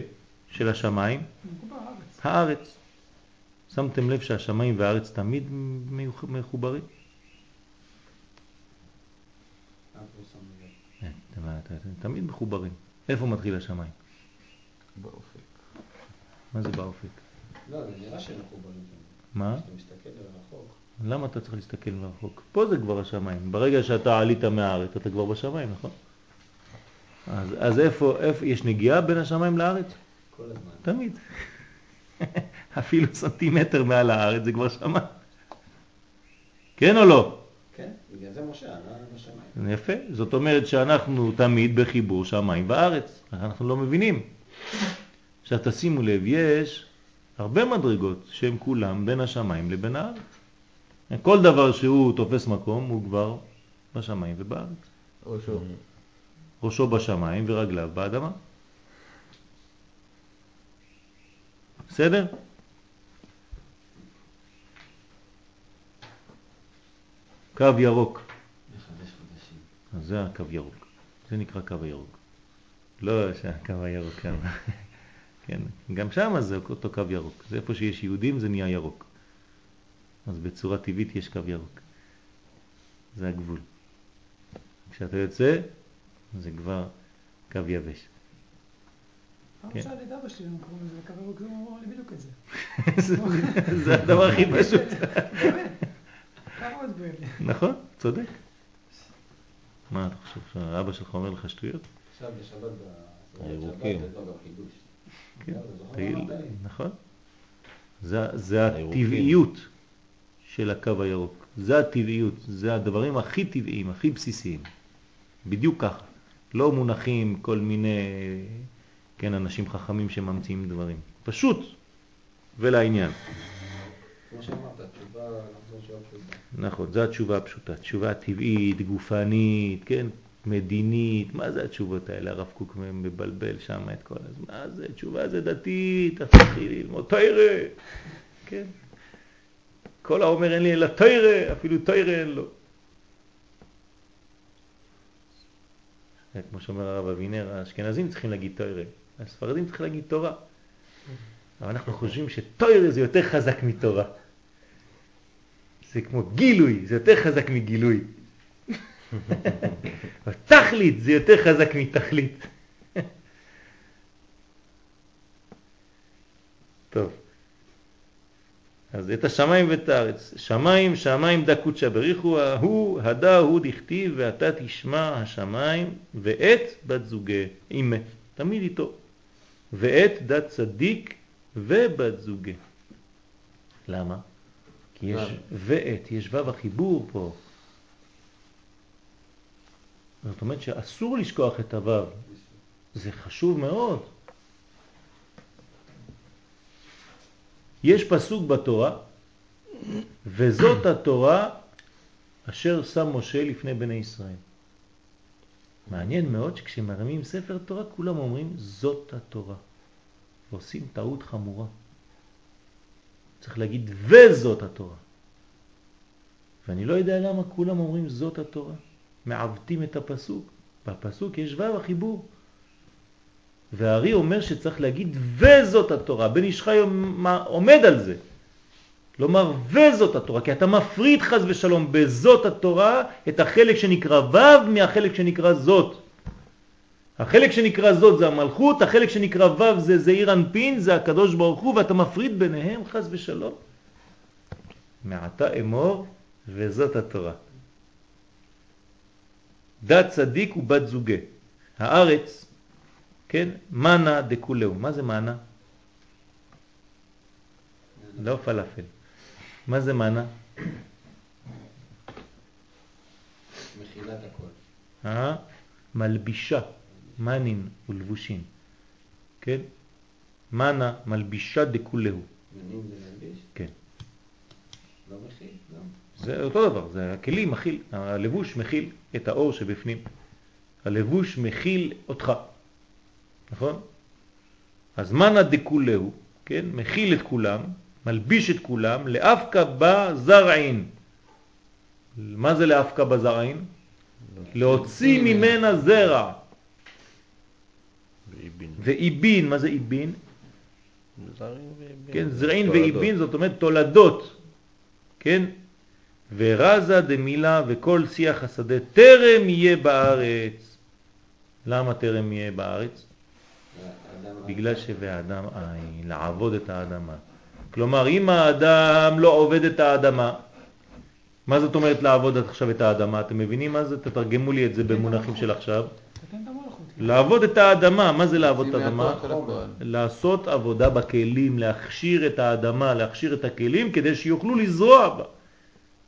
של השמיים?
הארץ.
שמתם לב שהשמיים והארץ תמיד מחוברים? תמיד מחוברים. איפה מתחיל השמיים?
באופק.
מה זה באופק?
לא, זה נראה שהם מחוברים.
מה?
כשאתה מסתכל לרחוק.
למה אתה צריך להסתכל מרחוק? פה זה כבר השמיים. ברגע שאתה עלית מהארץ, אתה כבר בשמיים, נכון? אז, אז איפה, איפה, יש נגיעה בין השמיים לארץ?
כל הזמן.
תמיד. אפילו סנטימטר מעל הארץ זה כבר שמיים. כן או לא?
בגלל זה משה עלה בשמיים.
יפה. זאת אומרת שאנחנו תמיד בחיבור שמיים וארץ. אנחנו לא מבינים. עכשיו תשימו לב, יש הרבה מדרגות שהן כולם בין השמיים לבין הארץ. כל דבר שהוא תופס מקום הוא כבר בשמיים ובארץ.
ראשו.
ראשו בשמיים ורגליו באדמה. בסדר? קו ירוק. אז זה הקו ירוק. זה נקרא קו הירוק. לא שהקו הירוק כאן. כן, גם שם זה אותו קו ירוק. זה איפה שיש יהודים זה נהיה ירוק. אז בצורה טבעית יש קו ירוק. זה הגבול. כשאתה יוצא, זה כבר קו יבש.
פעם
כן.
שאלתי את אבא שלי, הם קוראים לזה קו ירוק, הוא אמר לי בדיוק את זה.
זה- זה הדבר הכי פשוט.
באמת. הסביר לי.
נכון, צודק. מה אתה חושב, שאבא שלך אומר לך שטויות?
עכשיו בשבת,
הירוקים.
כן, תגיד-? נכון. זה. הטבעיות של הקו הירוק. זה הטבעיות, זה הדברים הכי טבעיים, הכי בסיסיים. בדיוק ככה. לא מונחים כל מיני, כן, אנשים חכמים שממציאים דברים. פשוט ולעניין.
פשוטה.
נכון, זו התשובה הפשוטה. תשובה טבעית, גופנית, כן, מדינית. מה זה התשובות האלה? הרב קוק מבלבל שם את כל הזמן. מה זה? תשובה זה דתית, תתחיל ללמוד תוירה. כן. כל האומר אין לי אלא תוירה, אפילו תוירה אין לו. זה כמו שאומר הרב אבינר, האשכנזים צריכים להגיד תוירה, הספרדים צריכים להגיד תורה. אבל אנחנו חושבים שתוירה זה יותר חזק מתורה. זה כמו גילוי, זה יותר חזק מגילוי. תכלית זה יותר חזק מתכלית. טוב. אז את השמיים ואת הארץ. שמיים, שמיים דה קודשא בריחו, ההוא, הדה הוא דכתיב, ואתה תשמע השמיים, ואת בת זוגה, אימה, תמיד איתו. ואת דת צדיק ובת זוגה. למה? יש ואת, יש וו החיבור פה. זאת אומרת שאסור לשכוח את הוו. זה חשוב מאוד. יש פסוק בתורה, וזאת התורה אשר שם משה לפני בני ישראל. מעניין מאוד שכשמרמים ספר תורה כולם אומרים זאת התורה. ועושים טעות חמורה. צריך להגיד וזאת התורה. ואני לא יודע למה כולם אומרים זאת התורה. מעוותים את הפסוק. בפסוק יש ו' החיבור. והארי אומר שצריך להגיד וזאת התורה. בן איש חי עומד על זה. לומר וזאת התורה, כי אתה מפריד חז ושלום בזאת התורה את החלק שנקרא ו' מהחלק שנקרא זאת. החלק שנקרא זאת זה המלכות, החלק שנקרא ו' זה זעיר אנפין, זה הקדוש ברוך הוא, ואתה מפריד ביניהם חז ושלום. מעתה אמור וזאת התורה. דת צדיק ובת זוגה. הארץ, כן, מנה דקולהו. מה זה מנה? לא פלאפל. מה זה מנה?
מכילת הכל.
אה? מלבישה, מנין ולבושין. כן? מנה מלבישה דקולהו.
מנים זה להלביש?
כן.
לא מכיל? לא.
זה אותו דבר, זה הכלי מכיל, הלבוש מכיל את האור שבפנים. הלבוש מכיל אותך, נכון? אז מנה דקולהו, כן? מכיל את כולם, מלביש את כולם, לאפקה בזרעין. מה זה לאפקה בזרעין? להוציא ממנה זרע.
ואיבין.
ואיבין, מה זה איבין?
ואיבין.
כן, זרעין. ואיבין זאת אומרת תולדות, כן? ורזה דמילה וכל שיח השדה טרם יהיה בארץ. למה טרם יהיה בארץ? בגלל שבאדם אין, לעבוד את האדמה. כלומר, אם האדם לא עובד את האדמה, מה זאת אומרת לעבוד עכשיו את האדמה? אתם מבינים מה זה? תתרגמו לי את זה במונחים של עכשיו. לעבוד את האדמה, מה זה לעבוד את האדמה?
הפועל.
לעשות עבודה בכלים, להכשיר את האדמה, להכשיר את הכלים כדי שיוכלו לזרוע בה.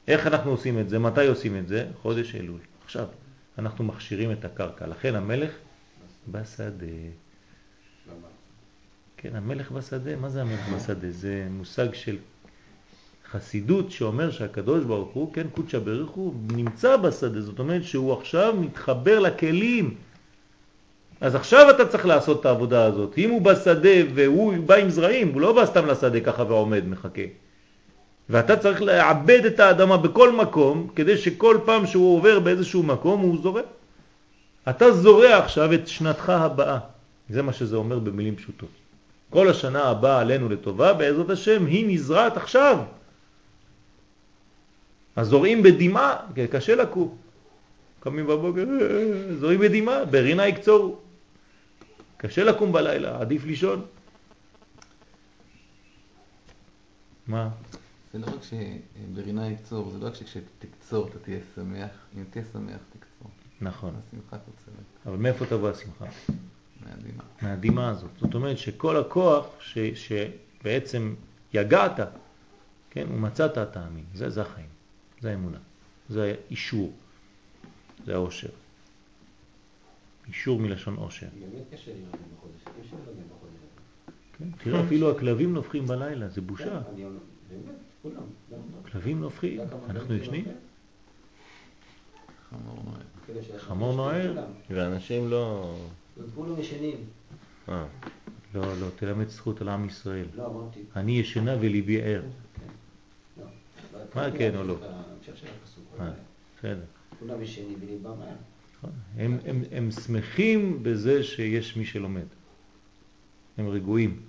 איך אנחנו עושים את זה? מתי עושים את זה? חודש אלול. עכשיו, אנחנו מכשירים את הקרקע. לכן המלך בשדה. כן, המלך בשדה, מה זה המלך בשדה? זה מושג של חסידות שאומר שהקדוש ברוך הוא, כן, קודשא בריך הוא, נמצא בשדה, זאת אומרת שהוא עכשיו מתחבר לכלים. אז עכשיו אתה צריך לעשות את העבודה הזאת. אם הוא בשדה והוא בא עם זרעים, הוא לא בא סתם לשדה ככה ועומד, מחכה. ואתה צריך לעבד את האדמה בכל מקום, כדי שכל פעם שהוא עובר באיזשהו מקום הוא זורע. אתה זורע עכשיו את שנתך הבאה. זה מה שזה אומר במילים פשוטות. כל השנה הבאה עלינו לטובה, בעזרת השם, היא נזרעת עכשיו. אז זורעים בדמעה, כי קשה לקום. קמים בבוקר, "אה, זורעים בדמעה, ברינה יקצורו. קשה לקום בלילה, עדיף לישון. מה?
זה לא רק שברינה יקצור, זה לא רק שכשתקצור אתה תהיה שמח, אם תהיה שמח תקצור.
נכון.
השמחה קוצרת,
אבל מאיפה תבוא השמחה?
מהדהימה.
מהדמעה הזאת. זאת אומרת שכל הכוח ש, שבעצם יגעת, כן, ומצאת את האמין. זה, זה החיים, זה האמונה, זה האישור, זה האושר. אישור מלשון אושר.
באמת קשה לראות בחודש. אי אפשר לראות בחודש הזה.
כן? תראה, אפילו הכלבים נובחים בלילה, זה בושה.
כן.
כלבים נובחים,
כמה
אנחנו ישנים?
חמור?
כולם.
ואנשים לא...
כולם ישנים.
אה,
לא, לא, תלמד זכות על עם ישראל.
לא, אמרתי.
אני ישנה וליבי ער. מה כן או לא? אה.
כולם ישנים.
נכון. הם, הם, הם שמחים בזה שיש מי שלומד. הם רגועים.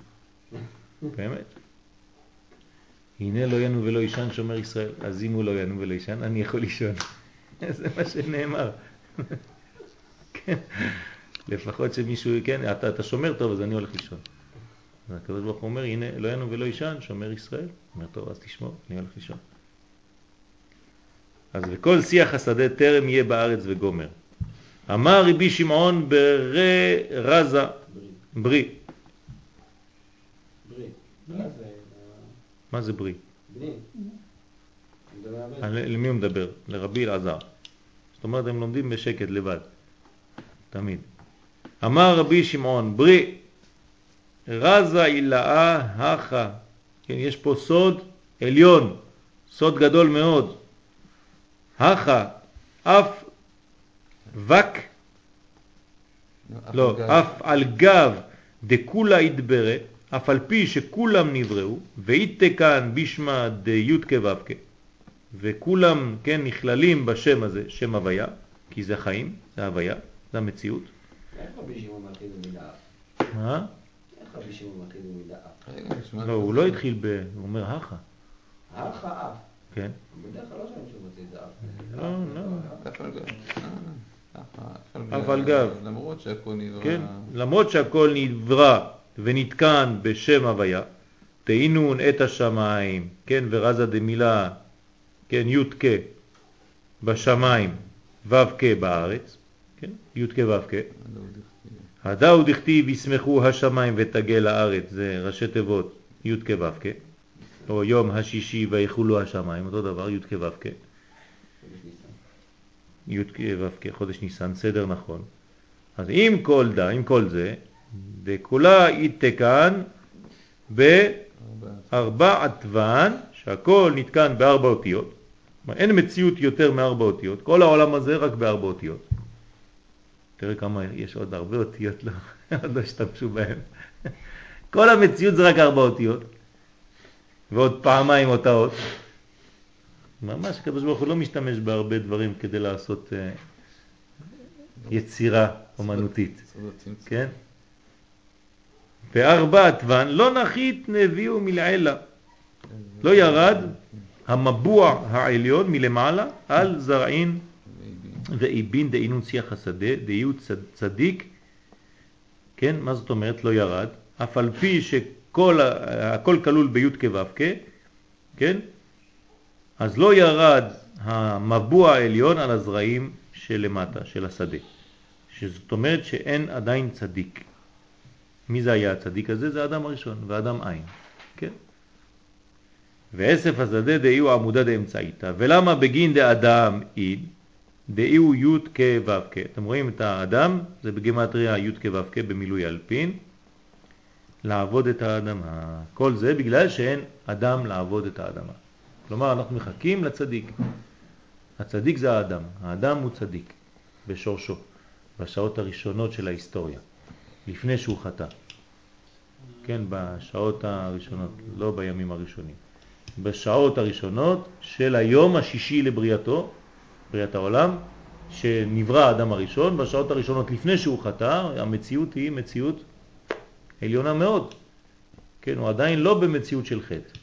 באמת. הנה לא ינו ולא ישן שומר ישראל. אז אם הוא לא ינו ולא ישן, אני יכול לישון. זה מה שנאמר. כן. לפחות שמישהו, כן, אתה, אתה שומר טוב, אז אני הולך לישון. אז הקדוש ברוך הוא אומר, הנה לא ינו ולא ישן, שומר ישראל. אומר, טוב, אז תשמור, אני הולך לישון. אז וכל שיח השדה טרם יהיה בארץ וגומר. אמר רבי שמעון ברי רזה. ברי. מה זה ברי? למי הוא מדבר? לרבי אלעזר. זאת אומרת, הם לומדים בשקט לבד. תמיד. אמר רבי שמעון, ברי, רזה אילאה הכה. כן, יש פה סוד עליון, סוד גדול מאוד. הכה, אף וק, לא,
אף
אף על גב דכולה ידברה, אף על פי שכולם נבראו, ואיתה כאן בשמה די"ת כו"ת. וכולם, כן, נכללים בשם הזה, שם הוויה, כי זה חיים, זה הוויה, זה המציאות.
איך רבי שמעון מתחיל במילה
מה?
איך רבי שמעון מתחיל במילה אף?
רגע, נשמע
לא, הוא לא התחיל ב... הוא אומר הכה,
האח האף.
כן?
לא אף.
לא, לא.
על גב. אה,
על גב.
למרות שהכל נברא.
כן? למרות שהכל נברא ונתקן בשם הוויה, תהינון את השמיים, כן, ורזה דמילה, כן, י' כ' בשמיים, ו' כ' בארץ, כן, י' כ' ו' כ', הדאו דכתיב ישמחו השמיים ותגל הארץ, זה ראשי תיבות י' כ' ו' כ', או יום השישי ויחולו השמיים, אותו דבר י' כ' ו' כ', י' כ' ו' כ', חודש ניסן, סדר נכון. אז עם כל דה, עם כל זה, דכולה יתקן בארבע עטוון, שהכל נתקן בארבע אותיות. אין מציאות יותר מארבע אותיות, כל העולם הזה רק בארבע אותיות. תראה כמה יש עוד הרבה אותיות, לא, עוד לא השתמשו בהם. כל המציאות זה רק ארבע אותיות, ועוד פעמיים אותה אות. ממש הקדוש ברוך הוא לא משתמש בהרבה דברים כדי לעשות uh, יצירה אומנותית. כן? בארבע עטוון לא נחית נביאו מלעילה, לא ירד המבוע העליון מלמעלה על זרעין ואיבין דאינון שיח השדה, דהיו צד- צדיק, כן, מה זאת אומרת לא ירד? אף על פי שכל, ה- הכל כלול בי' כו' כ', כן? אז לא ירד המבוע העליון על הזרעים שלמטה, של השדה. שזאת אומרת שאין עדיין צדיק. מי זה היה הצדיק הזה? זה האדם הראשון, ואדם עין, כן? ואסף השדה דאיהו עמודה דאמצעיתא. ולמה בגין דאדם אין? דאיהו י' כ' ו' כ'. אתם רואים את האדם, זה בגימטריה י' כ' ו' כ' במילוי אלפין, לעבוד את האדמה. כל זה בגלל שאין אדם לעבוד את האדמה. כלומר, אנחנו מחכים לצדיק. הצדיק זה האדם, האדם הוא צדיק בשורשו, בשעות הראשונות של ההיסטוריה, לפני שהוא חטא. כן, בשעות הראשונות, לא בימים הראשונים. בשעות הראשונות של היום השישי לבריאתו, בריאת העולם, שנברא האדם הראשון, בשעות הראשונות לפני שהוא חטא, המציאות היא מציאות עליונה מאוד. כן, הוא עדיין לא במציאות של חטא.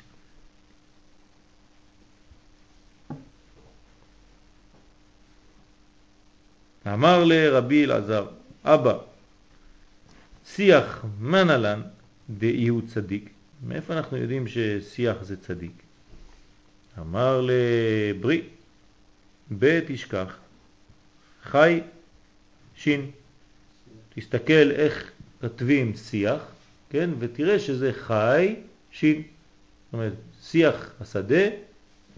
אמר לרבי אלעזר, אבא, שיח מנלן דאי הוא צדיק. מאיפה אנחנו יודעים ששיח זה צדיק? אמר לברי, ב' תשכח, חי שין. תסתכל איך כתבים שיח, כן, ותראה שזה חי שין. זאת אומרת, שיח השדה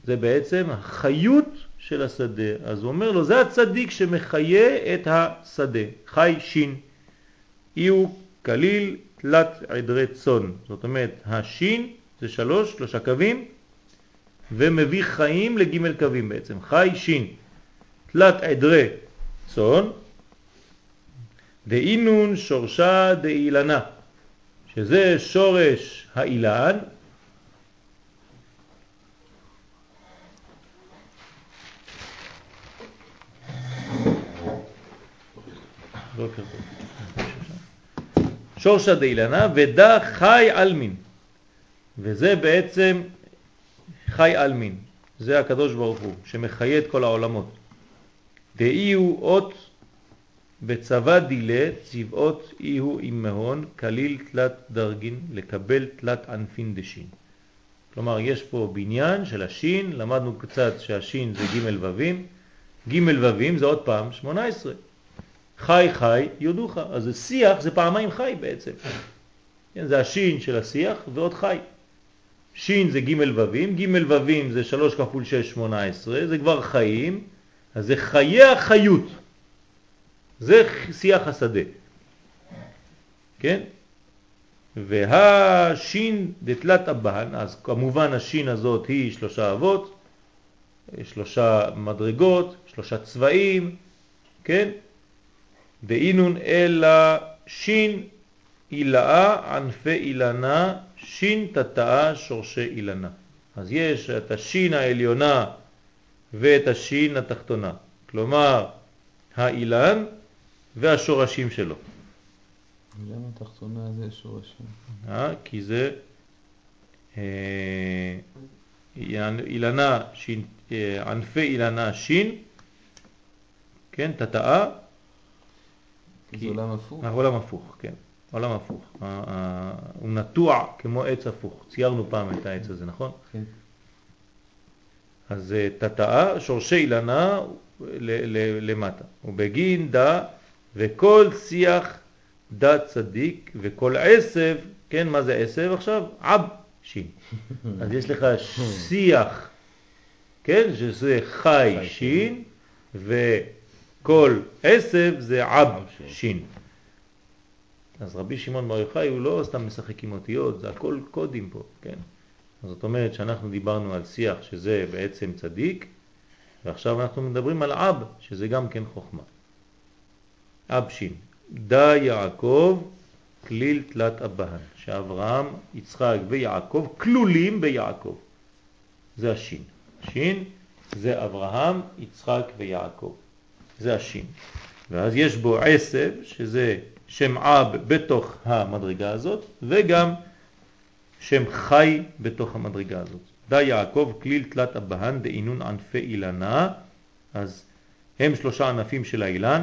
זה בעצם החיות של השדה. אז הוא אומר לו, זה הצדיק שמחיה את השדה, חי שין. אי הוא כליל תלת עדרי צון. זאת אומרת, השין זה שלוש, שלושה קווים, ומביא חיים לגימל קווים בעצם. חי שין, תלת עדרי צון, דאינון שורשה דאילנה, שזה שורש האילן. שורשה דאילנה ודא חי אלמין, וזה בעצם חי אלמין, זה הקדוש ברוך הוא שמחיה את כל העולמות. דאי הוא אות בצבא דילה צבאות אי הוא עם מהון כליל תלת דרגין לקבל תלת ענפין דשין. כלומר יש פה בניין של השין, למדנו קצת שהשין זה ג' וווים, ג' וווים זה עוד פעם 18. חי חי יודוך, אז שיח זה פעמיים חי בעצם. כן, זה השין של השיח ועוד חי. שין זה ג' וווים, ג' וווים זה 3 כפול 6, 18, זה כבר חיים, אז זה חיי החיות. זה שיח השדה. כן? והשין דתלת הבן, אז כמובן השין הזאת היא שלושה אבות, שלושה מדרגות, שלושה צבעים, כן? דאינון אלא שין אילאה ענפי אילנה, שין תתאה שורשי אילנה. אז יש את השין העליונה ואת השין התחתונה. כלומר, האילן והשורשים שלו.
למה תחתונה זה שורשים?
אה? כי זה אה, אילנה, שין, אה, ענפי אילנה שין, כן, תתאה,
זה עולם הפוך.
העולם הפוך, כן, עולם הפוך. הוא נטוע כמו עץ הפוך. ציירנו פעם את העץ הזה, נכון?
כן.
אז אה, תתאה, שורשי אילנה למטה. ובגין דה וכל שיח דה צדיק וכל עשב, כן, מה זה עשב עכשיו? עב שין. אז יש לך שיח, כן, שזה חי שין, וכל עשב זה עב שין. אז רבי שמעון בר יוחאי הוא לא סתם משחק עם אותיות, זה הכל קודים פה, כן? אז זאת אומרת שאנחנו דיברנו על שיח שזה בעצם צדיק, ועכשיו אנחנו מדברים על אב, שזה גם כן חוכמה. אב שין. דה יעקב כליל תלת אבהן, שאברהם, יצחק ויעקב כלולים ביעקב. זה השין. שין זה אברהם, יצחק ויעקב. זה השין. ואז יש בו עשב, שזה שם אב בתוך המדרגה הזאת, וגם שם חי בתוך המדרגה הזאת. דה יעקב כליל תלת אבהן דאינון ענפי אילנה, אז הם שלושה ענפים של האילן,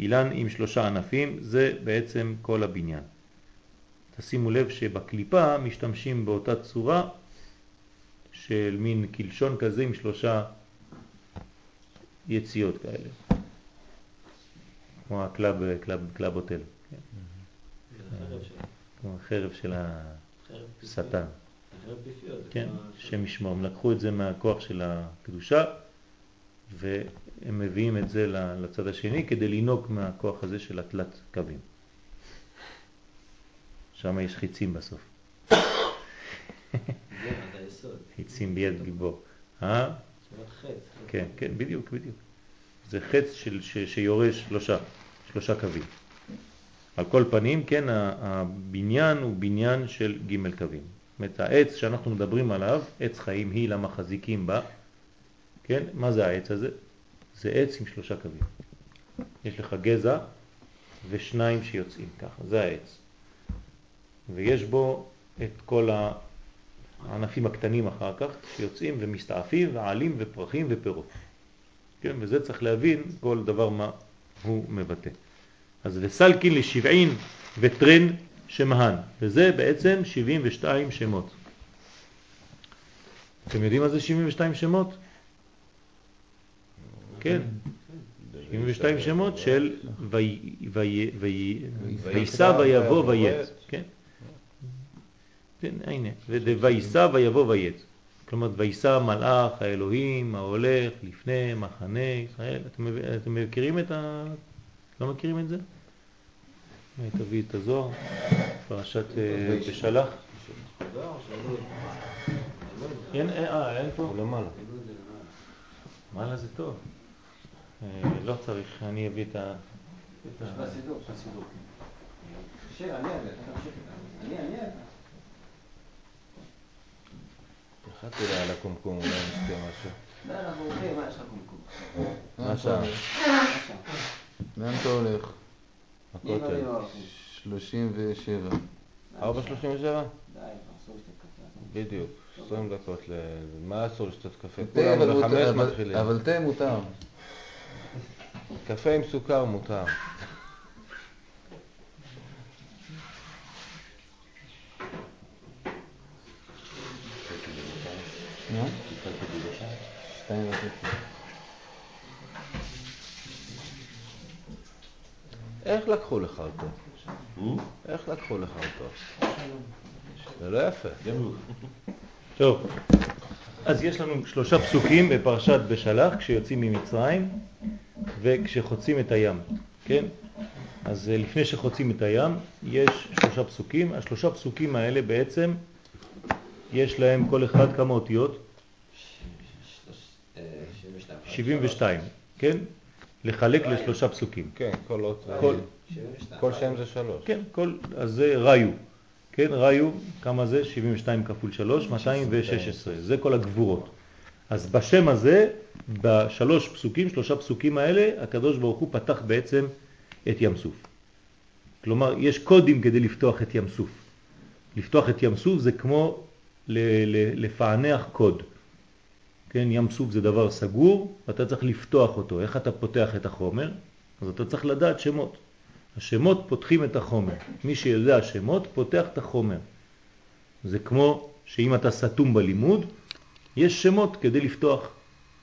אילן עם שלושה ענפים, זה בעצם כל הבניין. תשימו לב שבקליפה משתמשים באותה צורה של מין קלשון כזה עם שלושה יציאות כאלה, כמו הקלאב, קלאב, קלאב הוטל, כן? כמו החרב של השטן. כן, שם לקחו את זה מהכוח של הקדושה והם מביאים את זה לצד השני כדי לנהוג מהכוח הזה של התלת קווים. שם יש חיצים בסוף. חיצים ביד גיבור. אה? כן, כן, בדיוק, בדיוק. זה חץ של, ש, שיורש שלושה, שלושה קווים. על כל פנים, כן, הבניין הוא בניין של ג' קווים. זאת אומרת, העץ שאנחנו מדברים עליו, עץ חיים היא למה חזיקים בה, כן, מה זה העץ הזה? זה עץ עם שלושה קווים. יש לך גזע ושניים שיוצאים ככה, זה העץ. ויש בו את כל הענפים הקטנים אחר כך שיוצאים ומסתעפים ועלים ופרחים ופירות. כן, וזה צריך להבין כל דבר מה הוא מבטא. אז וסלקין לשבעין וטרן שמהן, וזה בעצם 72 שמות. אתם יודעים מה זה 72 שמות? כן, 72 שמות של וי- וי- וי- וייסע ויבוא ויץ. כן. כן, הנה, ודווייסע ויבוא ויץ. כלומר, וייסע מלאך האלוהים ההולך לפני מחנה ישראל. אתם, מכירים את ה... לא מכירים את זה? תביא את הזוהר, פרשת אה, בשלח. אין, אה, אין פה?
הוא למעלה.
מעלה זה טוב. אה, לא צריך, אני אביא את ה...
פחדתי לה על הקומקום, אולי נשתה משהו.
לא, אנחנו הולכים, מה יש לך קומקום?
מה השעה?
לאן אתה הולך?
הכותל.
ואני לא הולכים?
37.
4.37?
די, אסור לשתות קפה.
בדיוק. 20 דקות ל... מה אסור לשתות קפה?
אבל
בחמש מתחילים.
אבל תה מותר.
קפה עם סוכר מותר. איך לקחו לך אותו? איך לקחו לך אותו? זה לא יפה.
טוב, אז יש לנו שלושה פסוקים בפרשת בשלח כשיוצאים ממצרים וכשחוצים את הים, כן? אז אה, לפני שחוצים את הים יש שלושה פסוקים, השלושה פסוקים האלה בעצם יש להם כל אחד כמה אותיות?
אה, 72.
72, כן? לחלק לשלושה פסוקים.
כן, כל אות זה...
כל,
72.
כל שם זה שלוש.
כן, כל, אז זה ראיו, כן, ראיו, כמה זה? 72 כפול 3, 216, זה כל הגבורות. אז בשם הזה, בשלוש פסוקים, שלושה פסוקים האלה, הקדוש ברוך הוא פתח בעצם את ים סוף. כלומר, יש קודים כדי לפתוח את ים סוף. לפתוח את ים סוף זה כמו לפענח קוד. כן, ים סוף זה דבר סגור, ואתה צריך לפתוח אותו. איך אתה פותח את החומר? אז אתה צריך לדעת שמות. השמות פותחים את החומר. מי שיודע שמות פותח את החומר. זה כמו שאם אתה סתום בלימוד, יש שמות כדי לפתוח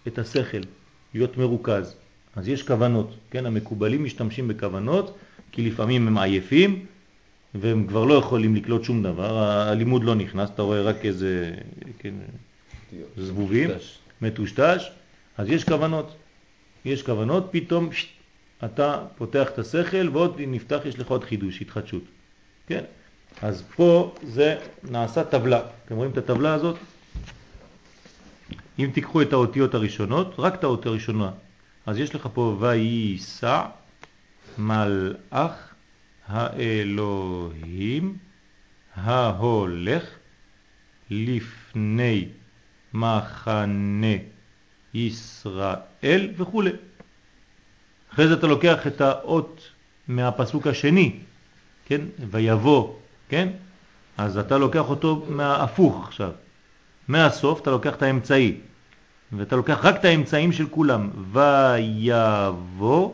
את השכל, להיות מרוכז. אז יש כוונות, כן? המקובלים משתמשים בכוונות, כי לפעמים הם עייפים, והם כבר לא יכולים לקלוט שום דבר, הלימוד לא נכנס, אתה רואה רק איזה כן, זבובים, מטושטש, אז יש כוונות. יש כוונות, פתאום שט, אתה פותח את השכל ועוד נפתח, יש לך עוד חידוש, התחדשות. כן? אז פה זה נעשה טבלה. אתם רואים את הטבלה הזאת? אם תיקחו את האותיות הראשונות, רק את האות הראשונה, אז יש לך פה וייסע מלאך האלוהים ההולך לפני מחנה ישראל וכו'. אחרי זה אתה לוקח את האות מהפסוק השני, כן? ויבוא, כן? אז אתה לוקח אותו מההפוך עכשיו. מהסוף אתה לוקח את האמצעי, ואתה לוקח רק את האמצעים של כולם. ויבוא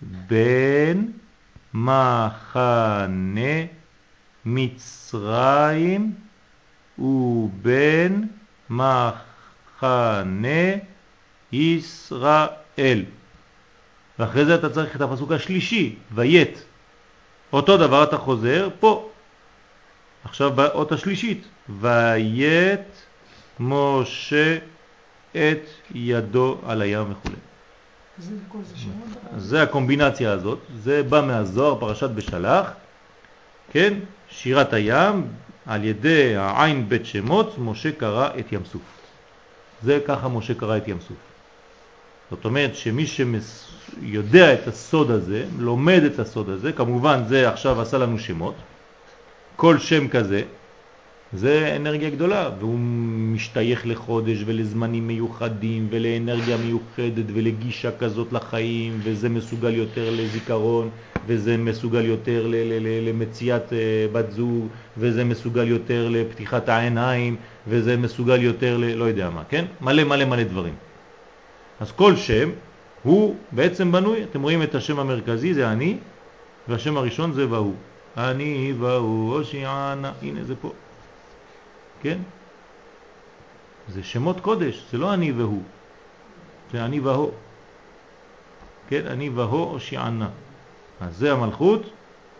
בין מחנה מצרים ובין מחנה ישראל. ואחרי זה אתה צריך את הפסוק השלישי, ויית. אותו דבר אתה חוזר פה. עכשיו באות השלישית, ויית משה את ידו על הים וכו'.
זה,
זה הקומבינציה הזאת, זה בא מהזוהר, פרשת בשלח, כן? שירת הים, על ידי העין בית שמות, משה קרא את ים סוף. זה ככה משה קרא את ים סוף. זאת אומרת שמי שיודע את הסוד הזה, לומד את הסוד הזה, כמובן זה עכשיו עשה לנו שמות, כל שם כזה, זה אנרגיה גדולה, והוא משתייך לחודש ולזמנים מיוחדים ולאנרגיה מיוחדת ולגישה כזאת לחיים, וזה מסוגל יותר לזיכרון, וזה מסוגל יותר למציאת אה, בת זוג, וזה מסוגל יותר לפתיחת העיניים, וזה מסוגל יותר ל... לא יודע מה, כן? מלא מלא מלא דברים. אז כל שם הוא בעצם בנוי, אתם רואים את השם המרכזי, זה אני, והשם הראשון זה והוא. אני והוא, הושיענה, הנה זה פה. כן? זה שמות קודש, זה לא אני והוא, זה אני והוא. כן, אני והוא הושיענה. אז זה המלכות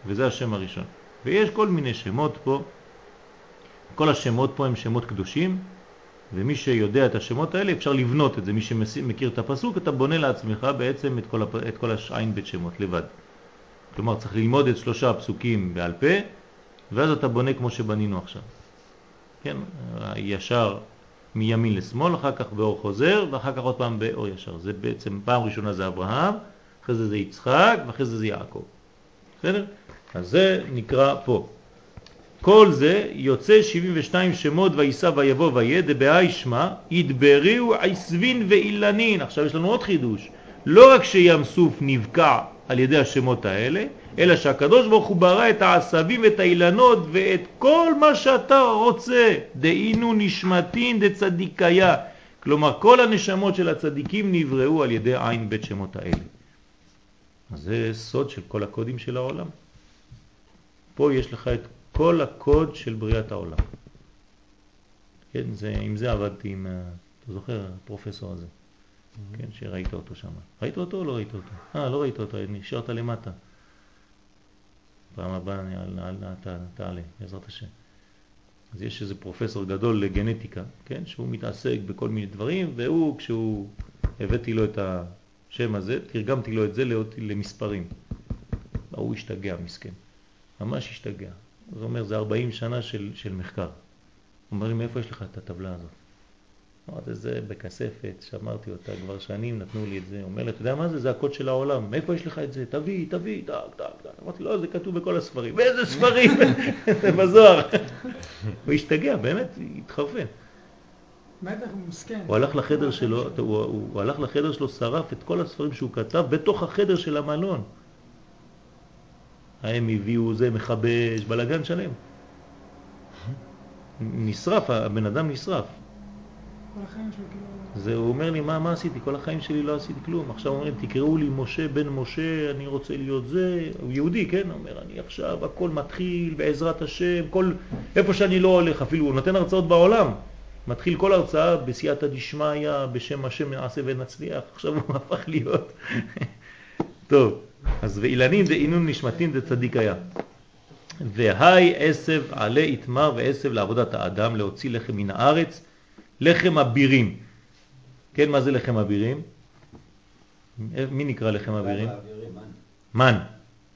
וזה השם הראשון. ויש כל מיני שמות פה, כל השמות פה הם שמות קדושים, ומי שיודע את השמות האלה אפשר לבנות את זה. מי שמכיר את הפסוק, אתה בונה לעצמך בעצם את כל, הפ... את כל השעין בית שמות לבד. כלומר צריך ללמוד את שלושה הפסוקים בעל פה, ואז אתה בונה כמו שבנינו עכשיו. כן, ישר מימין לשמאל, אחר כך באור חוזר, ואחר כך עוד פעם באור ישר. זה בעצם, פעם ראשונה זה אברהם, אחרי זה זה יצחק, ואחרי זה זה יעקב. בסדר? אז זה נקרא פה. כל זה יוצא 72 שמות ויסע ויבוא ויהיה דבהי שמה ידבריו עשבין ואילנין. עכשיו יש לנו עוד חידוש. לא רק שים סוף נבקע על ידי השמות האלה, אלא שהקדוש ברוך הוא ברא את העשבים ואת האילנות ואת כל מה שאתה רוצה. דהינו נשמתין דצדיקיה. כלומר, כל הנשמות של הצדיקים נבראו על ידי עין בית שמות האלה. אז זה סוד של כל הקודים של העולם. פה יש לך את כל הקוד של בריאת העולם. כן, זה, עם זה עבדתי עם, אתה זוכר, הפרופסור הזה, mm-hmm. כן, שראית אותו שם. ראית אותו או לא ראית אותו? אה, לא ראית אותו, נשארת למטה. פעם הבאה תעלה, בעזרת השם. אז יש איזה פרופסור גדול לגנטיקה, כן, שהוא מתעסק בכל מיני דברים, והוא, כשהוא, הבאתי לו את השם הזה, תרגמתי לו את זה למספרים. הוא השתגע, מסכן. ממש השתגע. הוא אומר, זה 40 שנה של, של מחקר. הוא אומר לי, מאיפה יש לך את הטבלה הזאת? אמרתי, זה בכספת, שמרתי אותה כבר שנים, נתנו לי את זה. אומר לי, אתה יודע מה זה? זה הקוד של העולם. מאיפה יש לך את זה? תביא, תביא, טק, טק, טק. אמרתי, לא, זה כתוב בכל הספרים. באיזה ספרים? זה בזוהר. הוא השתגע, באמת, התחרפן.
בטח הוא מסכן.
הוא הלך לחדר שלו,
החיים
הוא, הוא, הוא הלך לחדר שלו, שרף את כל הספרים שהוא כתב בתוך החדר של המלון. הם הביאו זה מכבש, בלגן שלם. נשרף, הבן אדם נשרף.
כל החיים שלו כאילו...
זה, הוא אומר לי, מה, מה עשיתי? כל החיים שלי לא עשיתי כלום. עכשיו אומרים, תקראו לי משה בן משה, אני רוצה להיות זה. הוא יהודי, כן? אומר, אני עכשיו, הכל מתחיל בעזרת השם, כל, איפה שאני לא הולך, אפילו הוא נותן הרצאות בעולם. מתחיל כל הרצאה בסייעתא דשמיא, בשם השם נעשה ונצליח. עכשיו הוא הפך להיות... טוב, אז ואילנין דאינון נשמתין דצדיק היה. והי עשב עלי יתמר ועשב לעבודת האדם להוציא לחם מן הארץ, לחם אבירים. כן, מה זה לחם אבירים? מי נקרא לחם אבירים?
מן.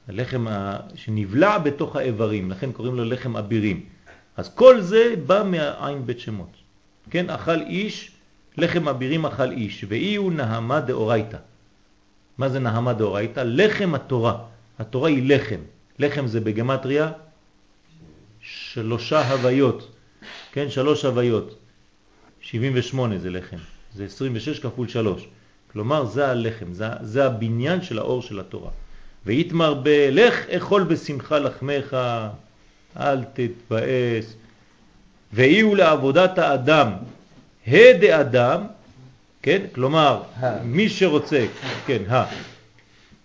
הלחם שנבלע בתוך האיברים, לכן קוראים לו לחם אבירים. אז כל זה בא מהעין בית שמות. כן, אכל איש, לחם אבירים אכל איש, ואי הוא נהמה דאורייתא. מה זה נהמה דאורייתא? לחם התורה. התורה היא לחם. לחם זה בגמטריה שלושה הוויות. כן, שלוש הוויות. 78 זה לחם. זה 26 כפול 3. כלומר, זה הלחם, זה, זה הבניין של האור של התורה. ויתמר ב... לך אכול בשמחה לחמך, אל תתבאס. ואיהו לעבודת האדם, הדה אדם, כן? כלומר, מי שרוצה, כן, ה.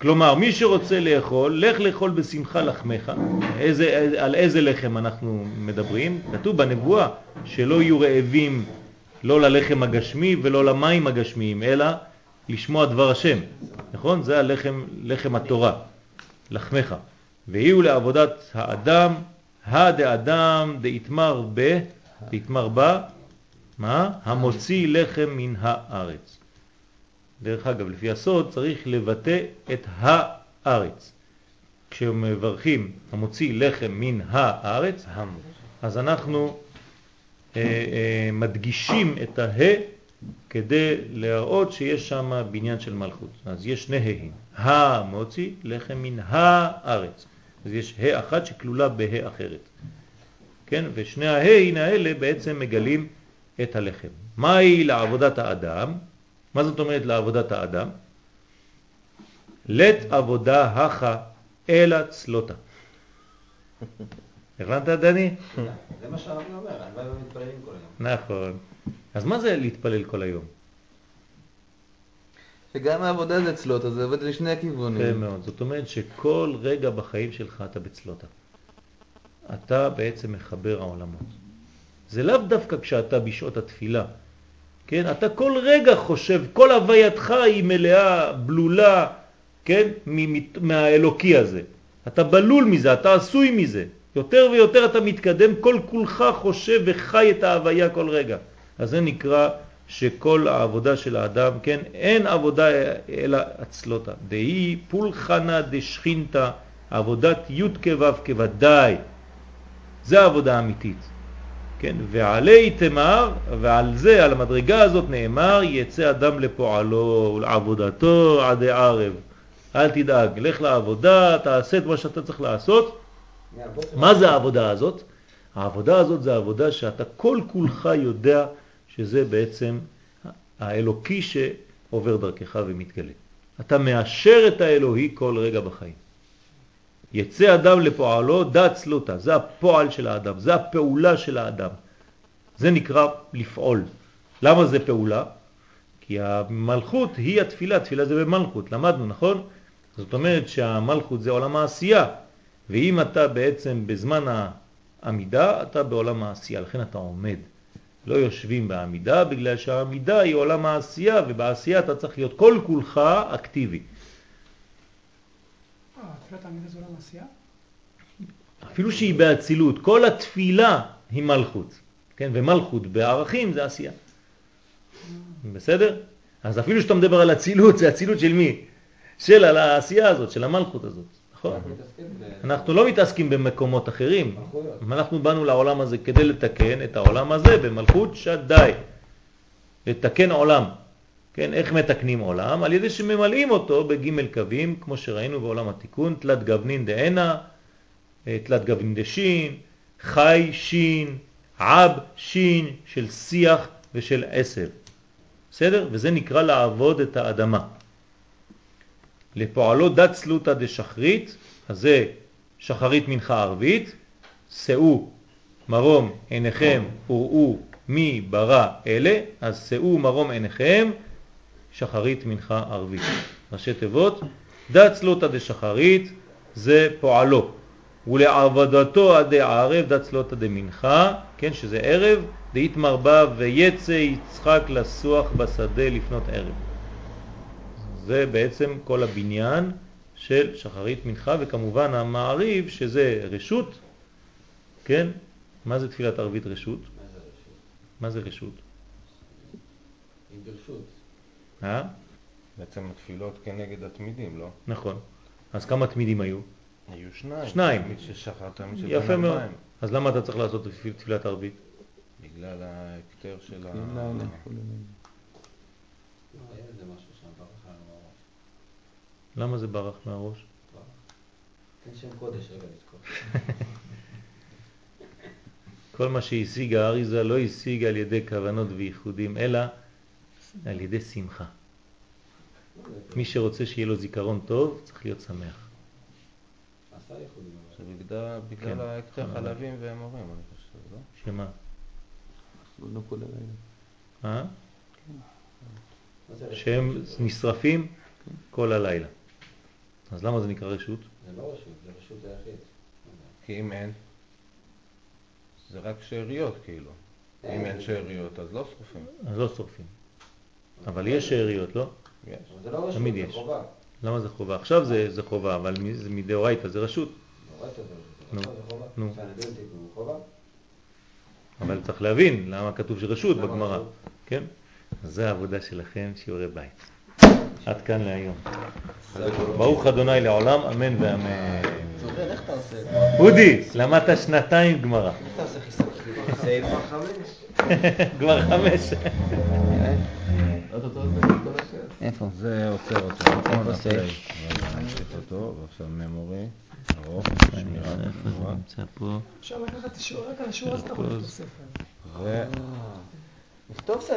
כלומר, מי שרוצה לאכול, לך לאכול בשמחה לחמך. איזה, על איזה לחם אנחנו מדברים? כתוב בנבואה שלא יהיו רעבים לא ללחם הגשמי ולא למים הגשמיים, אלא לשמוע דבר השם. נכון? זה הלחם, לחם התורה, לחמך. ויהיו לעבודת האדם, הדאדם דאיתמר ב, דאיתמר בה, מה? המוציא לחם מן הארץ. דרך אגב, לפי הסוד צריך לבטא את הארץ. כשמברכים המוציא לחם מן הארץ, אז אנחנו אה, אה, מדגישים את הה כדי להראות שיש שם בניין של מלכות. אז יש שני ה'ים. המוציא לחם מן הארץ. אז יש ה אחת שכלולה בה אחרת. כן? ושני ההין האלה בעצם מגלים את הלחם. מהי לעבודת האדם? מה זאת אומרת לעבודת האדם? לת עבודה הכה אלא צלותה. הבנת דני?
זה מה שהרבי אומר, הלוואי ומתפללים כל היום.
נכון. אז מה זה להתפלל כל היום?
שגם העבודה זה צלות, אז זה עובד לשני הכיוונים.
מאוד. זאת אומרת שכל רגע בחיים שלך אתה בצלותה. אתה בעצם מחבר העולמות. זה לאו דווקא כשאתה בשעות התפילה. כן? אתה כל רגע חושב, כל הווייתך היא מלאה, בלולה, כן? מהאלוקי הזה. אתה בלול מזה, אתה עשוי מזה. יותר ויותר אתה מתקדם, כל כולך חושב וחי את ההוויה כל רגע. אז זה נקרא שכל העבודה של האדם, כן, אין עבודה אלא הצלותה. דהי פולחנה דשכינתה, עבודת י' כו' כוודאי. זה העבודה האמיתית. כן, ועלי תמר, ועל זה, על המדרגה הזאת נאמר, יצא אדם לפועלו ולעבודתו עד הערב. אל תדאג, לך לעבודה, תעשה את מה שאתה צריך לעשות. מה זה העבודה הזאת? העבודה הזאת זה העבודה שאתה כל כולך יודע שזה בעצם האלוקי שעובר דרכך ומתגלה. אתה מאשר את האלוהי כל רגע בחיים. יצא אדם לפועלו דת צלותה, זה הפועל של האדם, זה הפעולה של האדם. זה נקרא לפעול. למה זה פעולה? כי המלכות היא התפילה, תפילה זה במלכות, למדנו, נכון? זאת אומרת שהמלכות זה עולם העשייה, ואם אתה בעצם בזמן העמידה, אתה בעולם העשייה, לכן אתה עומד. לא יושבים בעמידה, בגלל שהעמידה היא עולם העשייה, ובעשייה אתה צריך להיות כל כולך אקטיבי.
אה, תפילת העמידה זה עולם העשייה?
אפילו שהיא באצילות, כל התפילה היא מלכות, כן? ומלכות בערכים זה עשייה. בסדר? אז אפילו שאתה מדבר על אצילות, זה אצילות של מי? של על העשייה הזאת, של המלכות הזאת, נכון?
אנחנו
לא מתעסקים במקומות אחרים. אנחנו באנו לעולם הזה כדי לתקן את העולם הזה במלכות שדי. לתקן עולם. כן, איך מתקנים עולם? על ידי שממלאים אותו בג' קווים, כמו שראינו בעולם התיקון, תלת גוונין דהנה, אה, תלת גוונין דשין, חי שין, עב שין של שיח ושל עשב. בסדר? וזה נקרא לעבוד את האדמה. לפועלו דת צלותא דשחרית, אז זה שחרית מנחה ערבית, שאו מרום עיניכם וראו מי ברא אלה, אז שאו מרום עיניכם, שחרית מנחה ערבית. ראשי תיבות, דת צלותא דשחרית זה פועלו, ולעבודתו עדי ערב דת צלותא דמנחה, כן, שזה ערב, דאית מרבה ויצא יצחק לסוח בשדה לפנות ערב. זה בעצם כל הבניין של שחרית מנחה, וכמובן המעריב שזה רשות, כן? מה זה תפילת ערבית רשות?
מה זה רשות?
מה זה רשות? אה?
בעצם התפילות כנגד התמידים, לא?
נכון. אז כמה תמידים היו?
היו שניים.
שניים.
תמיד ששחר, תמיד של
יפה מאוד.
ארבעים.
אז למה אתה צריך לעשות תפיל- תפילת ערבית?
בגלל ההקטר של ה...
למה זה ברח מהראש?
תן שם קודש רגע לזכור.
כל מה שהשיג האריזה לא השיג על ידי כוונות וייחודים, אלא על ידי שמחה. מי שרוצה שיהיה לו זיכרון טוב, צריך להיות שמח.
זה בגלל,
כן.
בגלל ההקטר חלבים והמורים, אני חושב, לא?
שמה?
לא כל הלילה.
אה? שהם נשרפים כל הלילה. אז למה זה נקרא רשות?
זה לא רשות, זה רשות היחיד.
כי אם אין, זה רק שאריות כאילו. אם אין שאריות אז לא שרופים.
אז לא שורפים. אבל יש שאריות, לא?
יש.
אבל זה לא רשות,
תמיד
זה
יש.
חובה.
למה זה חובה? עכשיו זה, זה חובה, אבל זה מדאורייתא, זה רשות. נו. אבל צריך להבין למה כתוב שרשות בגמרא. כן? אז זה העבודה שלכם, שיעורי בית. עד כאן להיום. ברוך אדוני לעולם, אמן ואמן. אודי, למדת שנתיים גמרא.
איך אתה עושה חיסון? סעיף חמש.
כבר חמש.
איפה? זה עוצר אותו, נכון?
איפה סייף?
הפליי. אבל נמשיך אותו, ועכשיו ממורי, ארוך, שמירה.
איפה זה נמצא פה?
אפשר לקחת את השיעור, רק על השיעור הזה אתה יכול לכתוב ספר.
ו...
לכתוב ספר.